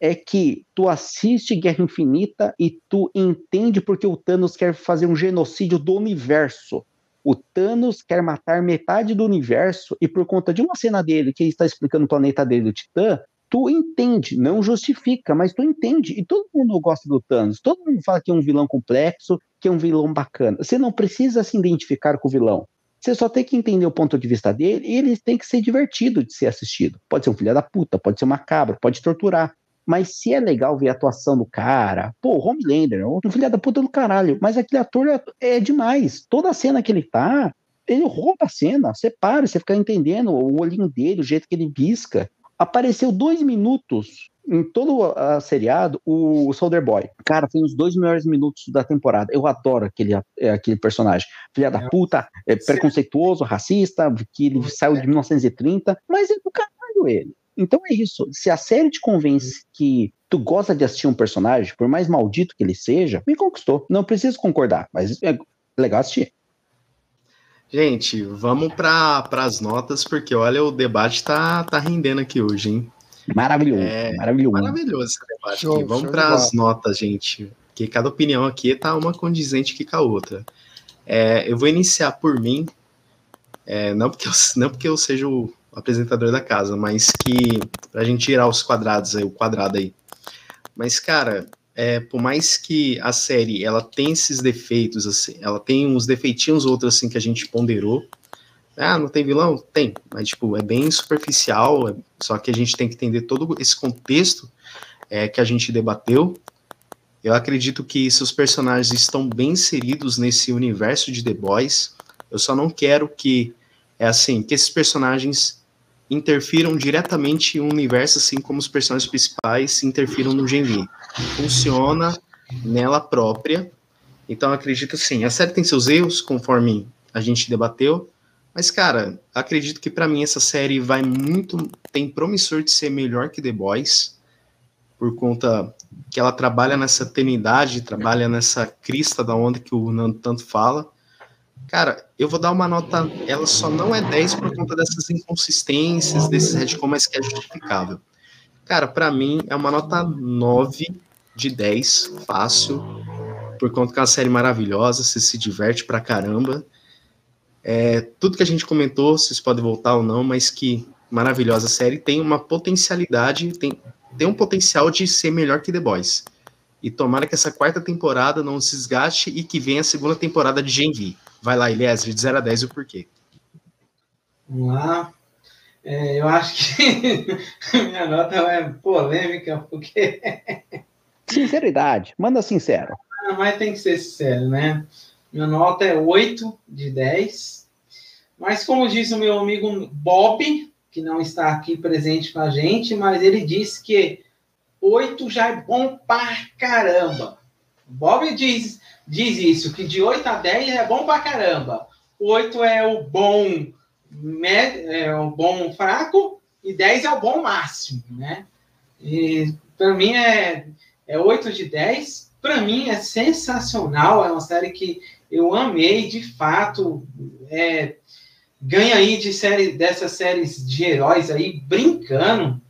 é que tu assiste Guerra Infinita e tu entende porque o Thanos quer fazer um genocídio do universo. O Thanos quer matar metade do universo e por conta de uma cena dele que ele está explicando o planeta dele, o Titã, tu entende, não justifica, mas tu entende. E todo mundo gosta do Thanos. Todo mundo fala que é um vilão complexo, que é um vilão bacana. Você não precisa se identificar com o vilão. Você só tem que entender o ponto de vista dele e ele tem que ser divertido de ser assistido. Pode ser um filho da puta, pode ser macabro, pode torturar. Mas se é legal ver a atuação do cara, pô, Homelander, um filho da puta do caralho, mas aquele ator é, é demais. Toda cena que ele tá, ele rouba a cena. Você para, você fica entendendo o olhinho dele, o jeito que ele pisca apareceu dois minutos em todo a seriado o Soldier Boy. Cara, foi os dois melhores minutos da temporada. Eu adoro aquele, é, aquele personagem. Filha da puta, é preconceituoso, racista, que ele saiu de 1930, mas é do caralho ele. Então é isso. Se a série te convence que tu gosta de assistir um personagem, por mais maldito que ele seja, me conquistou. Não preciso concordar, mas é legal assistir. Gente, vamos para as notas, porque olha, o debate tá, tá rendendo aqui hoje, hein? Maravilhoso, é, maravilhoso. Maravilhoso esse debate show, aqui. Vamos para as notas, gente. Porque cada opinião aqui tá uma condizente que com a outra. É, eu vou iniciar por mim, é, não, porque eu, não porque eu seja o apresentador da casa, mas que pra gente tirar os quadrados aí, o quadrado aí. Mas, cara, é, por mais que a série ela tem esses defeitos, assim, ela tem uns defeitinhos outros assim que a gente ponderou. Ah, não tem vilão? Tem, mas tipo, é bem superficial, é, só que a gente tem que entender todo esse contexto é, que a gente debateu. Eu acredito que se os personagens estão bem inseridos nesse universo de The Boys, eu só não quero que é assim, que esses personagens interfiram diretamente em um universo, assim como os personagens principais interfiram no Genvi. Funciona nela própria. Então, acredito sim. A série tem seus erros, conforme a gente debateu. Mas, cara, acredito que para mim essa série vai muito. tem promissor de ser melhor que The Boys. Por conta que ela trabalha nessa tenidade, trabalha nessa crista da onda que o Nando tanto fala. Cara, eu vou dar uma nota. Ela só não é 10 por conta dessas inconsistências, desses retcon, mas que é justificável. Cara, para mim é uma nota 9 de 10, fácil. por conta que é uma série maravilhosa, você se diverte pra caramba. É, tudo que a gente comentou, vocês podem voltar ou não, mas que maravilhosa série tem uma potencialidade, tem, tem um potencial de ser melhor que The Boys. E tomara que essa quarta temporada não se desgaste e que venha a segunda temporada de Gen V. Vai lá, Elias, de 0 a 10 o porquê. Vamos lá. É, eu acho que minha nota é polêmica, porque. Sinceridade, manda sincero. Ah, mas tem que ser sincero, né? Minha nota é 8 de 10. Mas, como disse o meu amigo Bob, que não está aqui presente com a gente, mas ele disse que 8 já é bom pra caramba. Bob diz, diz isso, que de 8 a 10 é bom pra caramba. 8 é o bom médio, é o bom fraco e 10 é o bom máximo, né? E para mim é, é 8 de 10. Para mim é sensacional, é uma série que eu amei de fato. É, ganha aí de série dessas séries de heróis aí brincando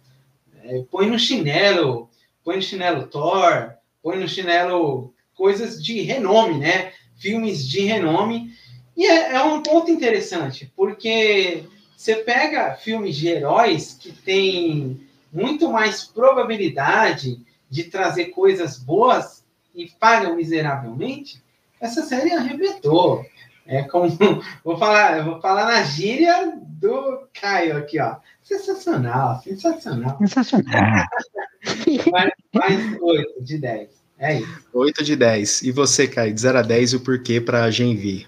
é, põe no chinelo, põe no chinelo Thor, põe no chinelo coisas de renome, né? Filmes de renome. E é, é um ponto interessante, porque você pega filmes de heróis que tem muito mais probabilidade de trazer coisas boas e falham miseravelmente, essa série arrebentou. É como vou falar, vou falar na gíria do Caio aqui, ó. Sensacional, sensacional. Sensacional. mais, mais 8 de 10. É isso. 8 de 10. E você, Caio, de 0 a 10, o porquê para Genvi?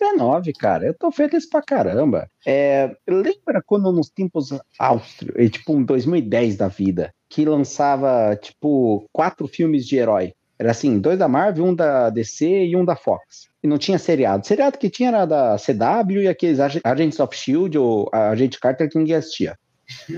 É 9, cara. Eu tô feliz pra caramba. É, lembra quando nos tempos áustrio, tipo um 2010 da vida, que lançava, tipo, quatro filmes de herói? Era assim, dois da Marvel, um da DC e um da Fox e não tinha seriado. seriado que tinha era da CW e aqueles Agents of Shield ou Agente Carter que ninguém assistia.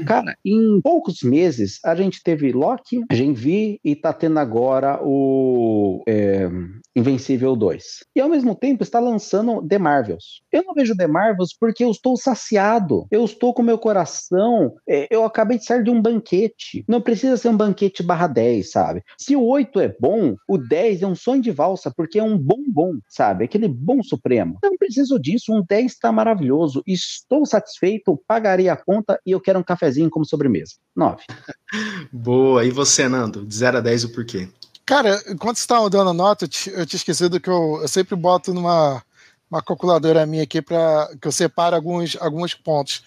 Cara, em poucos meses a gente teve Loki, Gen V e tá tendo agora o é, Invencível 2. E ao mesmo tempo está lançando The Marvels. Eu não vejo The Marvels porque eu estou saciado. Eu estou com meu coração. É, eu acabei de sair de um banquete. Não precisa ser um banquete barra 10, sabe? Se o 8 é bom, o 10 é um sonho de valsa, porque é um bom bom, sabe? Aquele bom supremo. Não preciso disso. Um 10 está maravilhoso. Estou satisfeito, pagarei a conta e eu quero um cafezinho como sobremesa. 9. Boa. E você, Nando? De 0 a 10 o porquê? Cara, enquanto você estava dando nota, eu, eu tinha esquecido que eu, eu sempre boto numa uma calculadora minha aqui para que eu separe alguns, alguns pontos.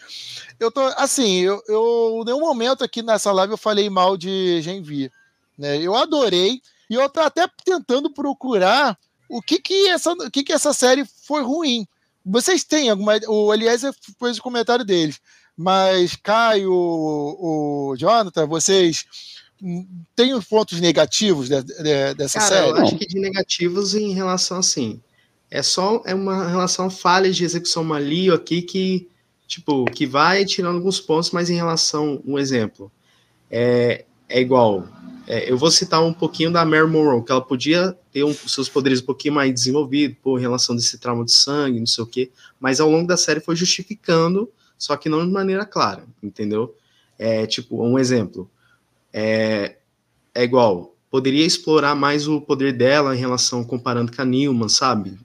Eu tô assim, eu, eu nenhum momento aqui nessa live eu falei mal de Genvi, né? Eu adorei e eu tô até tentando procurar o que que essa, o que que essa série foi ruim. Vocês têm alguma, o Eliezer fez o comentário deles, mas Caio, o, o Jonathan, vocês tem os pontos negativos de, de, dessa Cara, série? Eu acho que de negativos em relação assim. É só é uma relação falha de execução ali aqui que tipo que vai tirando alguns pontos, mas em relação um exemplo é, é igual. É, eu vou citar um pouquinho da Mary Monroe, que ela podia ter um, seus poderes um pouquinho mais desenvolvidos, por relação desse trauma de sangue, não sei o quê, mas ao longo da série foi justificando, só que não de maneira clara, entendeu? É tipo, um exemplo é, é igual. Poderia explorar mais o poder dela em relação, comparando com a Newman, sabe?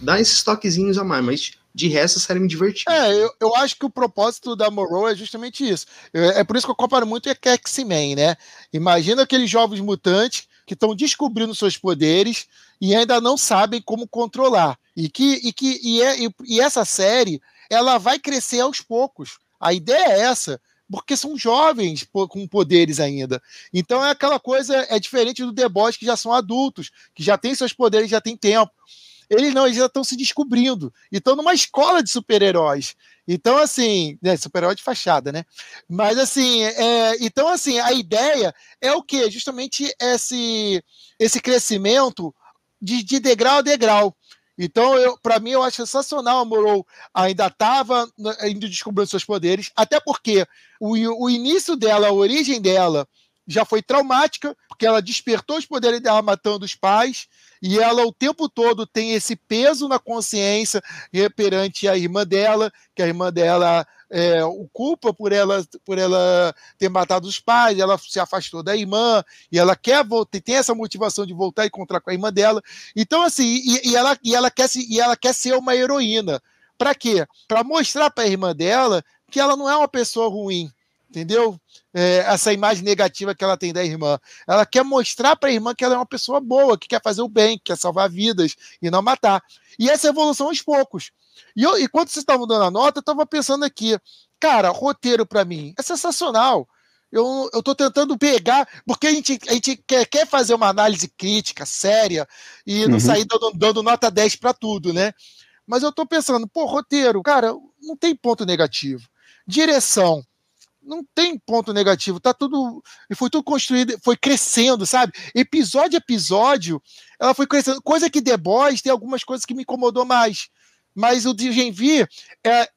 Dá esses toquezinhos a mais, mas de resto a série me divertiu. É, eu, eu acho que o propósito da Morrow é justamente isso. É, é por isso que eu comparo muito com X-Men, né? Imagina aqueles jovens mutantes que estão descobrindo seus poderes e ainda não sabem como controlar. E que, e que e, é, e, e essa série ela vai crescer aos poucos. A ideia é essa porque são jovens com poderes ainda. Então é aquela coisa, é diferente do The Boys, que já são adultos, que já têm seus poderes, já tem tempo. Eles não, eles já estão se descobrindo. E estão numa escola de super-heróis. Então, assim, né, super-herói de fachada, né? Mas assim, é, então, assim, a ideia é o quê? Justamente esse, esse crescimento de, de degrau a degrau. Então, para mim, eu acho sensacional a Morrow ainda estava indo descobrindo seus poderes, até porque o, o início dela, a origem dela, já foi traumática, porque ela despertou os poderes dela matando os pais, e ela o tempo todo tem esse peso na consciência perante a irmã dela, que a irmã dela é, o culpa por ela por ela ter matado os pais, ela se afastou da irmã e ela quer voltar, tem essa motivação de voltar e encontrar com a irmã dela. Então assim, e, e ela e ela quer se, e ela quer ser uma heroína. Para quê? Para mostrar para a irmã dela que ela não é uma pessoa ruim, entendeu? É, essa imagem negativa que ela tem da irmã. Ela quer mostrar para a irmã que ela é uma pessoa boa, que quer fazer o bem, que quer salvar vidas e não matar. E essa evolução aos poucos. E, eu, e quando vocês estavam dando a nota, eu estava pensando aqui, cara, roteiro para mim é sensacional. Eu, eu tô tentando pegar, porque a gente, a gente quer, quer fazer uma análise crítica, séria, e não uhum. sair dando, dando nota 10 para tudo, né? Mas eu tô pensando, pô, roteiro, cara, não tem ponto negativo. Direção, não tem ponto negativo, tá tudo. Foi tudo construído, foi crescendo, sabe? Episódio a episódio, ela foi crescendo. Coisa que The Boys tem algumas coisas que me incomodou mais. Mas o de Genvi, é, é,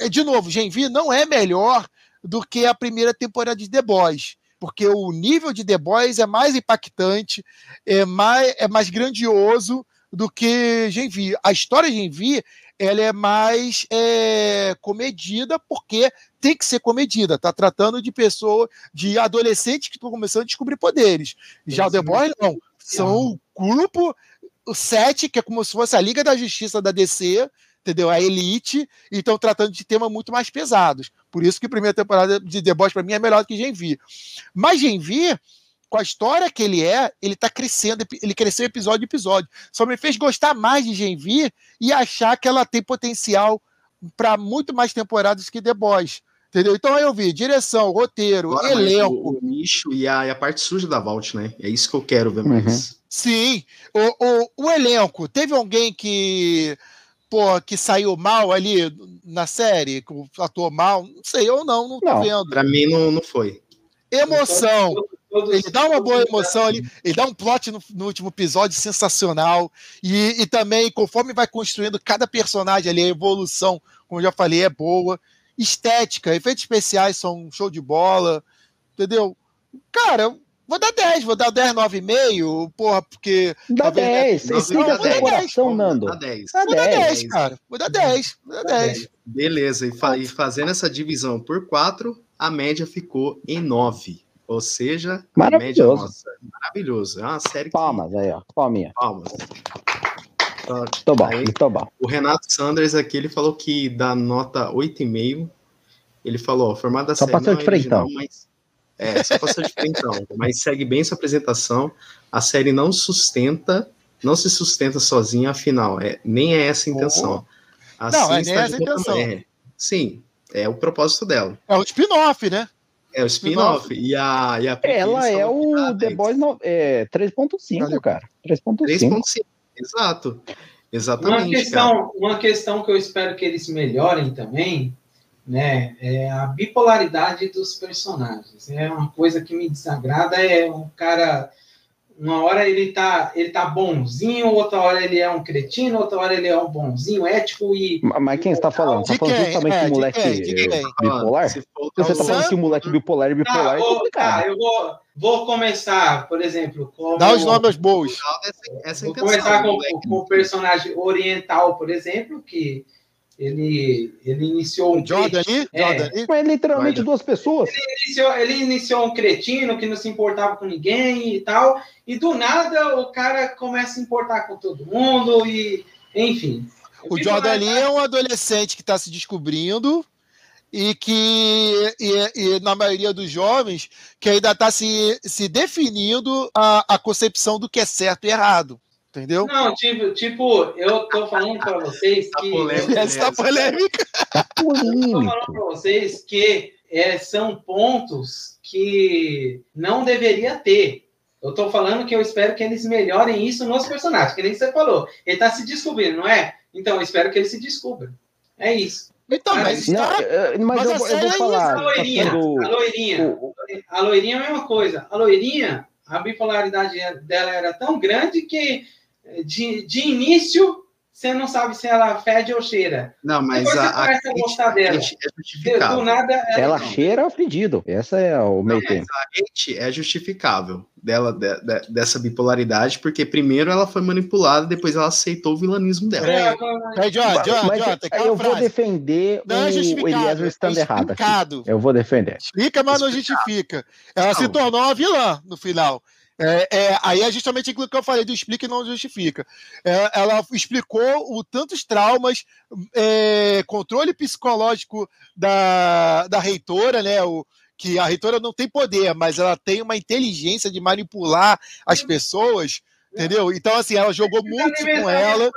é, de novo, Genvi não é melhor do que a primeira temporada de The Boys. Porque o nível de The Boys é mais impactante, é mais, é mais grandioso do que Genvi. A história de Genvi ela é mais é, comedida, porque tem que ser comedida. Está tratando de pessoas, de adolescentes que estão começando a descobrir poderes. Já o The Boys, não. São o grupo, o set, que é como se fosse a Liga da Justiça da DC, entendeu? A Elite, e estão tratando de temas muito mais pesados. Por isso que a primeira temporada de The Boys, para mim, é melhor do que Genvi. Mas Genvi com a história que ele é, ele tá crescendo, ele cresceu episódio a episódio. Só me fez gostar mais de Genvi e achar que ela tem potencial para muito mais temporadas que The Boys. Entendeu? Então eu vi direção, roteiro, Agora, elenco. O, o nicho e a, e a, parte suja da Vault, né? É isso que eu quero ver mais. Uhum. Sim. O, o, o, elenco, teve alguém que, pô, que saiu mal ali na série, que atuou mal? Não sei, ou não, não tô não, vendo. Pra mim não, não foi. Emoção. Ele dá uma boa emoção ali, ele dá um plot no, no último episódio sensacional. E, e, também, conforme vai construindo cada personagem ali, a evolução, como eu já falei, é boa. Estética, efeitos especiais são um show de bola, entendeu? Cara, vou dar 10, vou dar 10, 9,5, porra, porque. Dá 10, não, explica teu coração, Nando. Dá 10. Vou dar 10, cara. Vou dar 10. Vou dar 10. Beleza, e, fa e fazendo essa divisão por 4, a média ficou em 9. Ou seja, maravilhoso. Nossa, maravilhoso. É uma série Palmas que... aí, ó. Palminha. Palmas. Tô bom, aí, tô bom. O Renato Sanders aqui, ele falou que dá nota 8,5. Ele falou, ó, o formato da só série não é original, mas... É, só passou de frentão. mas segue bem sua apresentação. A série não sustenta, não se sustenta sozinha, afinal. É, nem é essa a intenção. Assim, não, é nem essa a intenção. É, sim, é o propósito dela. É o spin-off, né? É o spin-off. E a, e a Ela é o The Boys no, é, 3.5, cara. 3.5. Exato. Exatamente. Uma questão, uma questão que eu espero que eles melhorem também, né, é a bipolaridade dos personagens. É uma coisa que me desagrada, é um cara uma hora ele tá, ele tá bonzinho, outra hora ele é um cretino, outra hora ele é um bonzinho, ético e. Mas quem está falando? Está falando justamente é, que o moleque bipolar? Se você está falando que o moleque bipolar e bipolar tá, é complicado. Tá, eu vou, vou começar, por exemplo. Como, Dá os nomes boas. Essa, vou começar com, com o personagem oriental, por exemplo, que ele, ele iniciou um. Jordan ali? É, Jordan? Mas literalmente Jordan. duas pessoas. Ele iniciou, ele iniciou um cretino que não se importava com ninguém e tal. E do nada o cara começa a se importar com todo mundo e. Enfim. O Jordan é um adolescente que está se descobrindo e que, e, e, na maioria dos jovens, que ainda está se, se definindo a, a concepção do que é certo e errado. Entendeu? Não, tipo, tipo eu tô falando para vocês tá que. Polêmica, essa tá polêmica. Tá polêmica. Eu tô falando para vocês que é, são pontos que não deveria ter. Eu tô falando que eu espero que eles melhorem isso nos personagens, que nem você falou. Ele tá se descobrindo, não é? Então eu espero que ele se descubra. É isso. Então, mas, não, tá... mas, mas eu, eu, vou falar. A loirinha, a loirinha, a loirinha é a mesma coisa. A loirinha, a bipolaridade dela era tão grande que de, de início você não sabe se ela fede ou cheira. Não, mas Depois a, você começa a, a gostar dela. É justificável. Do nada, ela, ela cheira ao fedido. Essa é o meio tempo. A hate é justificável dela de, de, dessa bipolaridade, porque primeiro ela foi manipulada, depois ela aceitou o vilanismo dela. É, é, John, John, mas, John, mas eu vou defender não é o Eliezer estando é errado. Aqui. Eu vou defender. Explica, mas não justifica. Ela não. se tornou uma vilã no final. É, é, aí é justamente aquilo que eu falei do explica e não justifica. É, ela explicou o tantos traumas, é, controle psicológico da, da reitora, né? O, que a reitora não tem poder, mas ela tem uma inteligência de manipular as pessoas Entendeu? Então, assim, ela jogou muito com ela.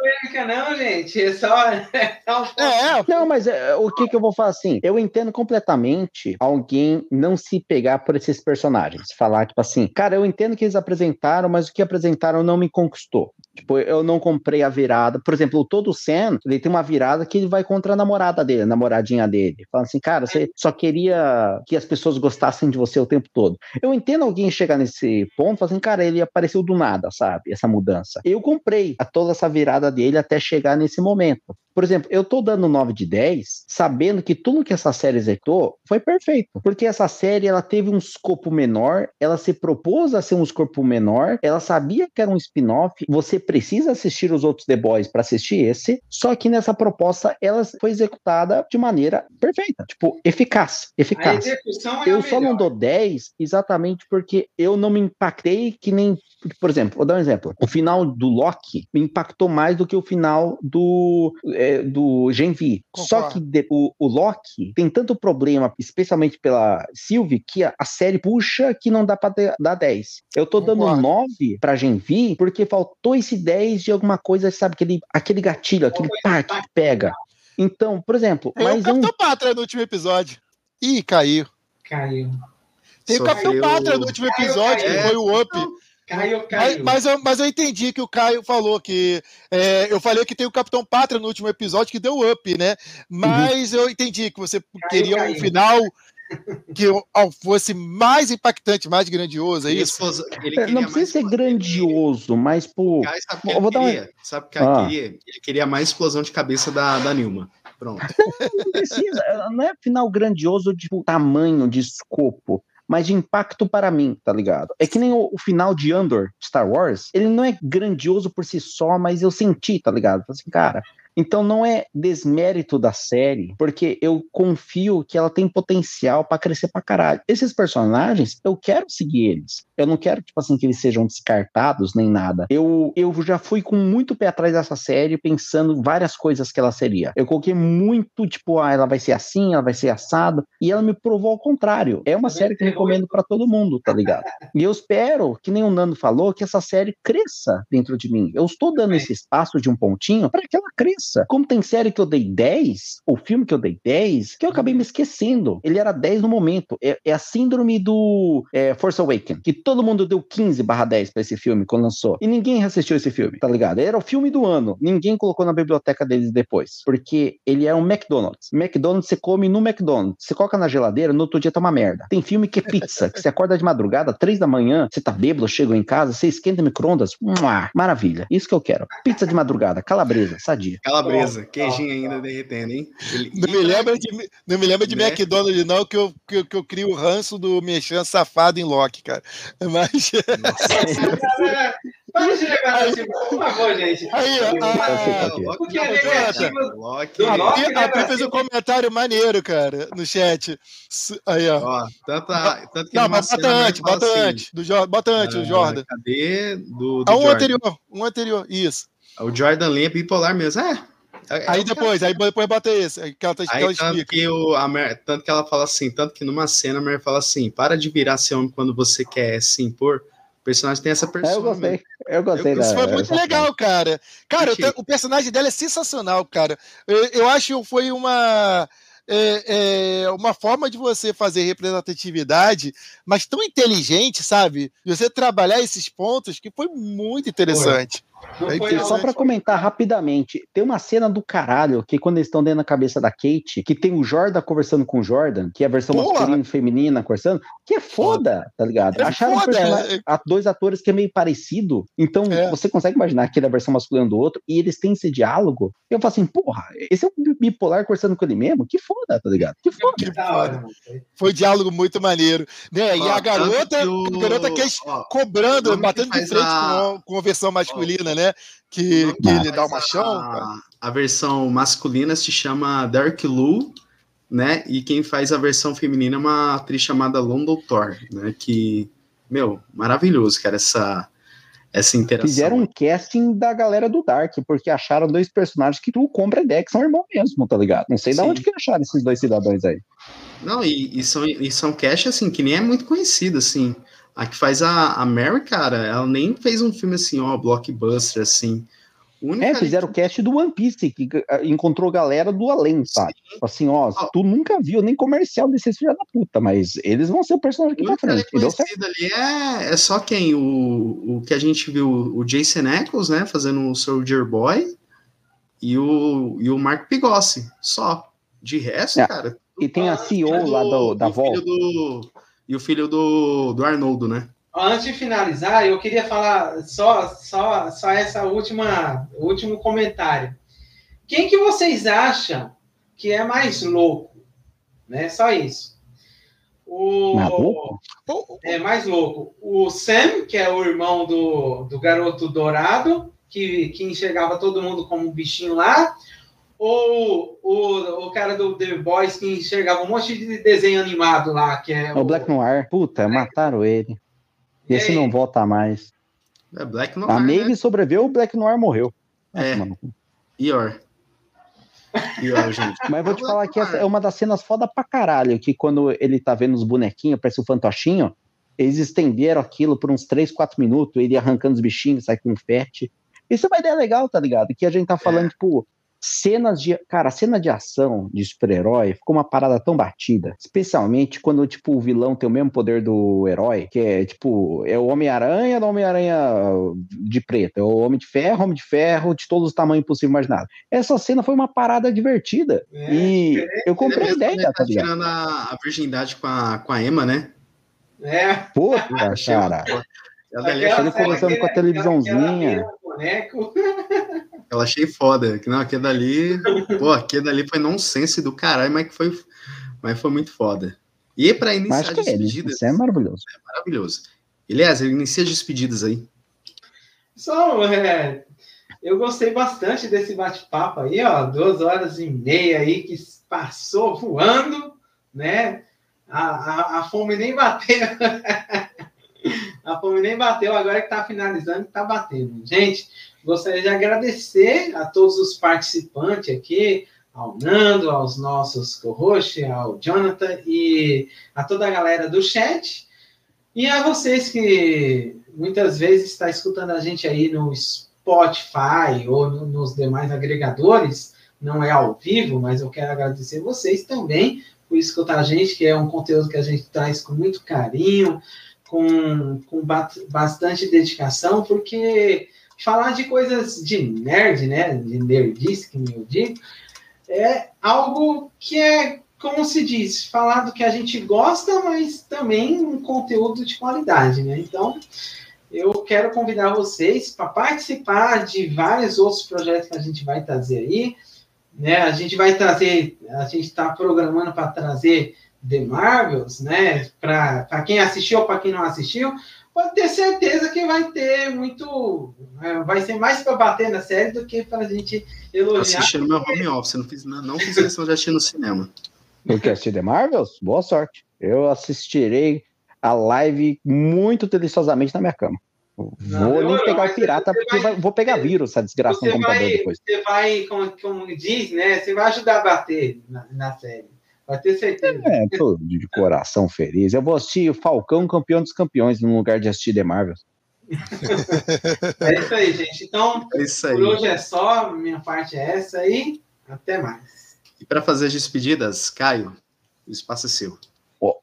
Não, gente, é só. é, não, mas é, o que, que eu vou falar assim? Eu entendo completamente alguém não se pegar por esses personagens. Falar, tipo assim, cara, eu entendo que eles apresentaram, mas o que apresentaram não me conquistou. Tipo, eu não comprei a virada. Por exemplo, o Todo Sen, ele tem uma virada que ele vai contra a namorada dele, a namoradinha dele. Falando assim, cara, você só queria que as pessoas gostassem de você o tempo todo. Eu entendo alguém chegar nesse ponto, falando assim, cara, ele apareceu do nada, sabe? Essa mudança. Eu comprei a toda essa virada dele até chegar nesse momento. Por exemplo, eu tô dando 9 de 10, sabendo que tudo que essa série executou foi perfeito. Porque essa série, ela teve um escopo menor, ela se propôs a ser um escopo menor, ela sabia que era um spin-off, você precisa assistir os outros The Boys para assistir esse, só que nessa proposta, ela foi executada de maneira perfeita, tipo, eficaz, eficaz. É eu só não dou 10 exatamente porque eu não me impactei que nem por exemplo, vou dar um exemplo. O final do Loki me impactou mais do que o final do é, do Gen V. Só que de, o, o, Loki tem tanto problema, especialmente pela Sylvie, que a, a série puxa que não dá pra dar 10. Eu tô Concordo. dando 9 pra Gen V porque faltou esse 10 de alguma coisa, sabe? Aquele, aquele gatilho, aquele pá que pega. Então, por exemplo. Tem mas o Capitão um... Pátria no último episódio. Ih, caiu. Caiu. Tem Sofreu... o Capitão Pátria no último episódio, caiu, caiu. que foi o Up. Caio, Caio. Mas, mas, eu, mas eu entendi que o Caio falou que. É, eu falei que tem o Capitão Pátria no último episódio que deu up, né? Mas uhum. eu entendi que você Caio, queria um final que fosse mais impactante, mais grandioso, é isso? É, não precisa ser grandioso, mas por. Sabe o que vou queria? Dar Sabe que ah. queria? Ele queria mais explosão de cabeça da, da Nilma. Pronto. Não, não precisa, não é final grandioso de tamanho, de escopo mas de impacto para mim, tá ligado? É que nem o, o, final de Andor, Star Wars, ele não é grandioso por si só, mas eu senti, tá ligado? Assim, cara, então não é desmérito da série, porque eu confio que ela tem potencial para crescer pra caralho. Esses personagens, eu quero seguir eles. Eu não quero, tipo assim, que eles sejam descartados nem nada. Eu, eu já fui com muito pé atrás dessa série, pensando várias coisas que ela seria. Eu coloquei muito, tipo, ah, ela vai ser assim, ela vai ser assada, e ela me provou ao contrário. É uma série que eu recomendo para todo mundo, tá ligado? E eu espero, que nem o Nando falou, que essa série cresça dentro de mim. Eu estou dando esse espaço de um pontinho para que ela cresça como tem série que eu dei 10, ou filme que eu dei 10, que eu acabei me esquecendo. Ele era 10 no momento. É, é a síndrome do é, Force Awakens, que todo mundo deu 15 barra 10 pra esse filme quando lançou. E ninguém assistiu esse filme, tá ligado? Era o filme do ano. Ninguém colocou na biblioteca deles depois. Porque ele é um McDonald's. McDonald's você come no McDonald's. Você coloca na geladeira, no outro dia tá uma merda. Tem filme que é pizza, que você acorda de madrugada, 3 da manhã, você tá bêbado, chegou em casa, você esquenta micro-ondas. Maravilha. Isso que eu quero. Pizza de madrugada, calabresa, sadia. Calabresa, queijinho ainda derretendo, hein? Ele... Não, me lembra de, não me lembra de né? McDonald's, não, que eu, que, que eu crio o ranço do mexão safado em Loki, cara. Mas. Vamos de negativo, por favor, gente. Aí, a, o que é negativo? A Pri fez um comentário maneiro, cara, no chat. Aí, ó. ó tanto, a, tanto que não, mas bota antes, bota assim, antes, do, bota antes, o Jordan. Cadê? Do, do ah, um Jordan. anterior, um anterior, isso. O Jordan Lee é bipolar mesmo. É. é aí é depois, aí depois bota esse, que ela, tá, aí, que ela tanto Que o, a Mer, tanto que ela fala assim, tanto que numa cena a Mer fala assim, para de virar seu homem quando você quer se impor. O personagem tem essa persona. É, eu gostei. Eu gostei. Isso foi muito legal, cara. Cara, o personagem dela é sensacional, cara. Eu, eu acho que foi uma é, é, uma forma de você fazer representatividade, mas tão inteligente, sabe? De você trabalhar esses pontos que foi muito interessante. É só para comentar rapidamente, tem uma cena do caralho que quando eles estão dentro da cabeça da Kate, que tem o Jordan conversando com o Jordan, que é a versão Porra. masculina e feminina conversando, que é foda, tá ligado? É Acharam foda, é... dois atores que é meio parecido, então é. você consegue imaginar que ele é a versão masculina do outro, e eles têm esse diálogo. Eu falo assim, porra, esse é um bipolar conversando com ele mesmo? Que foda, tá ligado? Que foda. Que foda. Foi um diálogo muito maneiro. Né? E a garota, a garota que é cobrando, batendo de frente a... com, com a versão masculina, né? Que, que ele dá uma chão. A, a, versão masculina se chama Dark Lou, né? E quem faz a versão feminina é uma atriz chamada London Thor, né? Que, meu, maravilhoso, cara, essa, essa interação. Fizeram um casting da galera do Dark, porque acharam dois personagens que tu compra ideia que são irmãos mesmo, tá ligado? Não sei Sim. de onde que acharam esses dois cidadãos aí. Não, e, e, são, e são cast, assim, que nem é muito conhecido, assim. A que faz a, a Mary, cara, ela nem fez um filme assim, ó, blockbuster, assim. É, fizeram o cast do One Piece, que ah, encontrou galera do além, sabe? Sim. Assim, ó, tu nunca viu nem comercial desse filho da puta, mas eles vão ser o personagem que tá frente. ali é, é só quem? O, o que a gente viu, o Jason Eccles, né, fazendo o Soldier Boy, e o, e o Mark Pigossi, só. De resto, é. cara. E tem a CEO lá do, da volta. E o filho do, do Arnoldo, né? Antes de finalizar, eu queria falar só, só, só essa última, último comentário. Quem que vocês acham que é mais louco? Né? Só isso. O, Maluco? É mais louco. O Sam, que é o irmão do, do garoto dourado, que, que enxergava todo mundo como um bichinho lá, ou o, o cara do The Boys que enxergava um monte de desenho animado lá, que é o, o Black Noir. Puta, Black... mataram ele. Esse não volta mais. É Black Noir. A Maeve né? sobreviveu, o Black Noir morreu. Nossa, é. Mano. Pior. Pior, gente. Mas vou te falar que essa é uma das cenas foda pra caralho, que quando ele tá vendo os bonequinhos, parece o um fantochinho, eles estenderam aquilo por uns 3, 4 minutos, ele arrancando os bichinhos, sai com um fete. Isso é uma ideia legal, tá ligado? Que a gente tá falando, é. tipo, cenas de. Cara, a cena de ação de super-herói ficou uma parada tão batida. Especialmente quando, tipo, o vilão tem o mesmo poder do herói, que é, tipo, é o Homem-Aranha do Homem-Aranha de preto. É o Homem de Ferro, Homem de Ferro, de todos os tamanhos possíveis imagináveis. Essa cena foi uma parada divertida. É, e é, eu comprei a ideia, tá ligado? tirando a, virgindade com a, com a Emma, né? É. Puta, cara. Ele conversando com a televisãozinha. Boneco. Ela achei foda. Não, aquele dali. pô, aquele dali foi nonsense do caralho, mas que foi, mas foi muito foda. E para iniciar as é despedidas. Isso é maravilhoso. É maravilhoso. Elias, inicia as despedidas aí. Só, é, eu gostei bastante desse bate-papo aí, ó. Duas horas e meia aí que passou voando, né? A, a, a fome nem bateu. a fome nem bateu, agora que tá finalizando, tá batendo. Gente, Gostaria de agradecer a todos os participantes aqui, ao Nando, aos nossos co-hosts, ao Jonathan e a toda a galera do chat. E a vocês que muitas vezes está escutando a gente aí no Spotify ou no, nos demais agregadores, não é ao vivo, mas eu quero agradecer vocês também por escutar a gente, que é um conteúdo que a gente traz com muito carinho, com, com bastante dedicação, porque falar de coisas de nerd, né? De nerdice, que eu digo, é algo que é, como se diz, falar do que a gente gosta, mas também um conteúdo de qualidade, né? Então, eu quero convidar vocês para participar de vários outros projetos que a gente vai trazer aí. Né? A gente vai trazer, a gente está programando para trazer The Marvels, né? Para quem assistiu ou para quem não assistiu, pode ter certeza que vai ter muito. É, vai ser mais para bater na série do que para a gente elogiar. Assisti no meu home office, não fiz, não fiz questão de assistir no cinema. Eu quero assistir The Marvels? Boa sorte. Eu assistirei a live muito deliciosamente na minha cama. Vou não, nem pegar o pirata, porque vai, vou pegar vírus, essa desgraça no computador vai, depois. Você vai, como, como diz, né? Você vai ajudar a bater na, na série. Vai ter certeza. É, tô de coração feliz. Eu vou assistir o Falcão campeão dos campeões no lugar de assistir The Marvel. é isso aí, gente. Então, é isso aí. por hoje é só. Minha parte é essa aí. Até mais. E para fazer as despedidas, Caio, o espaço é seu.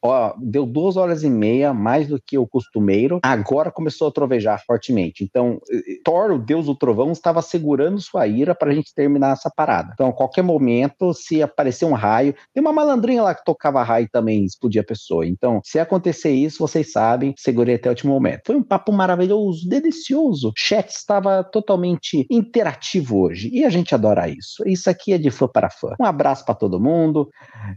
Ó, deu duas horas e meia, mais do que o costumeiro. Agora começou a trovejar fortemente. Então, Thor, o deus do trovão, estava segurando sua ira para a gente terminar essa parada. Então, a qualquer momento, se aparecer um raio, tem uma malandrinha lá que tocava raio também, explodia a pessoa. Então, se acontecer isso, vocês sabem, segurei até o último momento. Foi um papo maravilhoso, delicioso. O chat estava totalmente interativo hoje e a gente adora isso. Isso aqui é de fã para fã. Um abraço para todo mundo.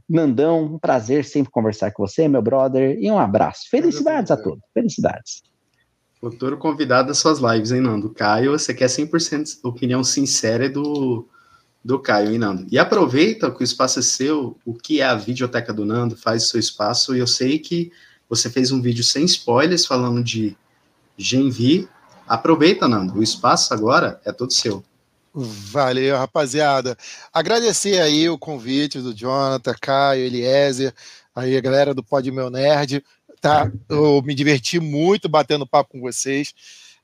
Nandão, um prazer sempre conversar com você, meu brother, e um abraço. Felicidades a todos. Felicidades. Futuro convidado das suas lives, hein, Nando? Caio, você quer 100% opinião sincera do, do Caio, hein, Nando? E aproveita que o espaço é seu, o que é a videoteca do Nando, faz o seu espaço, e eu sei que você fez um vídeo sem spoilers falando de Genvi. Aproveita, Nando, o espaço agora é todo seu. Valeu, rapaziada. Agradecer aí o convite do Jonathan, Caio, Eliezer, aí a galera do Pod Meu Nerd, tá? Eu me diverti muito batendo papo com vocês,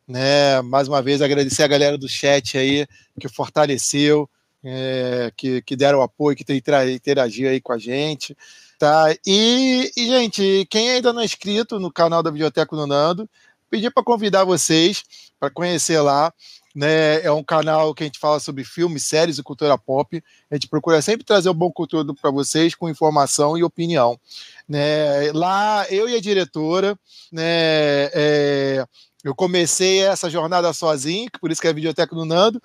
né? Mais uma vez agradecer a galera do chat aí que fortaleceu, é, que, que deram apoio, que interagiu aí com a gente, tá? E, e, gente, quem ainda não é inscrito no canal da Biblioteca do Nando, pedir para convidar vocês para conhecer lá né? É um canal que a gente fala sobre filmes, séries e cultura pop. A gente procura sempre trazer um bom conteúdo para vocês com informação e opinião. Né? Lá, eu e a diretora, né? É, eu comecei essa jornada sozinho, por isso que é a Videoteca do Nando,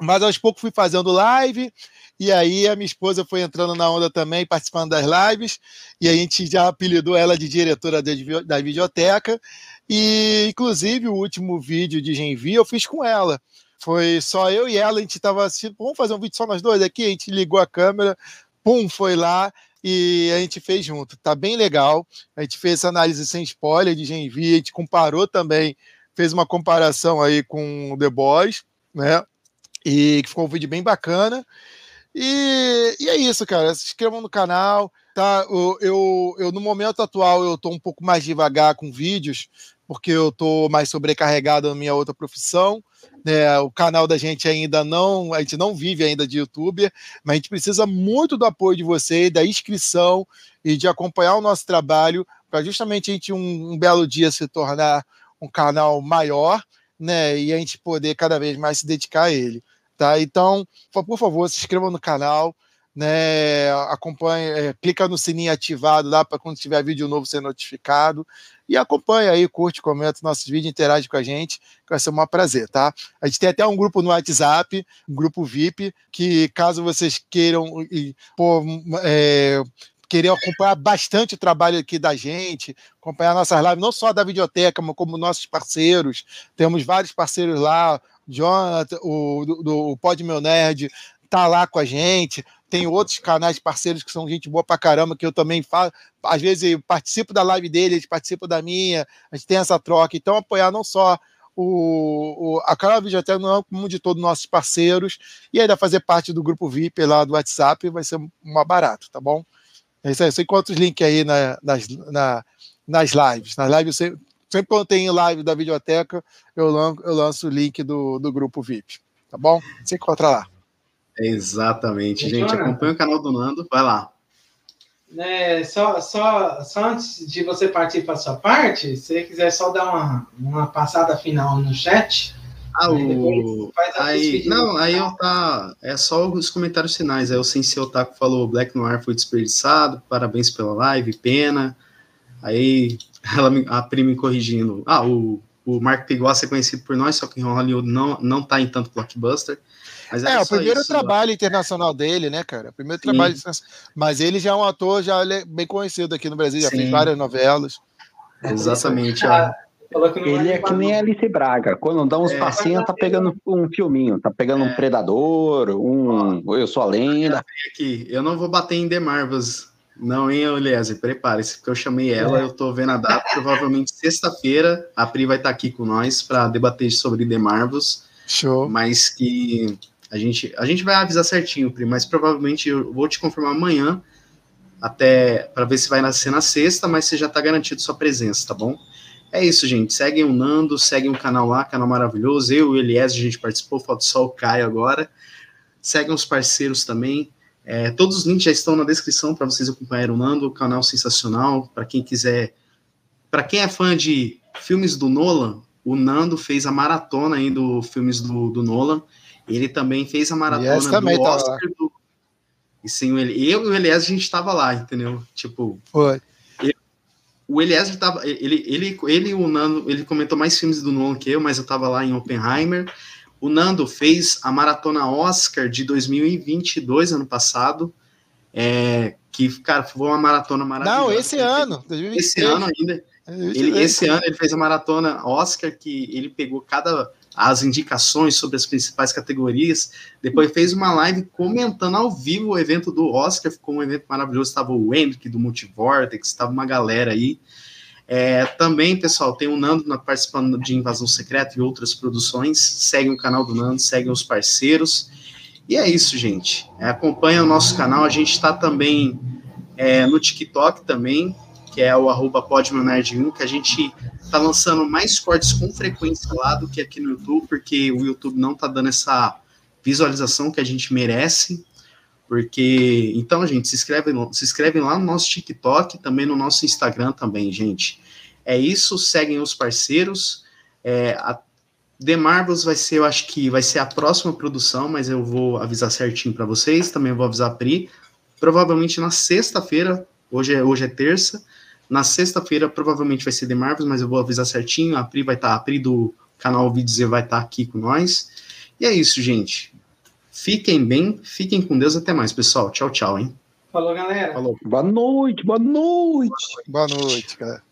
mas aos poucos fui fazendo live, e aí a minha esposa foi entrando na onda também, participando das lives, e a gente já apelidou ela de diretora da videoteca, e, inclusive, o último vídeo de Genvi eu fiz com ela. Foi só eu e ela, a gente estava assistindo, vamos fazer um vídeo só nós dois aqui? A gente ligou a câmera, pum, foi lá e a gente fez junto. Tá bem legal. A gente fez essa análise sem spoiler de Genvi, a gente comparou também, fez uma comparação aí com The Boys, né? E ficou um vídeo bem bacana. E, e é isso, cara. Se inscrevam no canal, tá? Eu, eu, eu, no momento atual, eu tô um pouco mais devagar com vídeos, porque eu tô mais sobrecarregado na minha outra profissão. Né? O canal da gente ainda não, a gente não vive ainda de youtuber, mas a gente precisa muito do apoio de vocês, da inscrição e de acompanhar o nosso trabalho para justamente a gente um, um, belo dia se tornar um canal maior, né? E a gente poder cada vez mais se dedicar a ele, tá? Então, por favor, se inscrevam no canal, né? Acompanhe, é, clica no sininho ativado lá para quando tiver vídeo novo ser notificado. E acompanha aí, curte, comenta nossos vídeos, interage com a gente, que vai ser um prazer, tá? A gente tem até um grupo no WhatsApp, um grupo VIP, que caso vocês queiram e, pô, é, querer acompanhar bastante o trabalho aqui da gente, acompanhar nossas lives, não só da videoteca, mas como nossos parceiros. Temos vários parceiros lá, Jonathan, o do, do Pod Meu Nerd, tá lá com a gente tem outros canais parceiros que são gente boa pra caramba, que eu também falo, às vezes participo da live deles, participo da minha, a gente tem essa troca, então apoiar não só o, o, a canal Videoteca, não como de todos os nossos parceiros, e ainda fazer parte do grupo VIP lá do WhatsApp vai ser uma barato, tá bom? É isso aí, você encontra os links aí na, nas, na, nas lives. Nas lives, sempre, sempre quando tem live da Videoteca, eu lanço, eu lanço o link do, do grupo VIP, tá bom? Você encontra lá. Exatamente, gente. Acompanha o canal do Nando, vai lá. É, só, só, só antes de você partir para sua parte, se você quiser só dar uma, uma passada final no chat. Ah, o... aí, não, aí eu tá. É só os comentários finais. Aí o Sensei Otaku falou: Black Noir foi desperdiçado, parabéns pela live, pena. Aí ela, a prima me corrigindo. Ah, o, o Mark Pigossi é conhecido por nós, só que em Hollywood não, não tá em tanto blockbuster. Mas é, o primeiro isso, trabalho internacional dele, né, cara? O primeiro Sim. trabalho Mas ele já é um ator já é bem conhecido aqui no Brasil, já Sim. fez várias novelas. Exatamente. Ele é que nem Alice Braga. Quando dá uns é. passinhos, tá pegando um filminho, tá pegando é. um Predador, um Eu Sou a Lenda. Aqui, eu não vou bater em The Marvels, não, hein, Eliezer? Prepare-se, porque eu chamei ela, é. eu tô vendo a data. Provavelmente sexta-feira a Pri vai estar tá aqui com nós para debater sobre The Marvels. Show. Mas que a gente, a gente vai avisar certinho, Pri, mas provavelmente eu vou te confirmar amanhã, até para ver se vai nascer na sexta, mas você já está garantido sua presença, tá bom? É isso, gente. Seguem o Nando, seguem o canal lá, canal maravilhoso. Eu e o Elias, a gente participou, falta só o Caio agora. Seguem os parceiros também. É, todos os links já estão na descrição para vocês acompanharem o Nando, canal sensacional. Para quem quiser, para quem é fã de filmes do Nolan, o Nando fez a maratona aí do filmes do, do Nolan. Ele também fez a maratona do tá Oscar do, e sim, eu e o Elias a gente estava lá, entendeu? Tipo, Foi. o Eliezer tava, ele, ele, ele, o Nando, ele comentou mais filmes do Nolan que eu, mas eu estava lá em Oppenheimer. O Nando fez a maratona Oscar de 2022, ano passado, é, que, cara, foi uma maratona maravilhosa. Não, esse ano. 2023. Esse ano ainda. Ele, esse ano ele fez a maratona Oscar, que ele pegou cada as indicações sobre as principais categorias. Depois fez uma live comentando ao vivo o evento do Oscar, ficou um evento maravilhoso. Estava o Hendrick do Multivortex, estava uma galera aí. É, também, pessoal, tem o Nando participando de Invasão Secreta e outras produções. Seguem o canal do Nando, seguem os parceiros. E é isso, gente. É, acompanha o nosso canal. A gente está também é, no TikTok também, que é o arroba 1, que a gente tá lançando mais cortes com frequência lá do que aqui no YouTube, porque o YouTube não tá dando essa visualização que a gente merece. Porque, então, gente, se inscreve, se inscreve lá no nosso TikTok, também no nosso Instagram também, gente. É isso, seguem os parceiros. É, a The Marvels vai ser, eu acho que vai ser a próxima produção, mas eu vou avisar certinho para vocês, também vou avisar a Pri. Provavelmente na sexta-feira, hoje é, hoje é terça, na sexta-feira, provavelmente vai ser The Marvels, mas eu vou avisar certinho. A Pri vai estar, tá, a Pri do canal Vídeos vai estar tá aqui com nós. E é isso, gente. Fiquem bem, fiquem com Deus. Até mais, pessoal. Tchau, tchau, hein? Falou, galera. Falou. Boa noite, boa noite. Boa noite, cara.